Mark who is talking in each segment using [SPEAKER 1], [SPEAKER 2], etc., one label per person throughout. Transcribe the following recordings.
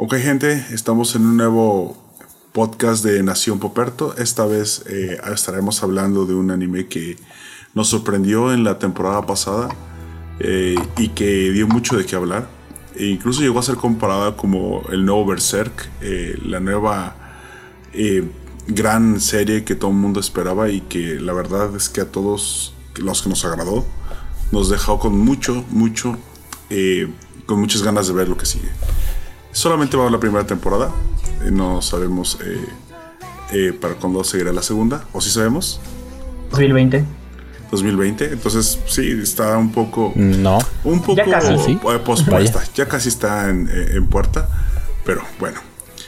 [SPEAKER 1] Ok gente, estamos en un nuevo podcast de Nación Poperto. Esta vez eh, estaremos hablando de un anime que nos sorprendió en la temporada pasada eh, y que dio mucho de qué hablar. E incluso llegó a ser comparada como el nuevo Berserk, eh, la nueva gran serie que todo el mundo esperaba y que la verdad es que a todos los que nos agradó nos dejó con mucho, mucho, con muchas ganas de ver lo que sigue. Solamente va a la primera temporada. No sabemos eh, eh, para cuándo seguirá la segunda. ¿O si sabemos?
[SPEAKER 2] 2020.
[SPEAKER 1] 2020. Entonces, sí, está un poco.
[SPEAKER 3] No.
[SPEAKER 1] Un poco
[SPEAKER 2] Ya casi.
[SPEAKER 1] eh, pospuesta. Ya casi está en, eh, en puerta. Pero bueno.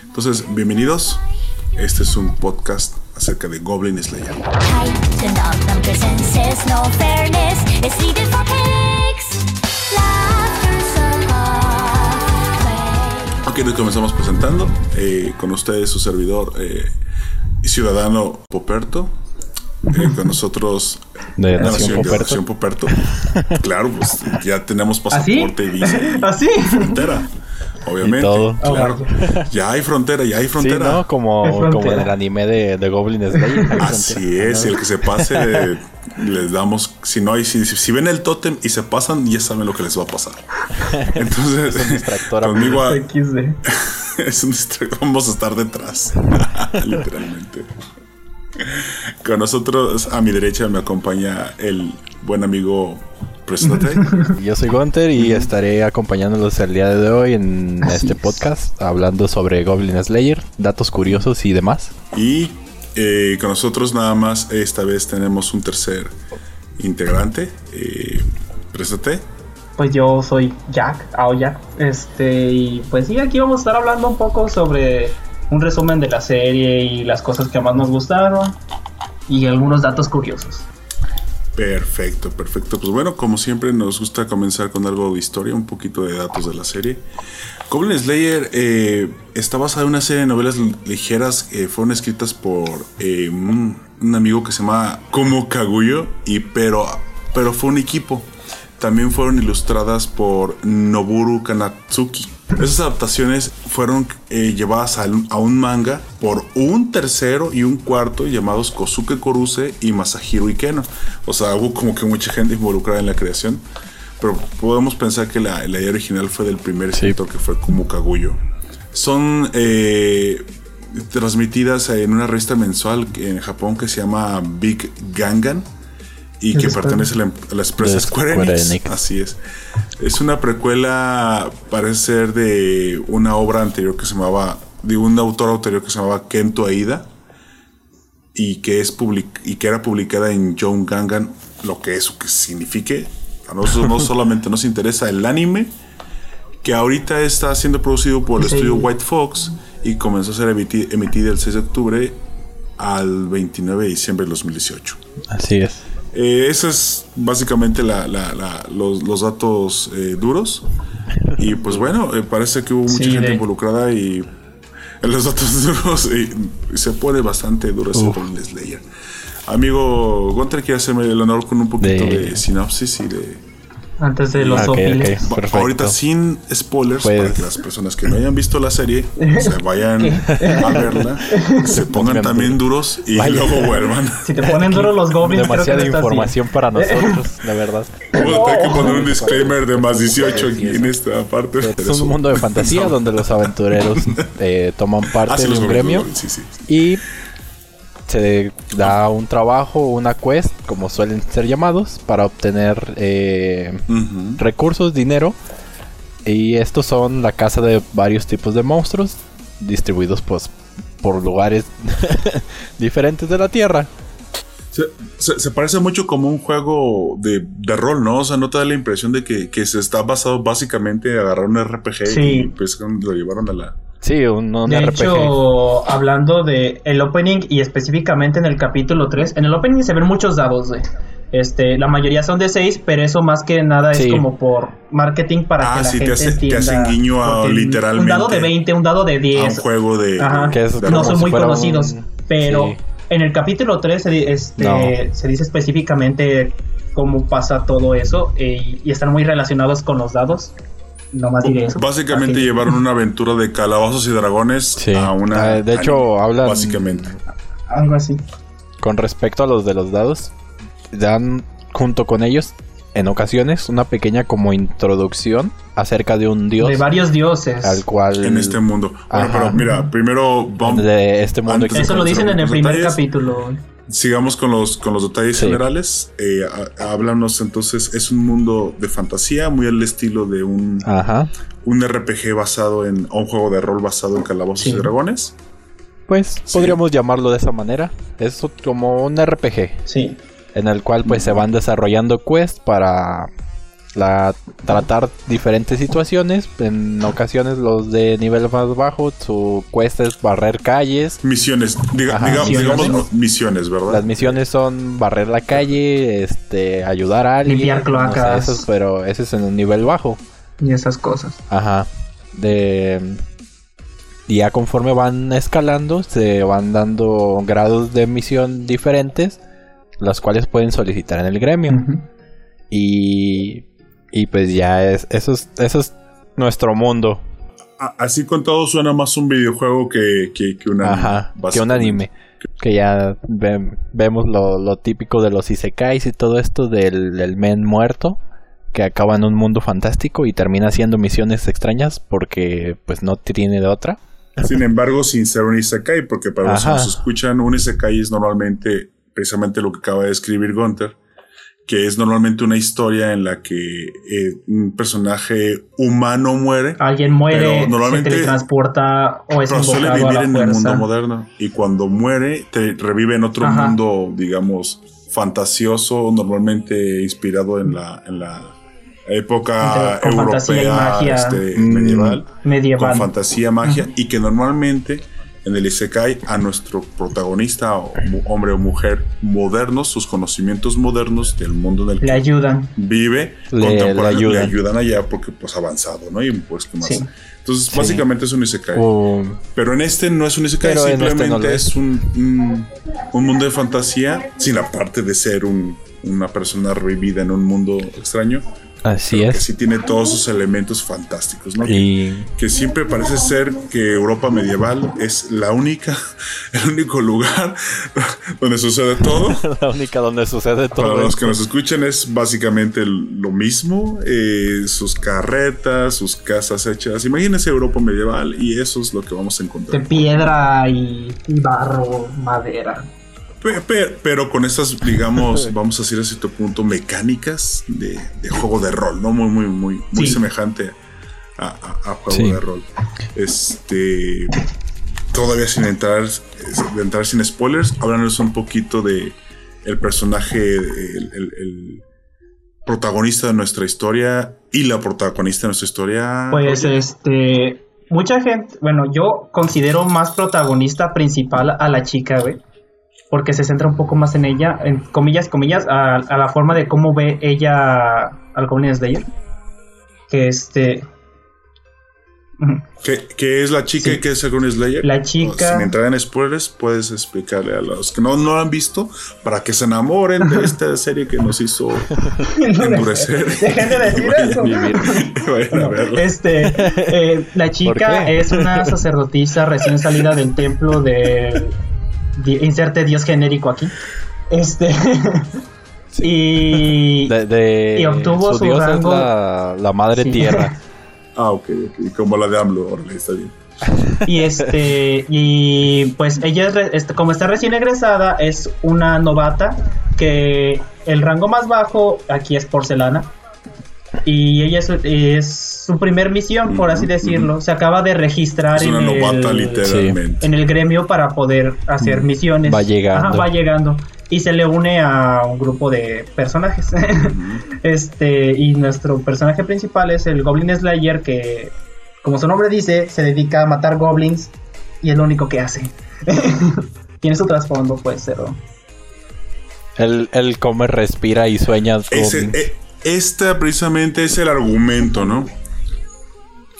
[SPEAKER 1] Entonces, bienvenidos. Este es un podcast acerca de Goblin Slayer.
[SPEAKER 4] no fairness
[SPEAKER 1] Ok, nos comenzamos presentando. eh, con ustedes su servidor eh, y ciudadano Poperto. eh, con nosotros
[SPEAKER 3] De
[SPEAKER 1] la
[SPEAKER 3] Nación
[SPEAKER 1] de
[SPEAKER 3] Poperto.
[SPEAKER 1] Nación Poperto. Claro, pues ya tenemos pasaporte y visa y
[SPEAKER 2] ¿Así?
[SPEAKER 1] frontera. Obviamente.
[SPEAKER 3] Y todo.
[SPEAKER 1] Claro. Ya hay frontera, ya hay
[SPEAKER 3] Sí,
[SPEAKER 1] frontera.
[SPEAKER 3] ¿no? Como,
[SPEAKER 2] frontera.
[SPEAKER 3] como en el anime de, de Goblin Slayer.
[SPEAKER 1] Así
[SPEAKER 3] frontera.
[SPEAKER 1] es, el que se pase les damos, si no hay, si, si ven el tótem y se pasan, ya saben lo que les va a pasar. Entonces,
[SPEAKER 3] Es un distractor,
[SPEAKER 1] conmigo a- es un distractor, vamos a estar detrás, literalmente. Con nosotros a mi derecha me acompaña el buen amigo Preséntate.
[SPEAKER 3] Yo soy Gunter y estaré acompañándolos el día de hoy en este podcast hablando sobre Goblin Slayer, datos curiosos y demás.
[SPEAKER 1] Y eh, con nosotros nada más esta vez tenemos un tercer integrante. Eh, Préstate.
[SPEAKER 2] Pues yo soy Jack, Aoyak. Este, y pues sí, aquí vamos a estar hablando un poco sobre un resumen de la serie y las cosas que más nos gustaron. Y algunos datos curiosos.
[SPEAKER 1] Perfecto, perfecto. Pues bueno, como siempre nos gusta comenzar con algo de historia, un poquito de datos de la serie. Goblin Slayer eh, está basada en una serie de novelas ligeras que fueron escritas por eh, un, amigo que se llama Como Kaguyo, y pero, pero fue un equipo. También fueron ilustradas por Noburu Kanatsuki. Esas adaptaciones fueron eh, llevadas a, a un manga por un tercero y un cuarto llamados Kosuke Koruse y Masahiro Ikeno. O sea, hubo como que mucha gente involucrada en la creación. Pero podemos pensar que la, la idea original fue del primer
[SPEAKER 3] Sí.
[SPEAKER 1] escritor que fue Kumo Kaguyo. Son eh, transmitidas en una revista mensual en Japón que se llama Big Gangan y que pertenece a la, a la empresa
[SPEAKER 3] De
[SPEAKER 1] Square
[SPEAKER 3] Square
[SPEAKER 1] Enix.
[SPEAKER 3] Enix.
[SPEAKER 1] Así es. Es una precuela, parece ser de una obra anterior que se llamaba, de un autor anterior que se llamaba Kento Aida y que, es public- y que era publicada en John Gangan, lo que eso que signifique. A nosotros no solamente nos interesa el anime, que ahorita está siendo producido por el estudio White Fox y comenzó a ser emiti- emitida el 6 de octubre al 29 de diciembre del 2018.
[SPEAKER 3] Así es.
[SPEAKER 1] Eh, eso es básicamente la- la- la- los, los datos eh, duros. Y pues bueno, eh, parece que hubo mucha
[SPEAKER 2] Sí,
[SPEAKER 1] gente
[SPEAKER 2] de-
[SPEAKER 1] involucrada y en los datos duros y, y se pone bastante duro ese Slayer. Amigo Gunter, quiere hacerme el honor con un poquito de,
[SPEAKER 3] De-
[SPEAKER 1] sinopsis y de...
[SPEAKER 2] Antes de los
[SPEAKER 3] Ok,
[SPEAKER 2] ópiles.
[SPEAKER 3] ok. Perfecto.
[SPEAKER 1] Ahorita sin spoilers
[SPEAKER 3] Pues-
[SPEAKER 1] para que las personas que no hayan visto la serie se vayan a verla, se pongan también
[SPEAKER 3] duros.
[SPEAKER 1] y
[SPEAKER 3] Vaya.
[SPEAKER 1] luego vuelvan.
[SPEAKER 2] Si te ponen duros los goblins, creo que
[SPEAKER 3] Demasiada
[SPEAKER 2] está así.
[SPEAKER 3] información para nosotros, de verdad.
[SPEAKER 1] Vamos a tener que poner un disclaimer de más 18 aquí en esta parte.
[SPEAKER 3] Es un mundo de fantasía donde los aventureros eh, toman
[SPEAKER 1] Ah,
[SPEAKER 3] parte
[SPEAKER 1] sí,
[SPEAKER 3] de un gremio
[SPEAKER 1] sí, sí.
[SPEAKER 3] y se da un trabajo, una quest, como suelen ser llamados, para obtener eh, recursos, dinero. Y estos son la casa de varios tipos de monstruos, distribuidos pues por lugares diferentes de la Tierra.
[SPEAKER 1] Se, se- se parece mucho como un juego de, de rol, ¿no? O sea, no te da la impresión de que, que se está basado básicamente en agarrar un RPG
[SPEAKER 2] Sí.
[SPEAKER 1] y pues lo llevaron a la...
[SPEAKER 3] Sí, un, un
[SPEAKER 2] De
[SPEAKER 3] RPG.
[SPEAKER 2] hecho, hablando de el opening y específicamente en el capítulo 3, en el opening se ven muchos dados, güey. Este, la mayoría son de 6, pero eso más que nada
[SPEAKER 3] Sí.
[SPEAKER 2] es como por marketing para
[SPEAKER 1] Ah,
[SPEAKER 2] que la
[SPEAKER 1] sí, te
[SPEAKER 2] gente
[SPEAKER 1] hace- te
[SPEAKER 2] entienda.
[SPEAKER 1] hacen guiño a literalmente
[SPEAKER 2] Un dado de 20, un dado de
[SPEAKER 1] a un
[SPEAKER 2] 10.
[SPEAKER 1] juego de...
[SPEAKER 2] Ajá.
[SPEAKER 3] Que es
[SPEAKER 2] no son
[SPEAKER 3] si
[SPEAKER 2] muy
[SPEAKER 3] fuera un-
[SPEAKER 2] conocidos, pero
[SPEAKER 3] Sí.
[SPEAKER 2] en el capítulo 3 se, este,
[SPEAKER 3] No.
[SPEAKER 2] se dice específicamente cómo pasa todo eso eh, y están muy relacionados con los dados. No más diré eso.
[SPEAKER 1] Básicamente
[SPEAKER 2] Así.
[SPEAKER 1] llevaron una aventura de calabozos y dragones
[SPEAKER 3] Sí.
[SPEAKER 1] a una.
[SPEAKER 3] Ah, de hecho,
[SPEAKER 1] anime,
[SPEAKER 3] hablan-
[SPEAKER 1] Básicamente.
[SPEAKER 2] Algo así.
[SPEAKER 3] Con respecto a los de los dados, dan junto con ellos, en ocasiones, una pequeña como introducción acerca de un dios
[SPEAKER 2] De varios dioses.
[SPEAKER 3] al cual
[SPEAKER 1] En este mundo. Bueno, pero mira, primero vamos.
[SPEAKER 3] de este mundo
[SPEAKER 2] Eso lo dicen en el primer
[SPEAKER 1] detalles,
[SPEAKER 2] capítulo.
[SPEAKER 1] Sigamos con los, con los detalles
[SPEAKER 3] Sí.
[SPEAKER 1] generales. Eh, há- háblanos entonces, es un mundo de fantasía, muy al estilo de un,
[SPEAKER 3] Ajá.
[SPEAKER 1] un RPG basado en. o un juego de rol basado en calabozos
[SPEAKER 2] Sí.
[SPEAKER 1] y dragones.
[SPEAKER 3] Pues podríamos llamarlo de esa manera. Es como un RPG
[SPEAKER 2] Sí.
[SPEAKER 3] en el cual pues se van desarrollando quests para la, tratar diferentes situaciones. En ocasiones los de nivel más bajo, su quest es barrer calles.
[SPEAKER 1] Misiones, diga-
[SPEAKER 3] Ajá,
[SPEAKER 1] diga-
[SPEAKER 2] misiones.
[SPEAKER 1] digamos misiones, ¿verdad?
[SPEAKER 3] Las misiones son barrer la calle, este, ayudar a alguien.
[SPEAKER 2] Limpiar cloacas.
[SPEAKER 3] eso es- pero ese es en un nivel bajo.
[SPEAKER 2] Y esas cosas.
[SPEAKER 3] Ajá. De y ya conforme van escalando, se van dando grados de misión diferentes, las cuales pueden solicitar en el gremio. Y y pues ya es eso es eso es nuestro mundo.
[SPEAKER 1] Así con todo suena más un videojuego que, que, que un anime.
[SPEAKER 3] Ajá, que un anime. Que ya ve- vemos lo, lo típico de los isekais y todo esto del, del men muerto que acaba en un mundo fantástico y termina haciendo misiones extrañas porque pues no tiene de otra.
[SPEAKER 1] Sin embargo, sin ser un Isekai, porque para los que
[SPEAKER 3] Ajá.
[SPEAKER 1] nos escuchan, un Isekai es normalmente precisamente lo que acaba de escribir Gunther, que es normalmente una historia en la que eh, un personaje humano muere,
[SPEAKER 2] Alguien muere,
[SPEAKER 1] Pero normalmente-
[SPEAKER 2] se teletransporta o es
[SPEAKER 1] pero suele
[SPEAKER 2] a
[SPEAKER 1] vivir
[SPEAKER 2] la
[SPEAKER 1] en el mundo moderno. Y cuando muere, te revive en otro
[SPEAKER 2] Ajá.
[SPEAKER 1] mundo, digamos, fantasioso, normalmente inspirado en la, en la época
[SPEAKER 2] Con fantasía y
[SPEAKER 1] europea
[SPEAKER 2] magia.
[SPEAKER 1] este,
[SPEAKER 3] Mm.
[SPEAKER 1] medieval.
[SPEAKER 2] Medieval.
[SPEAKER 1] con fantasía, magia y que normalmente en el Isekai a nuestro protagonista o hombre o mujer modernos, sus conocimientos modernos del mundo en el
[SPEAKER 2] Le
[SPEAKER 1] que
[SPEAKER 2] ayudan.
[SPEAKER 1] vive,
[SPEAKER 3] Le-
[SPEAKER 1] contemporáneo,
[SPEAKER 3] le
[SPEAKER 1] le
[SPEAKER 3] ayudan.
[SPEAKER 1] allá porque pues avanzado, ¿no? Y pues qué más.
[SPEAKER 2] Sí.
[SPEAKER 1] Entonces,
[SPEAKER 3] Sí.
[SPEAKER 1] básicamente es un Isekai. Pero en este no es un Isekai,
[SPEAKER 3] Pero este
[SPEAKER 1] simplemente
[SPEAKER 3] no lo es.
[SPEAKER 1] es un, un, un mundo de fantasía sin la parte de ser un- una persona revivida en un mundo extraño.
[SPEAKER 3] Así
[SPEAKER 1] pero que
[SPEAKER 3] es.
[SPEAKER 1] sí tiene todos sus elementos fantásticos, ¿no?
[SPEAKER 3] Y
[SPEAKER 1] que siempre parece ser que Europa medieval es la única, el único lugar donde sucede todo.
[SPEAKER 3] la única donde sucede
[SPEAKER 1] Para
[SPEAKER 3] todo
[SPEAKER 1] los
[SPEAKER 3] esto.
[SPEAKER 1] que nos escuchan es básicamente lo mismo, eh, sus carretas, sus casas hechas. Imagínense Europa medieval y eso es lo que vamos a
[SPEAKER 2] De
[SPEAKER 1] encontrar.
[SPEAKER 2] piedra y, y barro, madera.
[SPEAKER 1] Pe- pe- Pero con estas, digamos, vamos a decir a cierto punto, mecánicas de, de juego de rol, ¿no? Muy, muy, muy, muy
[SPEAKER 2] Sí.
[SPEAKER 1] semejante a, a- a juego
[SPEAKER 3] Sí.
[SPEAKER 1] de rol. Este. Todavía sin entrar, sin spoilers, háblanos un poquito de el personaje, el, el- el protagonista de nuestra historia y la protagonista de nuestra historia.
[SPEAKER 2] Pues
[SPEAKER 1] Roger.
[SPEAKER 2] este. Mucha gente. Bueno, yo considero más protagonista principal a la chica, güey. Porque se centra un poco más en ella, en comillas, comillas, a, a la forma de cómo ve ella al Goblin Slayer. Que este.
[SPEAKER 1] ¿Qué, qué es la chica
[SPEAKER 2] Sí.
[SPEAKER 1] y qué es el Green Slayer?
[SPEAKER 2] La chica-
[SPEAKER 1] Sin entrar en spoilers, puedes explicarle a los que no, no lo han visto para que se enamoren de esta serie que nos hizo endurecer.
[SPEAKER 2] Dejen de decir eso.
[SPEAKER 1] Verla.
[SPEAKER 2] Este, eh, la
[SPEAKER 3] ¿Por
[SPEAKER 2] chica es una sacerdotisa recién salida del templo de, inserte dios genérico aquí. Este y
[SPEAKER 3] De, de-
[SPEAKER 2] Y obtuvo su rango-
[SPEAKER 3] la, la madre
[SPEAKER 2] Sí.
[SPEAKER 3] tierra.
[SPEAKER 1] Ah, ok, ok. Como la de AMLO, está bien.
[SPEAKER 2] y este y pues ella es re- este, como está recién egresada es una novata que el rango más bajo aquí es porcelana y ella es, es su primer misión por así decirlo se acaba de registrar en
[SPEAKER 1] novata,
[SPEAKER 2] el,
[SPEAKER 1] literalmente.
[SPEAKER 2] en el gremio para poder hacer misiones.
[SPEAKER 3] Va llegando.
[SPEAKER 2] Ajá, va llegando. Y se le une a un grupo de personajes. este, y nuestro personaje principal es el Goblin Slayer, que, como su nombre dice, se dedica a matar goblins y es lo único que hace. Tiene su trasfondo, pues, pero.
[SPEAKER 3] Él, él come, respira y sueña.
[SPEAKER 1] Ese, eh, esta precisamente es el argumento, ¿no?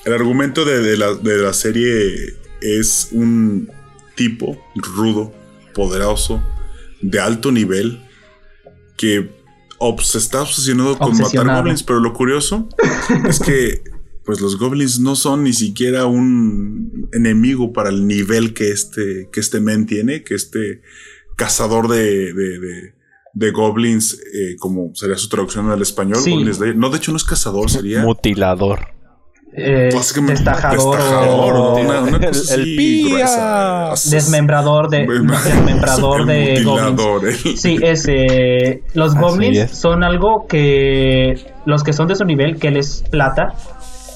[SPEAKER 1] El argumento de, de la, de la serie es un tipo rudo, poderoso, de alto nivel, que obs- está obsesionado con matar goblins, pero lo curioso es que pues los goblins no son ni siquiera un enemigo para el nivel que este, que este men tiene, que este cazador de, de, de, de goblins, eh, como sería su traducción al español.
[SPEAKER 2] Sí.
[SPEAKER 1] Goblin Slayer. No, de hecho no es cazador, sería
[SPEAKER 3] Mutilador.
[SPEAKER 2] Eh, destajador,
[SPEAKER 1] destajador,
[SPEAKER 2] o
[SPEAKER 1] una, una
[SPEAKER 3] El-
[SPEAKER 1] cosa
[SPEAKER 3] el
[SPEAKER 1] así
[SPEAKER 3] pía.
[SPEAKER 1] gruesa.
[SPEAKER 2] desmembrador de desmembrador de goblins.
[SPEAKER 1] el-
[SPEAKER 2] Sí, es eh, los
[SPEAKER 3] Así
[SPEAKER 2] goblins
[SPEAKER 3] es.
[SPEAKER 2] son algo que los que son de su nivel, que les plata,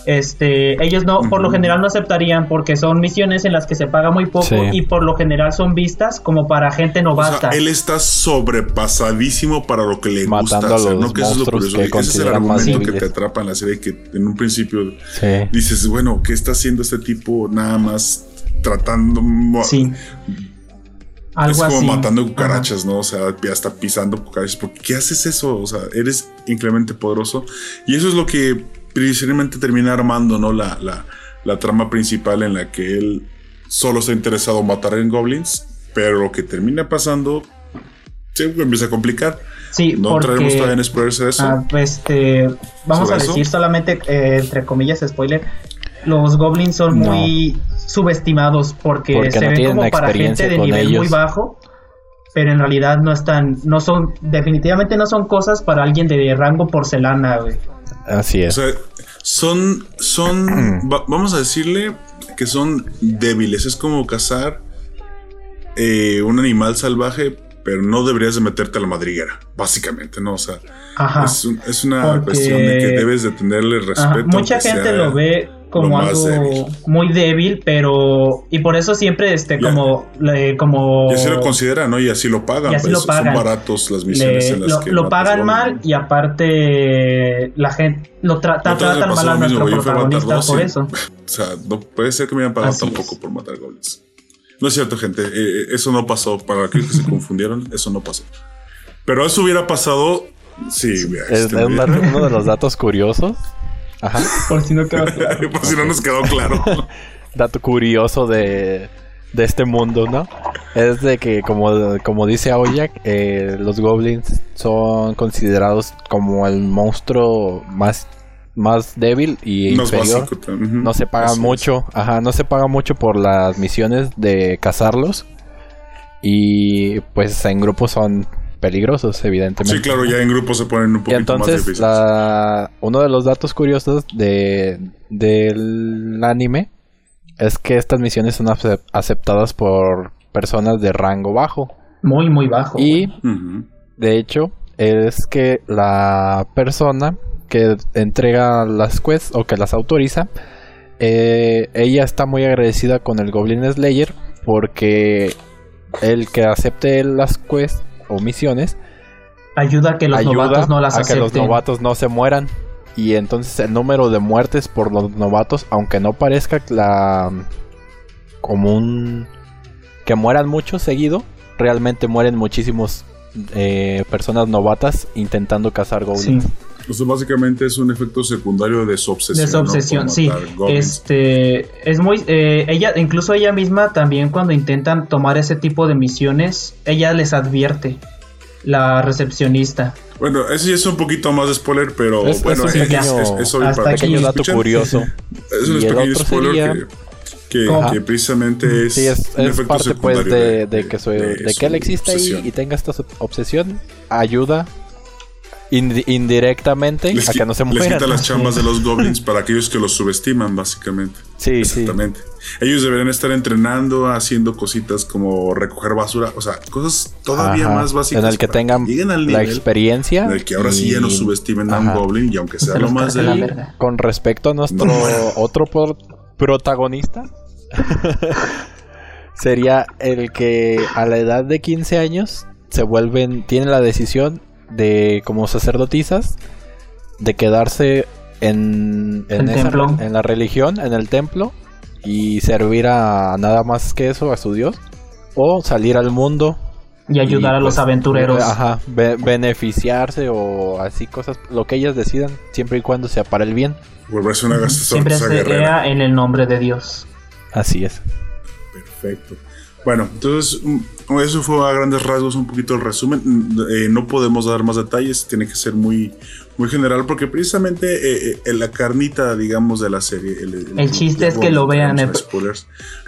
[SPEAKER 2] este, ellos no, por lo general no aceptarían porque son misiones en las que se paga muy poco
[SPEAKER 3] Sí.
[SPEAKER 2] y por lo general son vistas como para gente
[SPEAKER 1] O
[SPEAKER 2] novata.
[SPEAKER 1] sea, él está sobrepasadísimo para lo que le gusta
[SPEAKER 3] Matando a
[SPEAKER 1] hacer,
[SPEAKER 3] los
[SPEAKER 1] ¿no? Que eso es lo curioso.
[SPEAKER 3] que
[SPEAKER 1] Ese es el argumento que te atrapa en la serie que en un principio
[SPEAKER 3] Sí.
[SPEAKER 1] dices, bueno, ¿qué está haciendo este tipo nada más tratando?
[SPEAKER 2] Sí. Algo
[SPEAKER 1] es como
[SPEAKER 2] así.
[SPEAKER 1] matando cucarachas, ¿no? O sea, ya está pisando cucarachas. ¿Por qué haces eso? O sea, eres increíblemente poderoso. Y eso es lo que precisamente termina armando, ¿no? La, la, la trama principal en la que él solo está interesado en matar en goblins. Pero lo que termina pasando se empieza a complicar.
[SPEAKER 2] Sí,
[SPEAKER 1] No
[SPEAKER 2] porque
[SPEAKER 1] todavía en spoilers de eso.
[SPEAKER 2] Ah, este, vamos
[SPEAKER 1] ¿Sobre
[SPEAKER 2] a
[SPEAKER 1] eso?
[SPEAKER 2] decir solamente, eh, entre comillas, spoiler. Los goblins son
[SPEAKER 3] No.
[SPEAKER 2] muy subestimados porque,
[SPEAKER 3] Porque
[SPEAKER 2] se
[SPEAKER 3] no
[SPEAKER 2] ven como para gente de nivel muy bajo, pero en realidad no están, no son, definitivamente no son cosas para alguien de rango porcelana, güey.
[SPEAKER 3] Así
[SPEAKER 1] O
[SPEAKER 3] es.
[SPEAKER 1] sea, son, son, va- vamos a decirle que son débiles. Es como cazar eh, un animal salvaje, pero no deberías de meterte a la madriguera, básicamente, ¿no? O sea,
[SPEAKER 2] Ajá.
[SPEAKER 1] es, un- es una
[SPEAKER 2] Porque-
[SPEAKER 1] cuestión de que debes de tenerle
[SPEAKER 2] Ajá,
[SPEAKER 1] respeto.
[SPEAKER 2] Mucha gente
[SPEAKER 1] sea-
[SPEAKER 2] lo ve como algo
[SPEAKER 1] débil.
[SPEAKER 2] muy débil, pero y por eso siempre este como le- como
[SPEAKER 1] Y así lo consideran, ¿no? Y así lo pagan.
[SPEAKER 2] Y así
[SPEAKER 1] pues,
[SPEAKER 2] lo pagan.
[SPEAKER 1] Son baratos las misiones
[SPEAKER 2] le-
[SPEAKER 1] en las
[SPEAKER 2] lo,
[SPEAKER 1] que
[SPEAKER 2] lo pagan mal y aparte la gente lo tra-
[SPEAKER 1] me
[SPEAKER 2] tratan mal a
[SPEAKER 1] mismo,
[SPEAKER 2] nuestro
[SPEAKER 1] matar
[SPEAKER 2] protagonista por eso.
[SPEAKER 1] O sea, no puede ser que me hayan pagado
[SPEAKER 2] Así
[SPEAKER 1] tampoco
[SPEAKER 2] es.
[SPEAKER 1] por matar goblins. No es cierto, gente. eh, eso no pasó. Para aquellos que se confundieron, eso no pasó. Pero eso hubiera pasado. Sí, mira,
[SPEAKER 3] Es,
[SPEAKER 1] este,
[SPEAKER 3] uno de los datos curiosos. Ajá.
[SPEAKER 2] Por si no quedó claro.
[SPEAKER 1] Por si no nos quedó claro.
[SPEAKER 3] dato curioso de, de este mundo, ¿no? Es de que, como, como dice Aoyak, eh, los goblins son considerados como el monstruo más, más débil y
[SPEAKER 1] Más
[SPEAKER 3] inferior. No se paga
[SPEAKER 1] Así es.
[SPEAKER 3] mucho, ajá, no se paga mucho por las misiones de cazarlos. Y pues en grupos son peligrosos, evidentemente.
[SPEAKER 1] Sí, claro, ya en grupo se ponen un
[SPEAKER 3] Y
[SPEAKER 1] poquito más
[SPEAKER 3] entonces,
[SPEAKER 1] difíciles.
[SPEAKER 3] la- uno de los datos curiosos de, del anime es que estas misiones son acep- aceptadas por personas de rango bajo.
[SPEAKER 2] Muy muy bajo.
[SPEAKER 3] Y de hecho, es que la persona que entrega las quests o que las autoriza, eh, ella está muy agradecida con el Goblin Slayer porque el que acepte las quests o misiones
[SPEAKER 2] ayuda a que los
[SPEAKER 3] ayuda
[SPEAKER 2] novatos no las
[SPEAKER 3] a que los
[SPEAKER 2] acepten.
[SPEAKER 3] novatos no se mueran. Y entonces el número de muertes por los novatos, aunque no parezca la como un que mueran mucho seguido, realmente mueren muchísimos eh, personas novatas intentando cazar goblins.
[SPEAKER 1] Sea, básicamente es un efecto secundario de su obsesión.
[SPEAKER 2] de su
[SPEAKER 1] ¿no?
[SPEAKER 2] obsesión,
[SPEAKER 1] Por
[SPEAKER 2] sí. Este es muy eh, ella incluso ella misma también cuando intentan tomar ese tipo de misiones, ella les advierte la recepcionista.
[SPEAKER 1] Bueno, eso ya es un poquito más de spoiler, pero
[SPEAKER 3] Es- es
[SPEAKER 1] bueno,
[SPEAKER 3] un
[SPEAKER 1] es,
[SPEAKER 3] pequeño-
[SPEAKER 1] es- es obvio
[SPEAKER 2] hasta
[SPEAKER 1] para
[SPEAKER 3] Pequeño dato curioso.
[SPEAKER 1] Es un
[SPEAKER 3] Y
[SPEAKER 1] pequeño spoiler
[SPEAKER 3] sería-
[SPEAKER 1] que, que, que precisamente es,
[SPEAKER 3] Sí, es,
[SPEAKER 1] un
[SPEAKER 3] es
[SPEAKER 1] efecto
[SPEAKER 3] parte pues
[SPEAKER 1] secundario
[SPEAKER 3] de, de que, su- de que él existe ahí
[SPEAKER 1] obsesión.
[SPEAKER 3] y tenga esta obsesión, ayuda indi- indirectamente
[SPEAKER 1] Les,
[SPEAKER 3] a que no se
[SPEAKER 1] les quita las chambas de los goblins para aquellos que los subestiman, básicamente.
[SPEAKER 3] Sí, sí.
[SPEAKER 1] Exactamente. Ellos deberían estar entrenando, haciendo cositas como recoger basura, o sea, cosas todavía
[SPEAKER 3] Ajá,
[SPEAKER 1] más básicas.
[SPEAKER 3] En el que tengan
[SPEAKER 1] al
[SPEAKER 3] la experiencia.
[SPEAKER 1] en el que ahora sí ya no subestimen a un goblin y aunque sea
[SPEAKER 2] Se
[SPEAKER 1] lo
[SPEAKER 2] los
[SPEAKER 1] más
[SPEAKER 2] verga.
[SPEAKER 3] Con respecto a nuestro
[SPEAKER 1] No.
[SPEAKER 3] otro protagonista, sería el que a la edad de 15 años se vuelven, tienen la decisión de, como sacerdotisas, de quedarse en, en, esa- en la religión, en el templo, y servir a nada más que eso, a su Dios, o salir al mundo
[SPEAKER 2] Y ayudar
[SPEAKER 3] Y,
[SPEAKER 2] a los
[SPEAKER 3] pues,
[SPEAKER 2] aventureros.
[SPEAKER 3] Ajá, be- beneficiarse o así cosas, lo que ellas decidan, siempre y cuando sea para el bien.
[SPEAKER 1] volverse una
[SPEAKER 2] Siempre sea en el nombre de Dios.
[SPEAKER 3] Así es.
[SPEAKER 1] Perfecto. Bueno, entonces mm, eso fue a grandes rasgos un poquito el resumen. Eh, no podemos dar más detalles, tiene que ser muy, muy general porque precisamente eh, eh, la carnita, digamos, de la serie.
[SPEAKER 2] El, chiste es que lo vean.
[SPEAKER 1] El,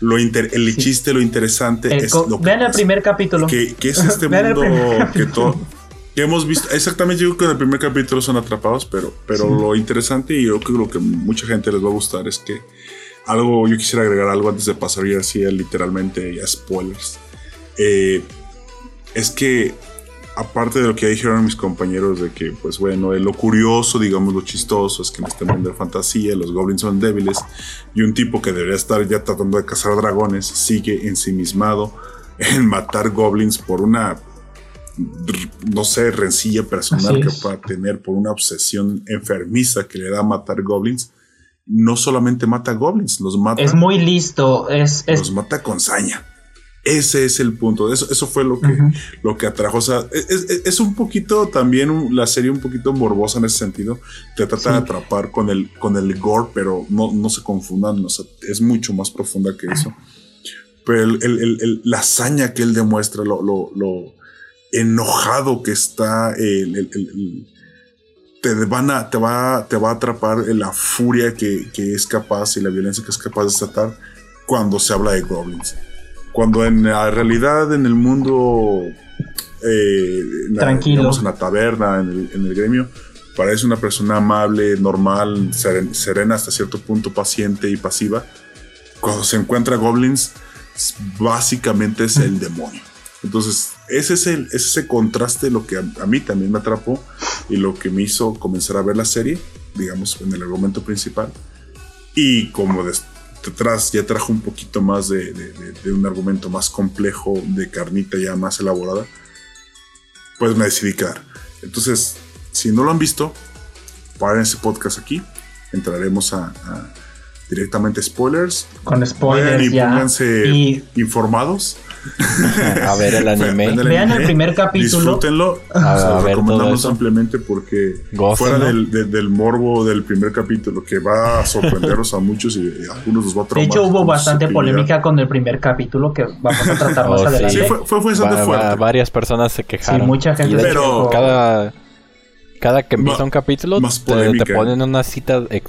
[SPEAKER 1] lo inter- el
[SPEAKER 2] Sí.
[SPEAKER 1] chiste, lo interesante
[SPEAKER 2] El
[SPEAKER 1] es lo que
[SPEAKER 2] vean el primer capítulo.
[SPEAKER 1] que, que es este
[SPEAKER 2] el
[SPEAKER 1] mundo que,
[SPEAKER 2] capítulo.
[SPEAKER 1] to- que hemos visto. Exactamente, yo creo que en el primer capítulo son atrapados, pero, pero
[SPEAKER 2] Sí.
[SPEAKER 1] lo interesante y yo creo que mucha gente les va a gustar es que algo, yo quisiera agregar algo antes de pasar ya así literalmente ya spoilers. Eh, es que aparte de lo que ya dijeron mis compañeros de que, pues bueno, lo curioso, digamos, lo chistoso es que en este mundo de fantasía los goblins son débiles y un tipo que debería estar ya tratando de cazar dragones sigue ensimismado en matar goblins por una, no sé, rencilla personal que pueda tener, por una obsesión enfermiza que le da a matar goblins. No solamente mata goblins, los mata
[SPEAKER 2] Es muy listo. Es, es
[SPEAKER 1] los mata con saña. Ese es el punto. Eso, eso fue lo que, lo que atrajo. O sea, es, es- es un poquito también un- la serie un poquito morbosa en ese sentido. Te trata de atrapar con el, con el gore, pero no, no se confundan. o sea, es mucho más profunda que eso. Pero el- el- el- el- la hazaña que él demuestra, lo, lo- lo enojado que está, el- el- el- el- te, van a, te, va, te va a atrapar en la furia que, que es capaz y la violencia que es capaz de desatar cuando se habla de goblins. Cuando en la realidad, en el mundo, eh, en la-
[SPEAKER 2] Tranquilo.
[SPEAKER 1] digamos, en la taberna, en el, en el gremio, parece una persona amable, normal, seren- serena hasta cierto punto, paciente y pasiva. Cuando se encuentra goblins, básicamente es el demonio. Entonces, ese es el, ese es contraste lo que a, a mí también me atrapó y lo que me hizo comenzar a ver la serie, digamos, en el argumento principal. Y como detrás ya trajo un poquito más de, de- de- de un argumento más complejo, de carnita ya más elaborada, pues me decidí quedar. Entonces, si no lo han visto, paren ese podcast aquí. Entraremos a, a directamente spoilers.
[SPEAKER 2] con spoilers
[SPEAKER 1] y
[SPEAKER 2] ya.
[SPEAKER 1] pónganse
[SPEAKER 2] Y
[SPEAKER 3] a ver el anime.
[SPEAKER 1] Vean
[SPEAKER 2] Vean el primer capítulo.
[SPEAKER 1] Disfrútenlo.
[SPEAKER 3] A
[SPEAKER 1] Se
[SPEAKER 3] ver todo
[SPEAKER 1] recomendamos ampliamente porque
[SPEAKER 3] Gócenlo.
[SPEAKER 1] fuera del, de- del morbo del primer capítulo que va a sorprenderos a muchos y a algunos los va a
[SPEAKER 2] de
[SPEAKER 1] traumar.
[SPEAKER 2] hecho hubo bastante polémica con el primer capítulo que vamos a tratar más
[SPEAKER 3] Oh, sí.
[SPEAKER 2] adelante.
[SPEAKER 1] Sí, fue, fue, bastante
[SPEAKER 3] Va- va-
[SPEAKER 1] fuerte.
[SPEAKER 3] varias personas se quejaron.
[SPEAKER 2] Sí, mucha gente
[SPEAKER 3] de
[SPEAKER 1] quejó.
[SPEAKER 3] cada, cada que empieza un capítulo te, ponen una cita de,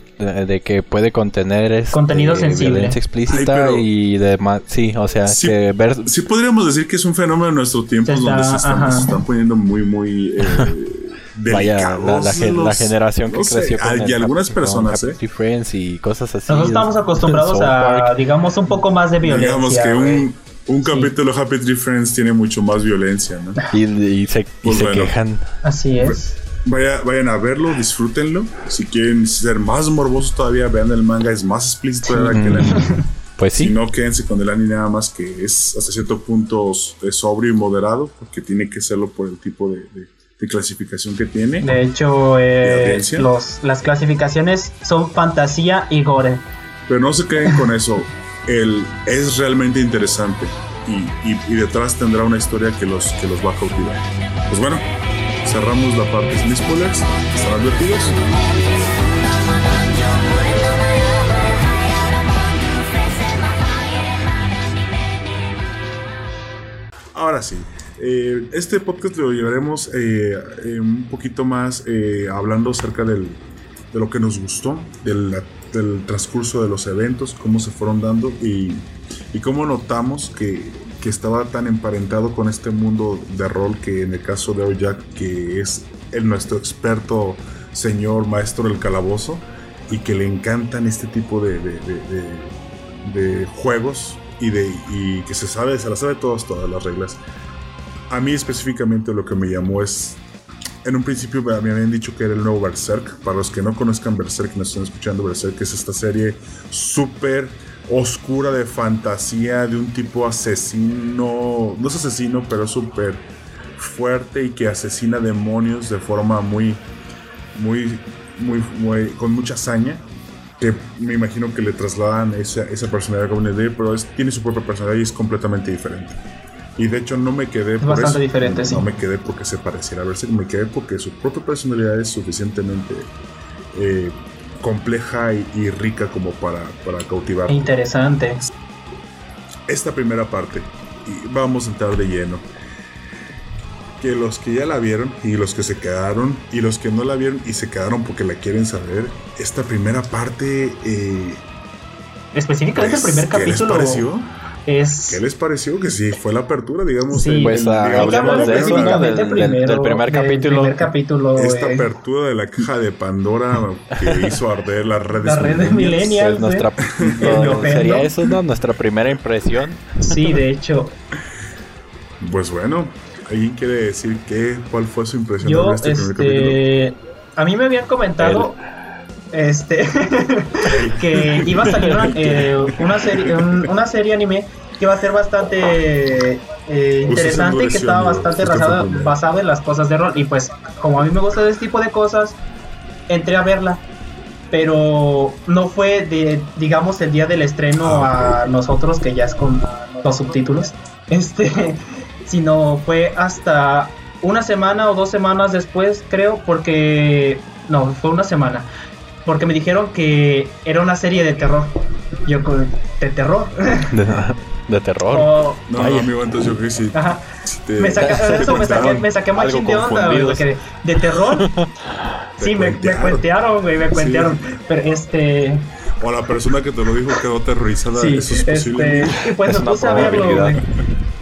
[SPEAKER 3] de que puede contener este,
[SPEAKER 2] Contenido sensible.
[SPEAKER 3] violencia explícita
[SPEAKER 1] Ay,
[SPEAKER 3] y demás. Sí, o sea,
[SPEAKER 1] Sí.
[SPEAKER 3] que ver...
[SPEAKER 1] Sí podríamos decir que es un fenómeno de nuestro tiempo
[SPEAKER 2] Se está-
[SPEAKER 1] donde se están,
[SPEAKER 2] ajá.
[SPEAKER 1] se están poniendo muy, muy eh,
[SPEAKER 3] Vaya,
[SPEAKER 1] delicados
[SPEAKER 3] la, generación que
[SPEAKER 1] no sé,
[SPEAKER 3] creció con el
[SPEAKER 1] algunas
[SPEAKER 3] Happy-
[SPEAKER 1] personas,
[SPEAKER 3] con
[SPEAKER 1] ¿eh?
[SPEAKER 3] Happy Friends y cosas así.
[SPEAKER 2] Nosotros estamos acostumbrados a, digamos, un poco más de violencia.
[SPEAKER 1] Digamos que un, un
[SPEAKER 2] Sí.
[SPEAKER 1] capítulo de Happy Tree Friends tiene mucho más violencia, ¿no?
[SPEAKER 3] Y, y se, y
[SPEAKER 1] Pues
[SPEAKER 3] se
[SPEAKER 1] bueno.
[SPEAKER 3] quejan.
[SPEAKER 2] Así es.
[SPEAKER 1] Vaya, vayan a verlo, disfrútenlo. Si quieren ser más morbosos todavía, vean el manga, es más explícito de verdad que el anime.
[SPEAKER 3] Pues sí.
[SPEAKER 1] Si no, quédense con el anime nada más que es hasta cierto punto sobrio y moderado, porque tiene que serlo por el tipo de, de- de clasificación que tiene.
[SPEAKER 2] De hecho,
[SPEAKER 1] ¿De
[SPEAKER 2] eh, los, las clasificaciones son fantasía y gore.
[SPEAKER 1] Pero no se queden con eso. El, es realmente interesante y, y- y detrás tendrá una historia que los, que los va a cautivar. Pues bueno, cerramos la parte sin spoilers. ¿Están advertidos? Ahora sí, eh, este podcast lo llevaremos eh, eh, un poquito más hablando acerca de lo que nos gustó, del, transcurso de los eventos, cómo se fueron dando y cómo notamos que, que estaba tan emparentado con este mundo de rol que en el caso de Oyak, que es el, nuestro experto señor maestro del calabozo y que le encantan este tipo de, juegos y, de, y que se sabe, se las sabe todas, todas las reglas. A mí específicamente lo que me llamó es en un principio me habían dicho que era el nuevo Berserk. Para los que no conozcan Berserk, no están escuchando Berserk, es esta serie súper oscura de fantasía de un tipo asesino, no es asesino, pero súper fuerte y que asesina demonios de forma muy, muy, muy, muy, con mucha hazaña. Que me imagino que le trasladan esa, esa personalidad a Goblin Slayer, pero es- tiene su propia personalidad y es completamente diferente. Y de hecho no me quedé por
[SPEAKER 2] bastante
[SPEAKER 1] eso.
[SPEAKER 2] diferente,
[SPEAKER 1] no,
[SPEAKER 2] sí.
[SPEAKER 1] No me quedé porque se pareciera a Berserk, me quedé porque su propia personalidad es suficientemente eh, compleja y, y rica como para, para cautivar.
[SPEAKER 2] Interesante.
[SPEAKER 1] Esta primera parte, y vamos a entrar de lleno. Que los que ya la vieron y los que se quedaron y los que no la vieron y se quedaron porque la quieren saber, esta primera parte, eh,
[SPEAKER 2] Específicamente
[SPEAKER 1] pues,
[SPEAKER 2] el primer
[SPEAKER 1] ¿qué les
[SPEAKER 2] capítulo
[SPEAKER 1] pareció?
[SPEAKER 2] Es...
[SPEAKER 1] ¿Qué les pareció? Que sí, fue la apertura, digamos.
[SPEAKER 2] Sí,
[SPEAKER 1] el-
[SPEAKER 3] Pues
[SPEAKER 1] el- digamos,
[SPEAKER 3] hablemos de
[SPEAKER 1] la-
[SPEAKER 3] eso, ¿no? Del, del- del primer capítulo.
[SPEAKER 2] primer capítulo,
[SPEAKER 1] Esta
[SPEAKER 2] güey.
[SPEAKER 1] apertura de la caja de Pandora que hizo arder las redes
[SPEAKER 2] La red de
[SPEAKER 1] millennials.
[SPEAKER 3] Pues
[SPEAKER 2] millennials.
[SPEAKER 3] nuestra, no,
[SPEAKER 2] ofendo.
[SPEAKER 3] sería eso, ¿no? Nuestra primera impresión.
[SPEAKER 2] Sí, de hecho.
[SPEAKER 1] Pues bueno, ¿alguien quiere decir qué? ¿Cuál fue su impresión de
[SPEAKER 2] Yo,
[SPEAKER 1] ver este primer capítulo?
[SPEAKER 2] este, a mí me habían comentado, este, que iba a salir una, eh, una serie, un- una serie anime que iba a ser bastante eh, interesante y que estaba bastante basado en las cosas de rol. Y pues, como a mí me gusta ese tipo de cosas, entré a verla. Pero no fue de, digamos, el día del estreno
[SPEAKER 1] Ah,
[SPEAKER 2] a nosotros, que ya es con los subtítulos. Este, sino fue hasta una semana o dos semanas después, creo, porque no, fue una semana, porque me dijeron que era una serie de terror. Yo de terror.
[SPEAKER 3] De, terror.
[SPEAKER 2] O-
[SPEAKER 1] No,
[SPEAKER 3] Vaya.
[SPEAKER 1] no, amigo, entonces yo que sí.
[SPEAKER 2] ajá.
[SPEAKER 1] te-
[SPEAKER 2] Me saca,
[SPEAKER 1] sí te
[SPEAKER 2] eso me saqué, me saqué machín de onda, güey, de, de terror. sí, me, me
[SPEAKER 1] cuentearon.
[SPEAKER 2] güey, me cuentearon. Pero este,
[SPEAKER 1] O la persona que te lo dijo quedó aterrorizada.
[SPEAKER 2] sí,
[SPEAKER 1] Eso es posible.
[SPEAKER 2] este, y pues
[SPEAKER 3] Es
[SPEAKER 2] me puse a verlo, güey.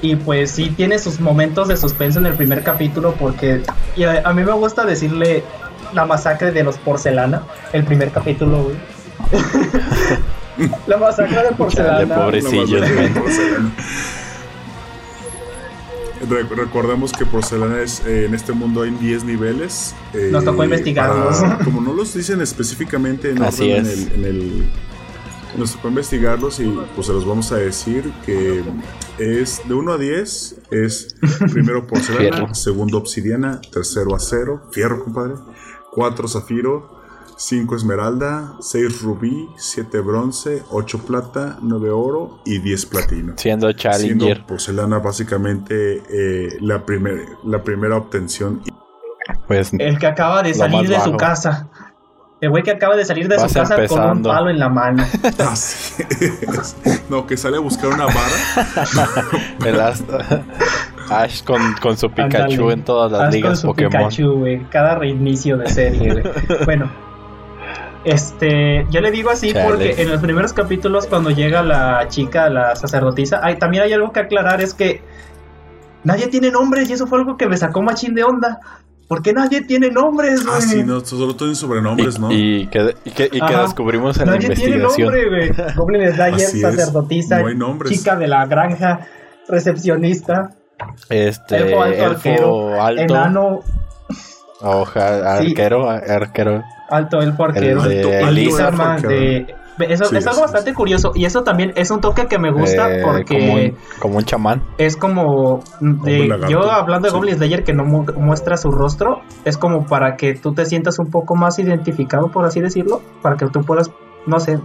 [SPEAKER 2] Y pues sí tiene sus momentos de suspenso en el primer capítulo porque y a, a mí me gusta decirle la masacre de los porcelana, el primer capítulo, güey. la masacre de porcelana.
[SPEAKER 3] Pobrecillos,
[SPEAKER 1] recordemos que porcelana es eh, en este mundo hay 10 niveles. eh,
[SPEAKER 2] Nos tocó investigarlos.
[SPEAKER 1] para- como no los dicen específicamente en,
[SPEAKER 3] Así
[SPEAKER 1] orden
[SPEAKER 3] es.
[SPEAKER 1] en el, en el- nos tocó investigarlos y pues se los vamos a decir que es de 1 a 10 es primero porcelana,
[SPEAKER 3] Fierro.
[SPEAKER 1] segundo obsidiana, tercero acero, fierro compadre, 4 zafiro, 5 esmeralda, 6 rubí, 7 bronce, 8 plata, 9 oro y 10 platino.
[SPEAKER 3] Siendo Challenger.
[SPEAKER 1] Siendo porcelana básicamente eh, la, primer, la primera obtención.
[SPEAKER 3] Pues
[SPEAKER 2] El que acaba de salir de su casa. El güey que acaba de salir de su
[SPEAKER 3] Vas
[SPEAKER 2] casa con un
[SPEAKER 3] empezando.
[SPEAKER 2] palo en la mano.
[SPEAKER 1] Así es. No, que sale a buscar una vara.
[SPEAKER 3] el Ash, Ash con, con su Pikachu
[SPEAKER 2] Ándale.
[SPEAKER 3] en todas las
[SPEAKER 2] con
[SPEAKER 3] ligas
[SPEAKER 2] su
[SPEAKER 3] Pokémon.
[SPEAKER 2] Pikachu, güey. Cada reinicio de serie, güey. bueno. Este, yo le digo así
[SPEAKER 3] Chale.
[SPEAKER 2] porque en los primeros capítulos cuando llega la chica, la sacerdotisa, hay, también hay algo que aclarar, es que nadie tiene nombres y eso fue algo que me sacó machín de onda. ¿Por qué nadie tiene nombres, güey?
[SPEAKER 1] Ah, sí, no, solo tienen sobrenombres, ¿no?
[SPEAKER 3] Y, que, y que- y que
[SPEAKER 2] Ajá.
[SPEAKER 3] descubrimos en la
[SPEAKER 2] Nadie tiene
[SPEAKER 3] investigación.
[SPEAKER 2] nombre, güey. Goblin Slayer, sacerdotisa,
[SPEAKER 1] No
[SPEAKER 2] chica de la granja, recepcionista,
[SPEAKER 3] Este,
[SPEAKER 2] elfo alto,
[SPEAKER 3] elfo
[SPEAKER 2] arquero,
[SPEAKER 3] alto,
[SPEAKER 2] enano,
[SPEAKER 3] o ja-
[SPEAKER 2] Sí.
[SPEAKER 3] arquero, arquero.
[SPEAKER 2] alto elfo arquero.
[SPEAKER 3] El de
[SPEAKER 1] Alto- alto
[SPEAKER 3] Elisa.
[SPEAKER 1] elfo
[SPEAKER 2] Forma
[SPEAKER 1] arquero.
[SPEAKER 2] de- Eso
[SPEAKER 1] Sí,
[SPEAKER 2] es algo
[SPEAKER 1] así
[SPEAKER 2] bastante curioso y eso también es un toque que me gusta
[SPEAKER 3] eh,
[SPEAKER 2] porque
[SPEAKER 3] como, un, como un chamán.
[SPEAKER 2] es como de- yo hablando de
[SPEAKER 1] Sí.
[SPEAKER 2] Goblin Slayer que no mu- muestra su rostro es como para que tú te sientas un poco más identificado por así decirlo para que tú puedas no sé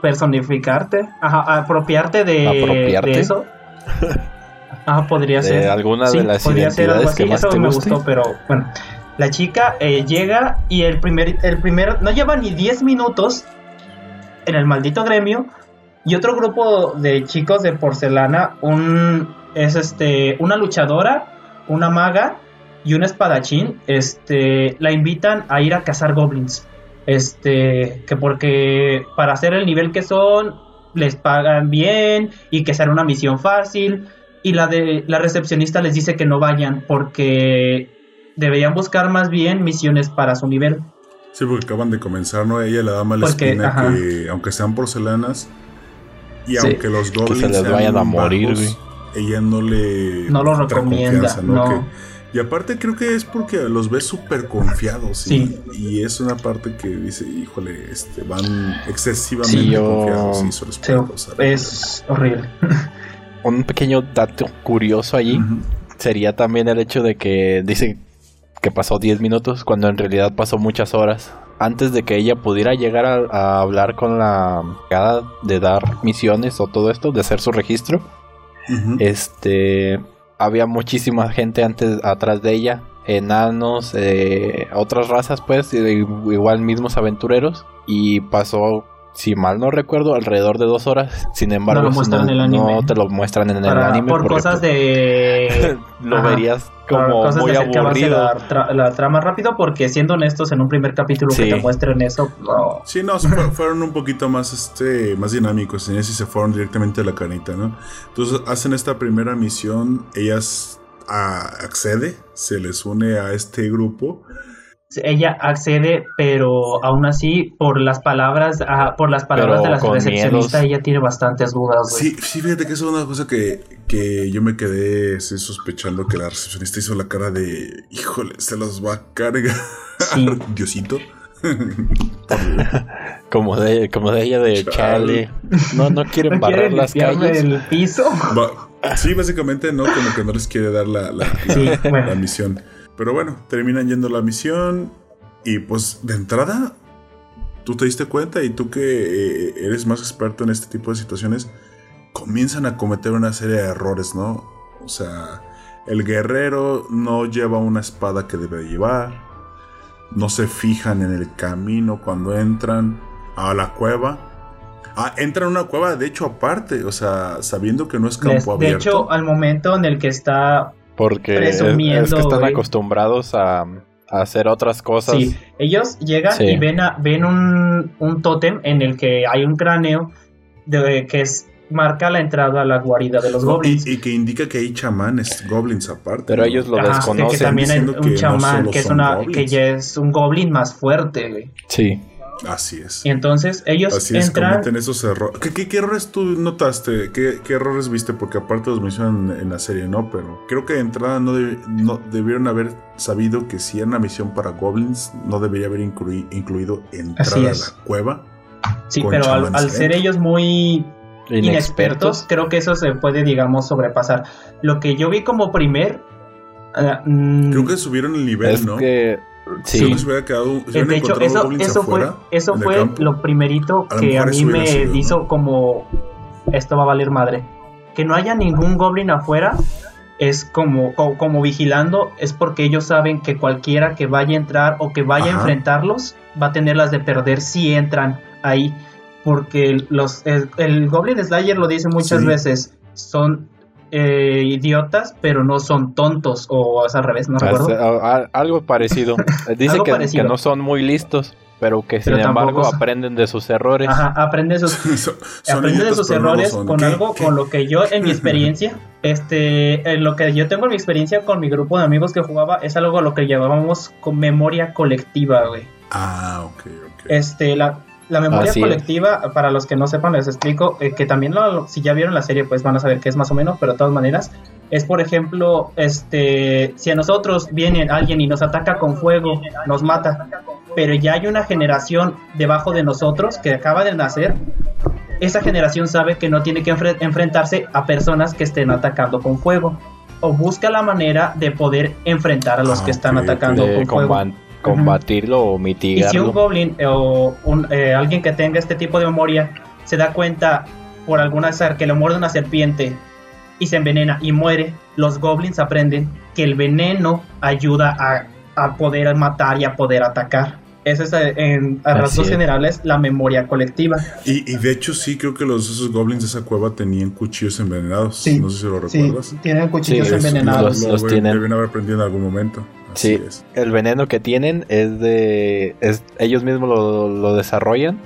[SPEAKER 2] personificarte ajá, apropiarte de,
[SPEAKER 3] Apropiarte.
[SPEAKER 2] de eso ajá podría
[SPEAKER 3] De
[SPEAKER 2] ser
[SPEAKER 3] alguna de las
[SPEAKER 2] podría ser algo
[SPEAKER 3] identidades que
[SPEAKER 2] así,
[SPEAKER 3] más
[SPEAKER 2] eso
[SPEAKER 3] te
[SPEAKER 2] me
[SPEAKER 3] guste.
[SPEAKER 2] gustó, pero bueno. La chica eh, llega y el primer, el primer, no lleva ni 10 minutos en el maldito gremio y otro grupo de chicos de porcelana, un, es este, una luchadora, una maga y un espadachín, este, la invitan a ir a cazar goblins. Este, que porque para hacer el nivel que son, les pagan bien y que será una misión fácil. Y la de la recepcionista les dice que no vayan porque deberían buscar más bien misiones para su nivel.
[SPEAKER 1] Sí, porque acaban de comenzar, ¿no? Ella le da mala
[SPEAKER 2] Porque,
[SPEAKER 1] espina
[SPEAKER 2] ajá.
[SPEAKER 1] que, aunque sean porcelanas y
[SPEAKER 2] Sí.
[SPEAKER 1] aunque los goblins
[SPEAKER 3] se les vayan a morir,
[SPEAKER 1] bajos, ella no le
[SPEAKER 2] No lo recomienda, no.
[SPEAKER 1] Que- y aparte creo que es porque los ve súper confiados
[SPEAKER 2] Sí.
[SPEAKER 1] y, y es una parte que dice, híjole, este, van excesivamente
[SPEAKER 3] Sí, yo-
[SPEAKER 1] confiados y
[SPEAKER 2] es horrible.
[SPEAKER 3] Un pequeño dato curioso allí sería también el hecho de que dice que pasó 10 minutos cuando en realidad pasó muchas horas. Antes de que ella pudiera llegar a, a hablar con la de dar misiones o todo esto, de hacer su registro, este había muchísima gente antes atrás de ella, enanos, eh, otras razas pues, igual mismos aventureros y pasó si mal no recuerdo, alrededor de dos horas. Sin embargo,
[SPEAKER 2] lo muestran
[SPEAKER 3] no,
[SPEAKER 2] en el anime.
[SPEAKER 3] no te lo muestran en el
[SPEAKER 2] Para-
[SPEAKER 3] anime.
[SPEAKER 2] por
[SPEAKER 3] porque,
[SPEAKER 2] cosas
[SPEAKER 3] pues,
[SPEAKER 2] de
[SPEAKER 3] lo
[SPEAKER 2] Ajá.
[SPEAKER 3] verías
[SPEAKER 2] por
[SPEAKER 3] como
[SPEAKER 2] cosas
[SPEAKER 3] muy
[SPEAKER 2] de hacer que avance
[SPEAKER 3] aburrido.
[SPEAKER 2] la, tra- la trama rápido porque siendo honestos en un primer capítulo
[SPEAKER 3] Sí.
[SPEAKER 2] que te muestren eso no
[SPEAKER 1] Sí, no, fueron un poquito más, este, más dinámicos, en ese se fueron directamente a la canita, ¿no? Entonces hacen esta primera misión, ellas ah, accede, se les une a este grupo.
[SPEAKER 2] Ella accede pero aún así por las palabras ah, por las palabras
[SPEAKER 3] Pero
[SPEAKER 2] de la recepcionista
[SPEAKER 3] miedos.
[SPEAKER 2] ella tiene bastantes dudas güey.
[SPEAKER 1] Sí, sí, fíjate que eso es una cosa que, que yo me quedé sospechando que la recepcionista hizo la cara de, híjole, se los va a cargar,
[SPEAKER 2] Sí.
[SPEAKER 1] Diosito.
[SPEAKER 3] Como de, como de ella de
[SPEAKER 1] Chale.
[SPEAKER 3] Chale. No, no quieren
[SPEAKER 2] ¿No
[SPEAKER 3] barrer
[SPEAKER 2] quieren
[SPEAKER 3] las calles.
[SPEAKER 2] el piso
[SPEAKER 1] Va- sí, básicamente no, como que no les quiere dar la, la- la-
[SPEAKER 2] Sí, bueno.
[SPEAKER 1] la misión. Pero bueno, terminan yendo la misión y pues de entrada, tú te diste cuenta y tú que eh, eres más experto en este tipo de situaciones, comienzan a cometer una serie de errores, ¿no? O sea, el guerrero no lleva una espada que debe llevar, no se fijan en el camino cuando entran a la cueva. Ah, entran a una cueva, de hecho, aparte, o sea, sabiendo que no es
[SPEAKER 2] Les-
[SPEAKER 1] campo
[SPEAKER 2] de
[SPEAKER 1] abierto.
[SPEAKER 2] hecho al momento en el que está
[SPEAKER 3] Porque es,
[SPEAKER 2] Presumiendo,
[SPEAKER 3] es que están
[SPEAKER 2] güey.
[SPEAKER 3] acostumbrados a, a hacer otras cosas.
[SPEAKER 2] Sí, ellos llegan
[SPEAKER 3] Sí.
[SPEAKER 2] y ven, a- ven un, un tótem en el que hay un cráneo de, que es, marca la entrada a la guarida de los
[SPEAKER 1] No,
[SPEAKER 2] goblins.
[SPEAKER 1] y, y que indica que hay chamanes, goblins aparte.
[SPEAKER 3] Pero
[SPEAKER 1] ¿no?
[SPEAKER 3] ellos lo
[SPEAKER 2] Ajá,
[SPEAKER 3] desconocen.
[SPEAKER 2] que también hay un chamán que es una
[SPEAKER 1] goblins.
[SPEAKER 2] que ya es un goblin más fuerte, güey.
[SPEAKER 3] Sí.
[SPEAKER 1] Así es.
[SPEAKER 2] Y entonces ellos
[SPEAKER 1] Así es,
[SPEAKER 2] entran
[SPEAKER 1] cometen esos errores. ¿Qué, qué, qué errores tú notaste? ¿Qué, qué errores viste? Porque aparte los mencionan en la serie, ¿no? Pero creo que de entrada no, deb- no debieron haber sabido que si era una misión para goblins, no debería haber inclui- incluido entrar
[SPEAKER 2] Así
[SPEAKER 1] a
[SPEAKER 2] es.
[SPEAKER 1] la cueva.
[SPEAKER 2] Sí, pero al, ser ellos muy inexpertos,
[SPEAKER 3] Inexpertos.
[SPEAKER 2] creo que eso se puede, digamos, sobrepasar. Lo que yo vi como primer... ah, mm,
[SPEAKER 1] Creo que subieron el nivel,
[SPEAKER 3] Es
[SPEAKER 1] ¿no?
[SPEAKER 3] que. Sí.
[SPEAKER 1] Hubiera quedado. se
[SPEAKER 2] de hecho, eso, eso fue, eso fue
[SPEAKER 1] campo.
[SPEAKER 2] lo primerito
[SPEAKER 1] A lo
[SPEAKER 2] que a mí me
[SPEAKER 1] sido, ¿no?
[SPEAKER 2] hizo como esto va a valer madre. Que no haya ningún goblin afuera es como, co- como, vigilando, es porque ellos saben que cualquiera que vaya a entrar o que vaya a enfrentarlos va a tener las de perder si entran ahí. Porque los, el, el Goblin Slayer lo dice muchas
[SPEAKER 1] Sí.
[SPEAKER 2] veces, son eh, idiotas, pero no son tontos, o es al revés, no
[SPEAKER 3] Es,
[SPEAKER 2] recuerdo.
[SPEAKER 3] a- a- algo parecido. Dice
[SPEAKER 2] Algo
[SPEAKER 3] que,
[SPEAKER 2] parecido.
[SPEAKER 3] que no son muy listos, pero que sin
[SPEAKER 2] Pero
[SPEAKER 3] embargo
[SPEAKER 2] son-
[SPEAKER 3] aprenden de sus errores.
[SPEAKER 2] Ajá, aprende sus,
[SPEAKER 1] Son- son
[SPEAKER 2] aprende de sus
[SPEAKER 1] no
[SPEAKER 2] errores con
[SPEAKER 1] ¿Qué?
[SPEAKER 2] algo
[SPEAKER 1] ¿Qué?
[SPEAKER 2] con lo que yo en mi experiencia este en lo que yo tengo en mi experiencia con mi grupo de amigos que jugaba es algo a lo que llamábamos con memoria colectiva güey
[SPEAKER 1] Ah, ok, ok.
[SPEAKER 2] este la la memoria
[SPEAKER 3] Así es.
[SPEAKER 2] colectiva, para los que no sepan, les explico, eh, que también lo- si ya vieron la serie, pues van a saber qué es más o menos, pero de todas maneras, es por ejemplo, este, si a nosotros viene alguien y nos ataca con fuego, nos mata, pero ya hay una generación debajo de nosotros que acaba de nacer, esa generación sabe que no tiene que enfre- enfrentarse a personas que estén atacando con fuego, o busca la manera de poder enfrentar a los
[SPEAKER 1] Ah,
[SPEAKER 2] que están
[SPEAKER 1] ok, ok.
[SPEAKER 2] atacando
[SPEAKER 3] de
[SPEAKER 2] con fuego.
[SPEAKER 3] Combatirlo o
[SPEAKER 2] Y si un
[SPEAKER 3] mitigarlo.
[SPEAKER 2] goblin eh, o un, eh, alguien que tenga este tipo de memoria se da cuenta por alguna azar que le muerde una serpiente y se envenena y muere, los goblins aprenden que el veneno ayuda a, a poder matar y a poder atacar. Esa es en, a rasgos
[SPEAKER 3] es.
[SPEAKER 2] generales la memoria colectiva.
[SPEAKER 1] Y, y de hecho sí, creo que los esos goblins de esa cueva tenían cuchillos envenenados.
[SPEAKER 2] Sí,
[SPEAKER 1] no sé si lo recuerdas.
[SPEAKER 2] tienen cuchillos
[SPEAKER 3] Sí,
[SPEAKER 2] envenenados.
[SPEAKER 3] los-
[SPEAKER 1] Lo
[SPEAKER 3] tienen.
[SPEAKER 1] Deben haber aprendido en algún momento. Así
[SPEAKER 3] Sí,
[SPEAKER 1] es.
[SPEAKER 3] el veneno que tienen es de. Es, ellos mismos lo, lo desarrollan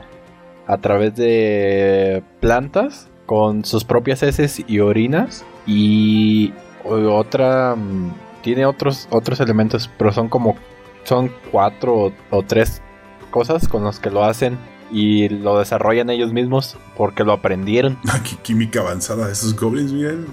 [SPEAKER 3] a través de plantas con sus propias heces y orinas. Y otra. mm, Tiene otros, otros elementos, pero son como. Son cuatro o, o tres cosas con los que lo hacen. Y lo desarrollan ellos mismos porque lo aprendieron.
[SPEAKER 1] Ah, qué química avanzada de esos goblins, Miguel.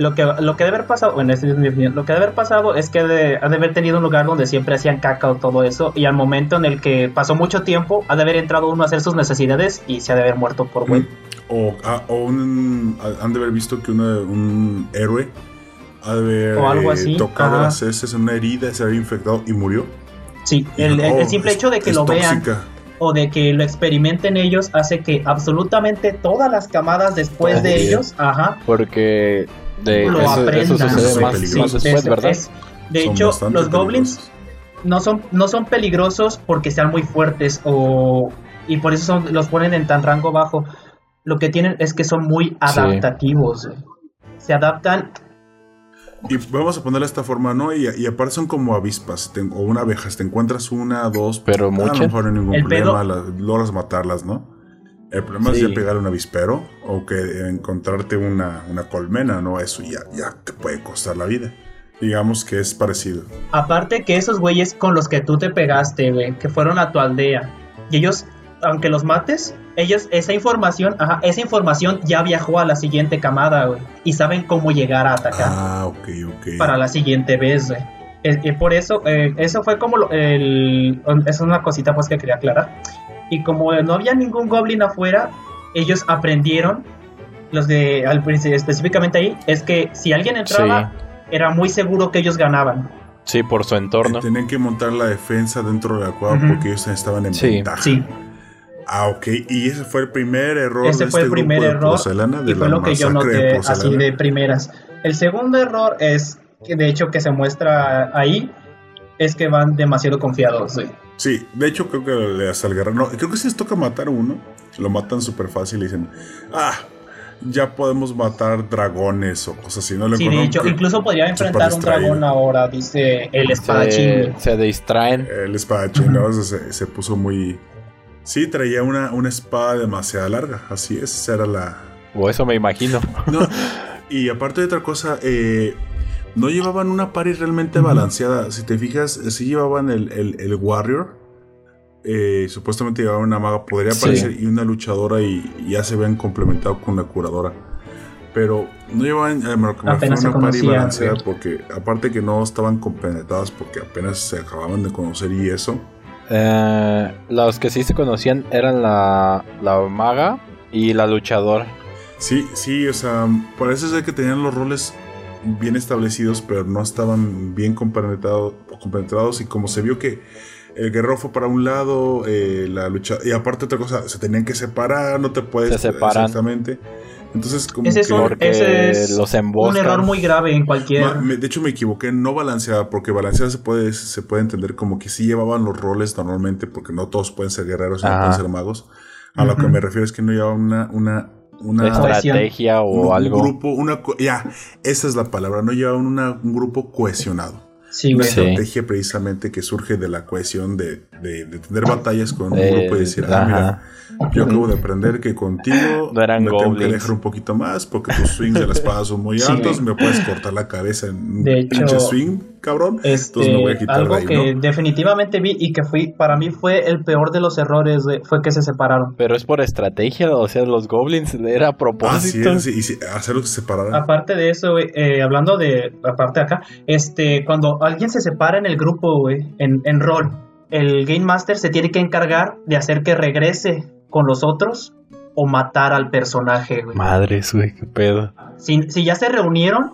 [SPEAKER 2] Lo que, lo que debe haber pasado, bueno, esta es mi opinión, lo que debe haber pasado es que de, ha de haber tenido un lugar donde siempre hacían caca o todo eso, y al momento en el que pasó mucho tiempo, ha de haber entrado uno a hacer sus necesidades y se ha de haber muerto por güey.
[SPEAKER 1] O, ah, o un, han de haber visto que una- un héroe ha de haber
[SPEAKER 2] O algo
[SPEAKER 1] eh, tocado
[SPEAKER 2] ajá.
[SPEAKER 1] las heces en una herida, se había infectado y murió.
[SPEAKER 2] Sí, el, el- el simple
[SPEAKER 1] es-
[SPEAKER 2] hecho de que lo vean o de que lo experimenten ellos hace que absolutamente todas las camadas después de ellos, ajá,
[SPEAKER 3] Porque de
[SPEAKER 2] lo
[SPEAKER 3] eso, eso
[SPEAKER 2] aprendan.
[SPEAKER 3] sucede
[SPEAKER 1] Son
[SPEAKER 3] más,
[SPEAKER 1] peligrosos.
[SPEAKER 3] más después,
[SPEAKER 2] es-
[SPEAKER 3] ¿verdad?
[SPEAKER 2] es- de
[SPEAKER 1] Son
[SPEAKER 2] hecho, los goblins
[SPEAKER 1] peligrosos.
[SPEAKER 2] no son, no son peligrosos porque sean muy fuertes o, Y por eso son- los ponen en tan rango bajo. Lo que tienen es que son muy adaptativos. Se adaptan
[SPEAKER 1] Y vamos a ponerle de esta forma, ¿no? Y, y aparte son como avispas te- o una abeja. Si te encuentras una, dos,
[SPEAKER 3] Pero
[SPEAKER 1] a
[SPEAKER 3] muchas.
[SPEAKER 1] lo mejor no hay ningún
[SPEAKER 2] El
[SPEAKER 1] problema,
[SPEAKER 2] pedo-
[SPEAKER 1] las- logras matarlas, ¿no? El problema
[SPEAKER 3] Sí.
[SPEAKER 1] es ya pegar un avispero o que encontrarte una, una colmena, ¿no? Eso ya, ya te puede costar la vida. Digamos que es parecido.
[SPEAKER 2] Aparte que esos güeyes con los que tú te pegaste, güey, que fueron a tu aldea, y ellos, aunque los mates, ellos, esa información, ajá, esa información ya viajó a la siguiente camada, güey, y saben cómo llegar a atacar
[SPEAKER 1] Ah, ok, ok.
[SPEAKER 2] para la siguiente vez, güey. Es- Y por eso, eh, eso fue como lo- el, es una cosita pues que quería aclarar. Y como no había ningún goblin afuera, ellos aprendieron, los de, al principio, específicamente ahí, es que si alguien entraba, era muy seguro que ellos ganaban.
[SPEAKER 3] Sí, por su entorno.
[SPEAKER 1] Tenían que montar la defensa dentro de la cueva porque ellos estaban en
[SPEAKER 3] Sí.
[SPEAKER 1] ventaja.
[SPEAKER 2] Sí.
[SPEAKER 1] Ah, ok. Y ese fue el primer error
[SPEAKER 2] Ese
[SPEAKER 1] de
[SPEAKER 2] fue
[SPEAKER 1] este
[SPEAKER 2] el primer
[SPEAKER 1] grupo
[SPEAKER 2] error
[SPEAKER 1] de
[SPEAKER 2] y fue lo que yo
[SPEAKER 1] masacre de
[SPEAKER 2] noté así de primeras. El segundo error es que de hecho que se muestra ahí es que van demasiado confiados. güey.
[SPEAKER 1] Sí, de hecho creo que le- hasta el guerrero, no, creo que si les toca matar a uno, lo matan súper fácil y dicen, ah, ya podemos matar dragones o cosas así, no le
[SPEAKER 2] Sí, de hecho, incluso podría enfrentar un dragón ahora, dice el espadachín.
[SPEAKER 3] Se, se distraen.
[SPEAKER 1] El espadachín, ¿no? se, se puso muy... Sí, traía una, una espada demasiado larga, así es, esa era la...
[SPEAKER 3] O eso me imagino.
[SPEAKER 1] No, y aparte de otra cosa, eh, no llevaban una party realmente balanceada. Si te fijas, sí llevaban el, el, el Warrior. eh, supuestamente llevaban una maga, podría
[SPEAKER 3] Sí.
[SPEAKER 1] parecer, y una luchadora, y, y ya se habían complementado con la curadora. Pero no llevaban eh, me- me
[SPEAKER 2] Apenas se
[SPEAKER 1] refiero a una party
[SPEAKER 2] conocían,
[SPEAKER 1] balanceada
[SPEAKER 2] sí.
[SPEAKER 1] porque, aparte que no estaban compenetradas porque apenas se acababan de conocer y eso.
[SPEAKER 3] Eh, los que sí se conocían eran la, la maga y la luchadora.
[SPEAKER 1] Sí, sí, o sea, parece ser que tenían los roles bien establecidos, pero no estaban bien compenetrado- compenetrados. Y como se vio que el guerrero fue para un lado, eh, la lucha. Y aparte, otra cosa, se tenían que separar, no te puedes.
[SPEAKER 3] Se separan.
[SPEAKER 1] Exactamente. Entonces, como
[SPEAKER 2] Ese es
[SPEAKER 1] que-
[SPEAKER 2] un- ese es
[SPEAKER 3] los
[SPEAKER 2] Un error muy grave en cualquier.
[SPEAKER 1] Ma- me- de hecho, me equivoqué, no balanceada, porque balanceada se puede, se puede entender como que sí llevaban los roles normalmente, porque no todos pueden ser guerreros, no
[SPEAKER 3] Ajá.
[SPEAKER 1] pueden ser magos. A lo que me refiero es que no llevaban una, una, una
[SPEAKER 3] estrategia o
[SPEAKER 1] un, un
[SPEAKER 3] algo.
[SPEAKER 1] grupo, una co- ya, esa es la palabra, no llevaban una- un grupo cohesionado.
[SPEAKER 2] Sí,
[SPEAKER 1] Una.
[SPEAKER 3] Sí.
[SPEAKER 1] estrategia precisamente que surge de la cohesión de, de- de tener batallas con un
[SPEAKER 3] Eh,
[SPEAKER 1] grupo y decir, ah,
[SPEAKER 3] ajá.
[SPEAKER 1] mira, yo acabo de aprender que contigo
[SPEAKER 3] No eran
[SPEAKER 1] me tengo que dejar un poquito más porque tus swings de la espada son muy
[SPEAKER 2] Sí.
[SPEAKER 1] altos, me puedes cortar la cabeza en un
[SPEAKER 2] hecho,
[SPEAKER 1] pinche swing, cabrón.
[SPEAKER 2] Este,
[SPEAKER 1] Entonces me voy a quitar
[SPEAKER 2] algo
[SPEAKER 1] de ahí,
[SPEAKER 2] que
[SPEAKER 1] ¿no?
[SPEAKER 2] definitivamente vi y que fui, para mí fue el peor de los errores, fue que se separaron.
[SPEAKER 3] Pero es por estrategia, o sea, los goblins era a
[SPEAKER 1] Ah, sí,
[SPEAKER 3] propósito.
[SPEAKER 1] sí, y hacerlos que se separaran.
[SPEAKER 2] Aparte de eso, güey, eh, hablando de, aparte de acá, este, cuando alguien se separa en el grupo, güey, en, en rol, el Game Master se tiene que encargar de hacer que regrese con los otros o matar al personaje, güey.
[SPEAKER 3] Madres, güey, qué pedo.
[SPEAKER 2] Si, si ya se reunieron,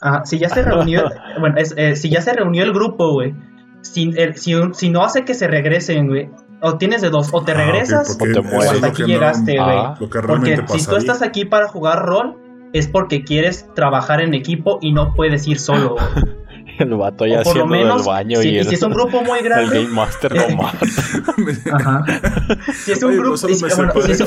[SPEAKER 2] ah, si ya se reunió, bueno, es, eh, si ya se reunió el grupo, güey, si, el- si, si no hace que se regresen, güey, o tienes de dos, o te
[SPEAKER 1] Ah,
[SPEAKER 2] regresas,
[SPEAKER 3] o te mueres.
[SPEAKER 2] hasta
[SPEAKER 1] que
[SPEAKER 2] aquí
[SPEAKER 1] no-
[SPEAKER 2] llegaste, güey.
[SPEAKER 3] Ah.
[SPEAKER 1] Que
[SPEAKER 2] Porque si tú estás aquí para jugar rol, es porque quieres trabajar en equipo y no puedes ir solo. güey.
[SPEAKER 3] El vato ya haciendo
[SPEAKER 2] menos,
[SPEAKER 3] del baño
[SPEAKER 2] si,
[SPEAKER 3] y
[SPEAKER 2] y
[SPEAKER 3] el,
[SPEAKER 2] si es un grupo muy
[SPEAKER 3] el
[SPEAKER 2] grande,
[SPEAKER 3] Game Master lo mata.
[SPEAKER 2] Ajá. Si es un
[SPEAKER 1] Oye,
[SPEAKER 2] grupo,
[SPEAKER 1] pues solo
[SPEAKER 2] si,
[SPEAKER 1] me
[SPEAKER 2] bueno, si es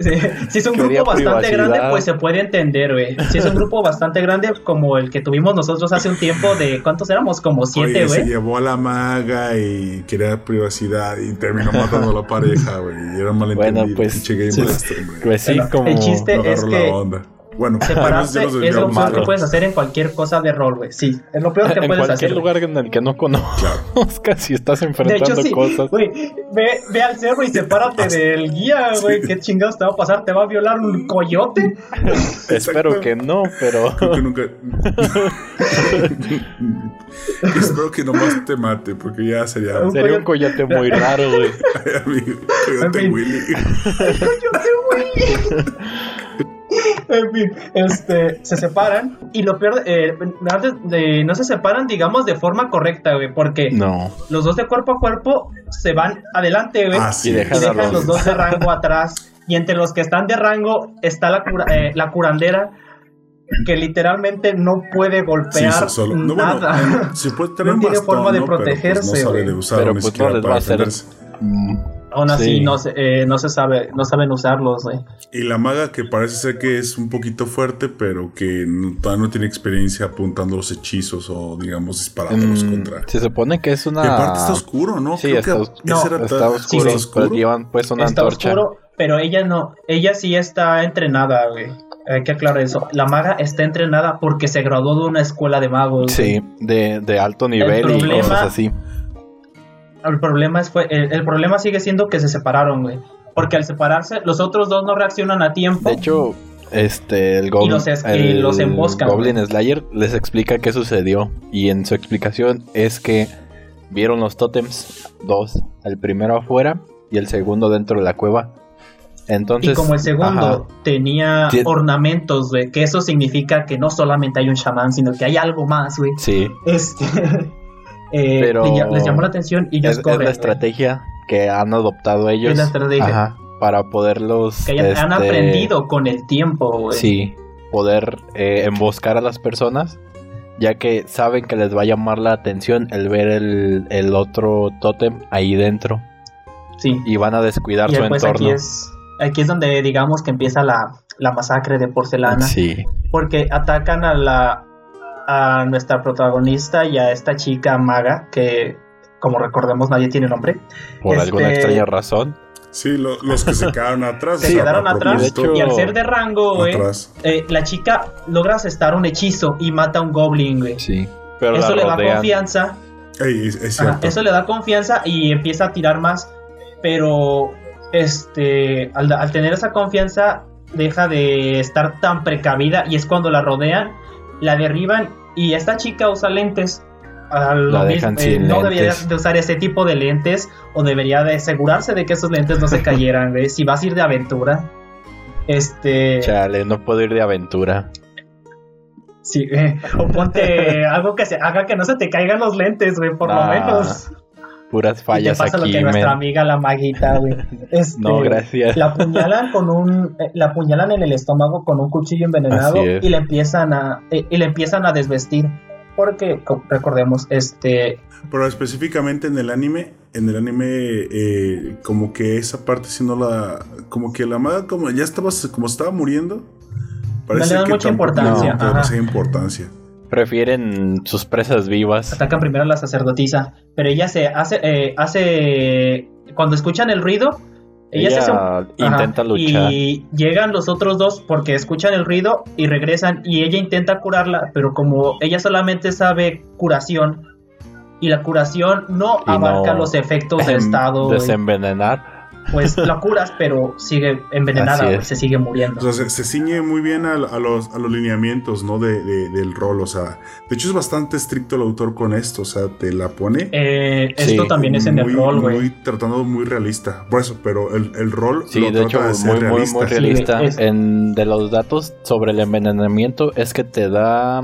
[SPEAKER 2] si- es un
[SPEAKER 3] Quería
[SPEAKER 2] grupo bastante
[SPEAKER 3] privacidad.
[SPEAKER 2] grande, pues se puede entender, güey. Si es un grupo bastante grande, como el que tuvimos nosotros hace un tiempo, de ¿cuántos éramos? Como siete,
[SPEAKER 1] Oye, se
[SPEAKER 2] güey.
[SPEAKER 1] llevó a la maga y quería privacidad y terminó matando a la pareja, güey. Y era malentendido.
[SPEAKER 3] Bueno, pues,
[SPEAKER 1] pinche Game
[SPEAKER 3] sí.
[SPEAKER 1] Master, güey.
[SPEAKER 3] Pues sí,
[SPEAKER 2] Bueno,
[SPEAKER 3] como...
[SPEAKER 2] el chiste
[SPEAKER 1] No
[SPEAKER 2] es que
[SPEAKER 1] la onda. Bueno,
[SPEAKER 2] separarse es lo peor que puedes hacer en cualquier cosa de rol, güey. Sí, es lo peor que
[SPEAKER 3] en
[SPEAKER 2] puedes
[SPEAKER 3] cualquier
[SPEAKER 2] hacer. güey.
[SPEAKER 3] lugar en el que no conozcas si estás
[SPEAKER 2] De
[SPEAKER 3] enfrentando
[SPEAKER 2] hecho, sí,
[SPEAKER 3] cosas.
[SPEAKER 2] güey, ve, ve al cerro y sepárate del guía, güey. ¿Qué chingados te va a pasar? ¿Te va a violar un coyote?
[SPEAKER 3] Espero que no, pero...
[SPEAKER 1] Creo que nunca. Espero que nomás te mate, porque ya sería.
[SPEAKER 2] Un
[SPEAKER 3] Sería un coyote muy raro, güey.
[SPEAKER 1] Amigo, coyote
[SPEAKER 2] En fin.
[SPEAKER 1] Willy.
[SPEAKER 2] En fin, este, se separan y lo peor, eh, antes de, no se separan, digamos, de forma correcta, güey, porque
[SPEAKER 3] No.
[SPEAKER 2] los dos de cuerpo a cuerpo se van adelante, güey,
[SPEAKER 1] Ah, sí.
[SPEAKER 3] Y
[SPEAKER 2] dejan
[SPEAKER 3] los-
[SPEAKER 2] los dos de rango atrás. Y entre los que están de rango está la, cura- eh, la curandera, que literalmente no puede golpear
[SPEAKER 1] so- solo. No, bueno,
[SPEAKER 2] nada.
[SPEAKER 1] puede tener
[SPEAKER 2] No tiene
[SPEAKER 1] bastón,
[SPEAKER 2] forma de
[SPEAKER 1] ¿no? Pero, pues,
[SPEAKER 2] protegerse,
[SPEAKER 1] no sabe
[SPEAKER 2] güey.
[SPEAKER 1] de
[SPEAKER 3] Pero
[SPEAKER 1] ni
[SPEAKER 3] pues no les va a hacer
[SPEAKER 2] aún así
[SPEAKER 3] Sí.
[SPEAKER 2] no, se, eh, no se sabe, no saben usarlos.
[SPEAKER 1] Y la maga que parece ser que es un poquito fuerte, pero que no, todavía no tiene experiencia apuntando los hechizos o, digamos, disparándolos
[SPEAKER 3] Mm,
[SPEAKER 1] contra.
[SPEAKER 3] se supone que es una.
[SPEAKER 1] Y aparte está oscuro, ¿no?
[SPEAKER 3] Sí,
[SPEAKER 1] Creo
[SPEAKER 3] está,
[SPEAKER 1] que
[SPEAKER 3] os-
[SPEAKER 1] ese
[SPEAKER 2] no,
[SPEAKER 1] era
[SPEAKER 3] está oscuro,
[SPEAKER 2] sí,
[SPEAKER 3] pero llevan pues una
[SPEAKER 2] está
[SPEAKER 3] antorcha.
[SPEAKER 2] oscuro, pero ella no, ella sí está entrenada, güey. Hay que aclarar eso. La maga está entrenada porque se graduó de una escuela de magos.
[SPEAKER 3] Sí, de, de alto nivel y
[SPEAKER 2] problema-
[SPEAKER 3] cosas así.
[SPEAKER 2] El problema es fue, el, el problema sigue siendo que se separaron, güey. Porque al separarse, los otros dos no reaccionan a tiempo.
[SPEAKER 3] De hecho, este, el Goblin,
[SPEAKER 2] los es- y los emboscan,
[SPEAKER 3] Goblin
[SPEAKER 2] güey.
[SPEAKER 3] Slayer les explica qué sucedió. Y en su explicación es que vieron los tótems, dos, el primero afuera y el segundo dentro de la cueva. Entonces,
[SPEAKER 2] y como el segundo
[SPEAKER 3] ajá,
[SPEAKER 2] tenía
[SPEAKER 3] Tien-
[SPEAKER 2] ornamentos, güey, que eso significa que no solamente hay un chamán, sino que hay algo más, güey.
[SPEAKER 3] sí,
[SPEAKER 2] Este, eh,
[SPEAKER 3] Pero-
[SPEAKER 2] les llamó la atención y ellos
[SPEAKER 3] es, es
[SPEAKER 2] corren.
[SPEAKER 3] la
[SPEAKER 2] güey.
[SPEAKER 3] estrategia que han adoptado ellos.
[SPEAKER 2] Es la estrategia.
[SPEAKER 3] Ajá, para poderlos.
[SPEAKER 2] Que hayan- han
[SPEAKER 3] este,
[SPEAKER 2] aprendido con el tiempo, güey.
[SPEAKER 3] Sí, poder eh, emboscar a las personas, ya que saben que les va a llamar la atención el ver el, el otro tótem ahí dentro
[SPEAKER 2] Sí.
[SPEAKER 3] y van a descuidar
[SPEAKER 2] Y
[SPEAKER 3] su entorno.
[SPEAKER 2] aquí es, aquí es donde digamos que empieza la, la masacre de porcelana.
[SPEAKER 3] Sí,
[SPEAKER 2] Porque atacan a la a nuestra protagonista y a esta chica maga que como recordemos nadie tiene nombre.
[SPEAKER 3] por
[SPEAKER 2] Este-
[SPEAKER 3] alguna extraña razón.
[SPEAKER 1] Sí, lo- los que se quedaron atrás.
[SPEAKER 2] Se
[SPEAKER 1] o sea,
[SPEAKER 2] quedaron atrás y al ser de rango, güey, eh, la chica logra asestar un hechizo y mata a un goblin, güey.
[SPEAKER 3] Sí, pero
[SPEAKER 2] Eso le da
[SPEAKER 3] rodean.
[SPEAKER 2] confianza
[SPEAKER 1] Ey, es, es
[SPEAKER 2] Ajá,
[SPEAKER 1] cierto.
[SPEAKER 2] eso le da confianza y empieza a tirar más, pero este al, al tener esa confianza deja de estar tan precavida y es cuando la rodean, la derriban y esta chica usa lentes. A lo
[SPEAKER 3] La
[SPEAKER 2] mismo,
[SPEAKER 3] dejan
[SPEAKER 2] eh,
[SPEAKER 3] sin
[SPEAKER 2] no debería de usar ese tipo de lentes o debería de asegurarse de que esos lentes no se cayeran, güey, si vas a ir de aventura. Este,
[SPEAKER 3] Chale, no puedo ir de aventura.
[SPEAKER 2] sí, eh, o ponte algo que se haga que no se te caigan los lentes, güey, por lo
[SPEAKER 3] Ah,
[SPEAKER 2] menos.
[SPEAKER 3] Puras
[SPEAKER 2] Y te
[SPEAKER 3] fallas
[SPEAKER 2] pasa lo
[SPEAKER 3] aquí,
[SPEAKER 2] que nuestra amiga la maguita, güey. Este,
[SPEAKER 3] No, gracias.
[SPEAKER 2] La apuñalan con un, eh, la apuñalan en el estómago con un cuchillo envenenado y le empiezan a, eh, y le empiezan a desvestir. Porque co- recordemos, este,
[SPEAKER 1] Pero específicamente en el anime, en el anime, eh, como que esa parte siendo la. Como que la maga, como ya estaba, como estaba muriendo.
[SPEAKER 2] No le dan mucha
[SPEAKER 1] tampoco
[SPEAKER 2] importancia,
[SPEAKER 1] le dan
[SPEAKER 2] ajá.
[SPEAKER 1] demasiada importancia.
[SPEAKER 3] Prefieren sus presas vivas.
[SPEAKER 2] atacan primero a la sacerdotisa, pero ella se hace, eh, hace, cuando escuchan el ruido, ella, se hace un-
[SPEAKER 3] intenta luchar.
[SPEAKER 2] Y llegan los otros dos porque escuchan el ruido y regresan y ella intenta curarla, pero como ella solamente sabe curación y la curación no
[SPEAKER 3] Y
[SPEAKER 2] abarca
[SPEAKER 3] no-
[SPEAKER 2] los efectos de
[SPEAKER 3] Em,
[SPEAKER 2] estado,
[SPEAKER 3] Desenvenenar.
[SPEAKER 2] Pues la curas pero sigue envenenada, se sigue muriendo.
[SPEAKER 1] O sea, se, se ciñe muy bien a, a los, a los lineamientos, ¿no? De, de- del rol, o sea. De hecho, es bastante estricto el autor con esto, o sea, te la pone.
[SPEAKER 2] Eh,
[SPEAKER 3] Sí,
[SPEAKER 2] esto también es en el rol, güey.
[SPEAKER 1] muy tratando muy realista. Por eso, pero el, el rol
[SPEAKER 3] Sí,
[SPEAKER 1] lo
[SPEAKER 3] de hecho,
[SPEAKER 1] trata de ser
[SPEAKER 3] muy, muy,
[SPEAKER 1] realista.
[SPEAKER 3] muy realista.
[SPEAKER 2] Sí, es-
[SPEAKER 3] En, de los datos sobre el envenenamiento es que te da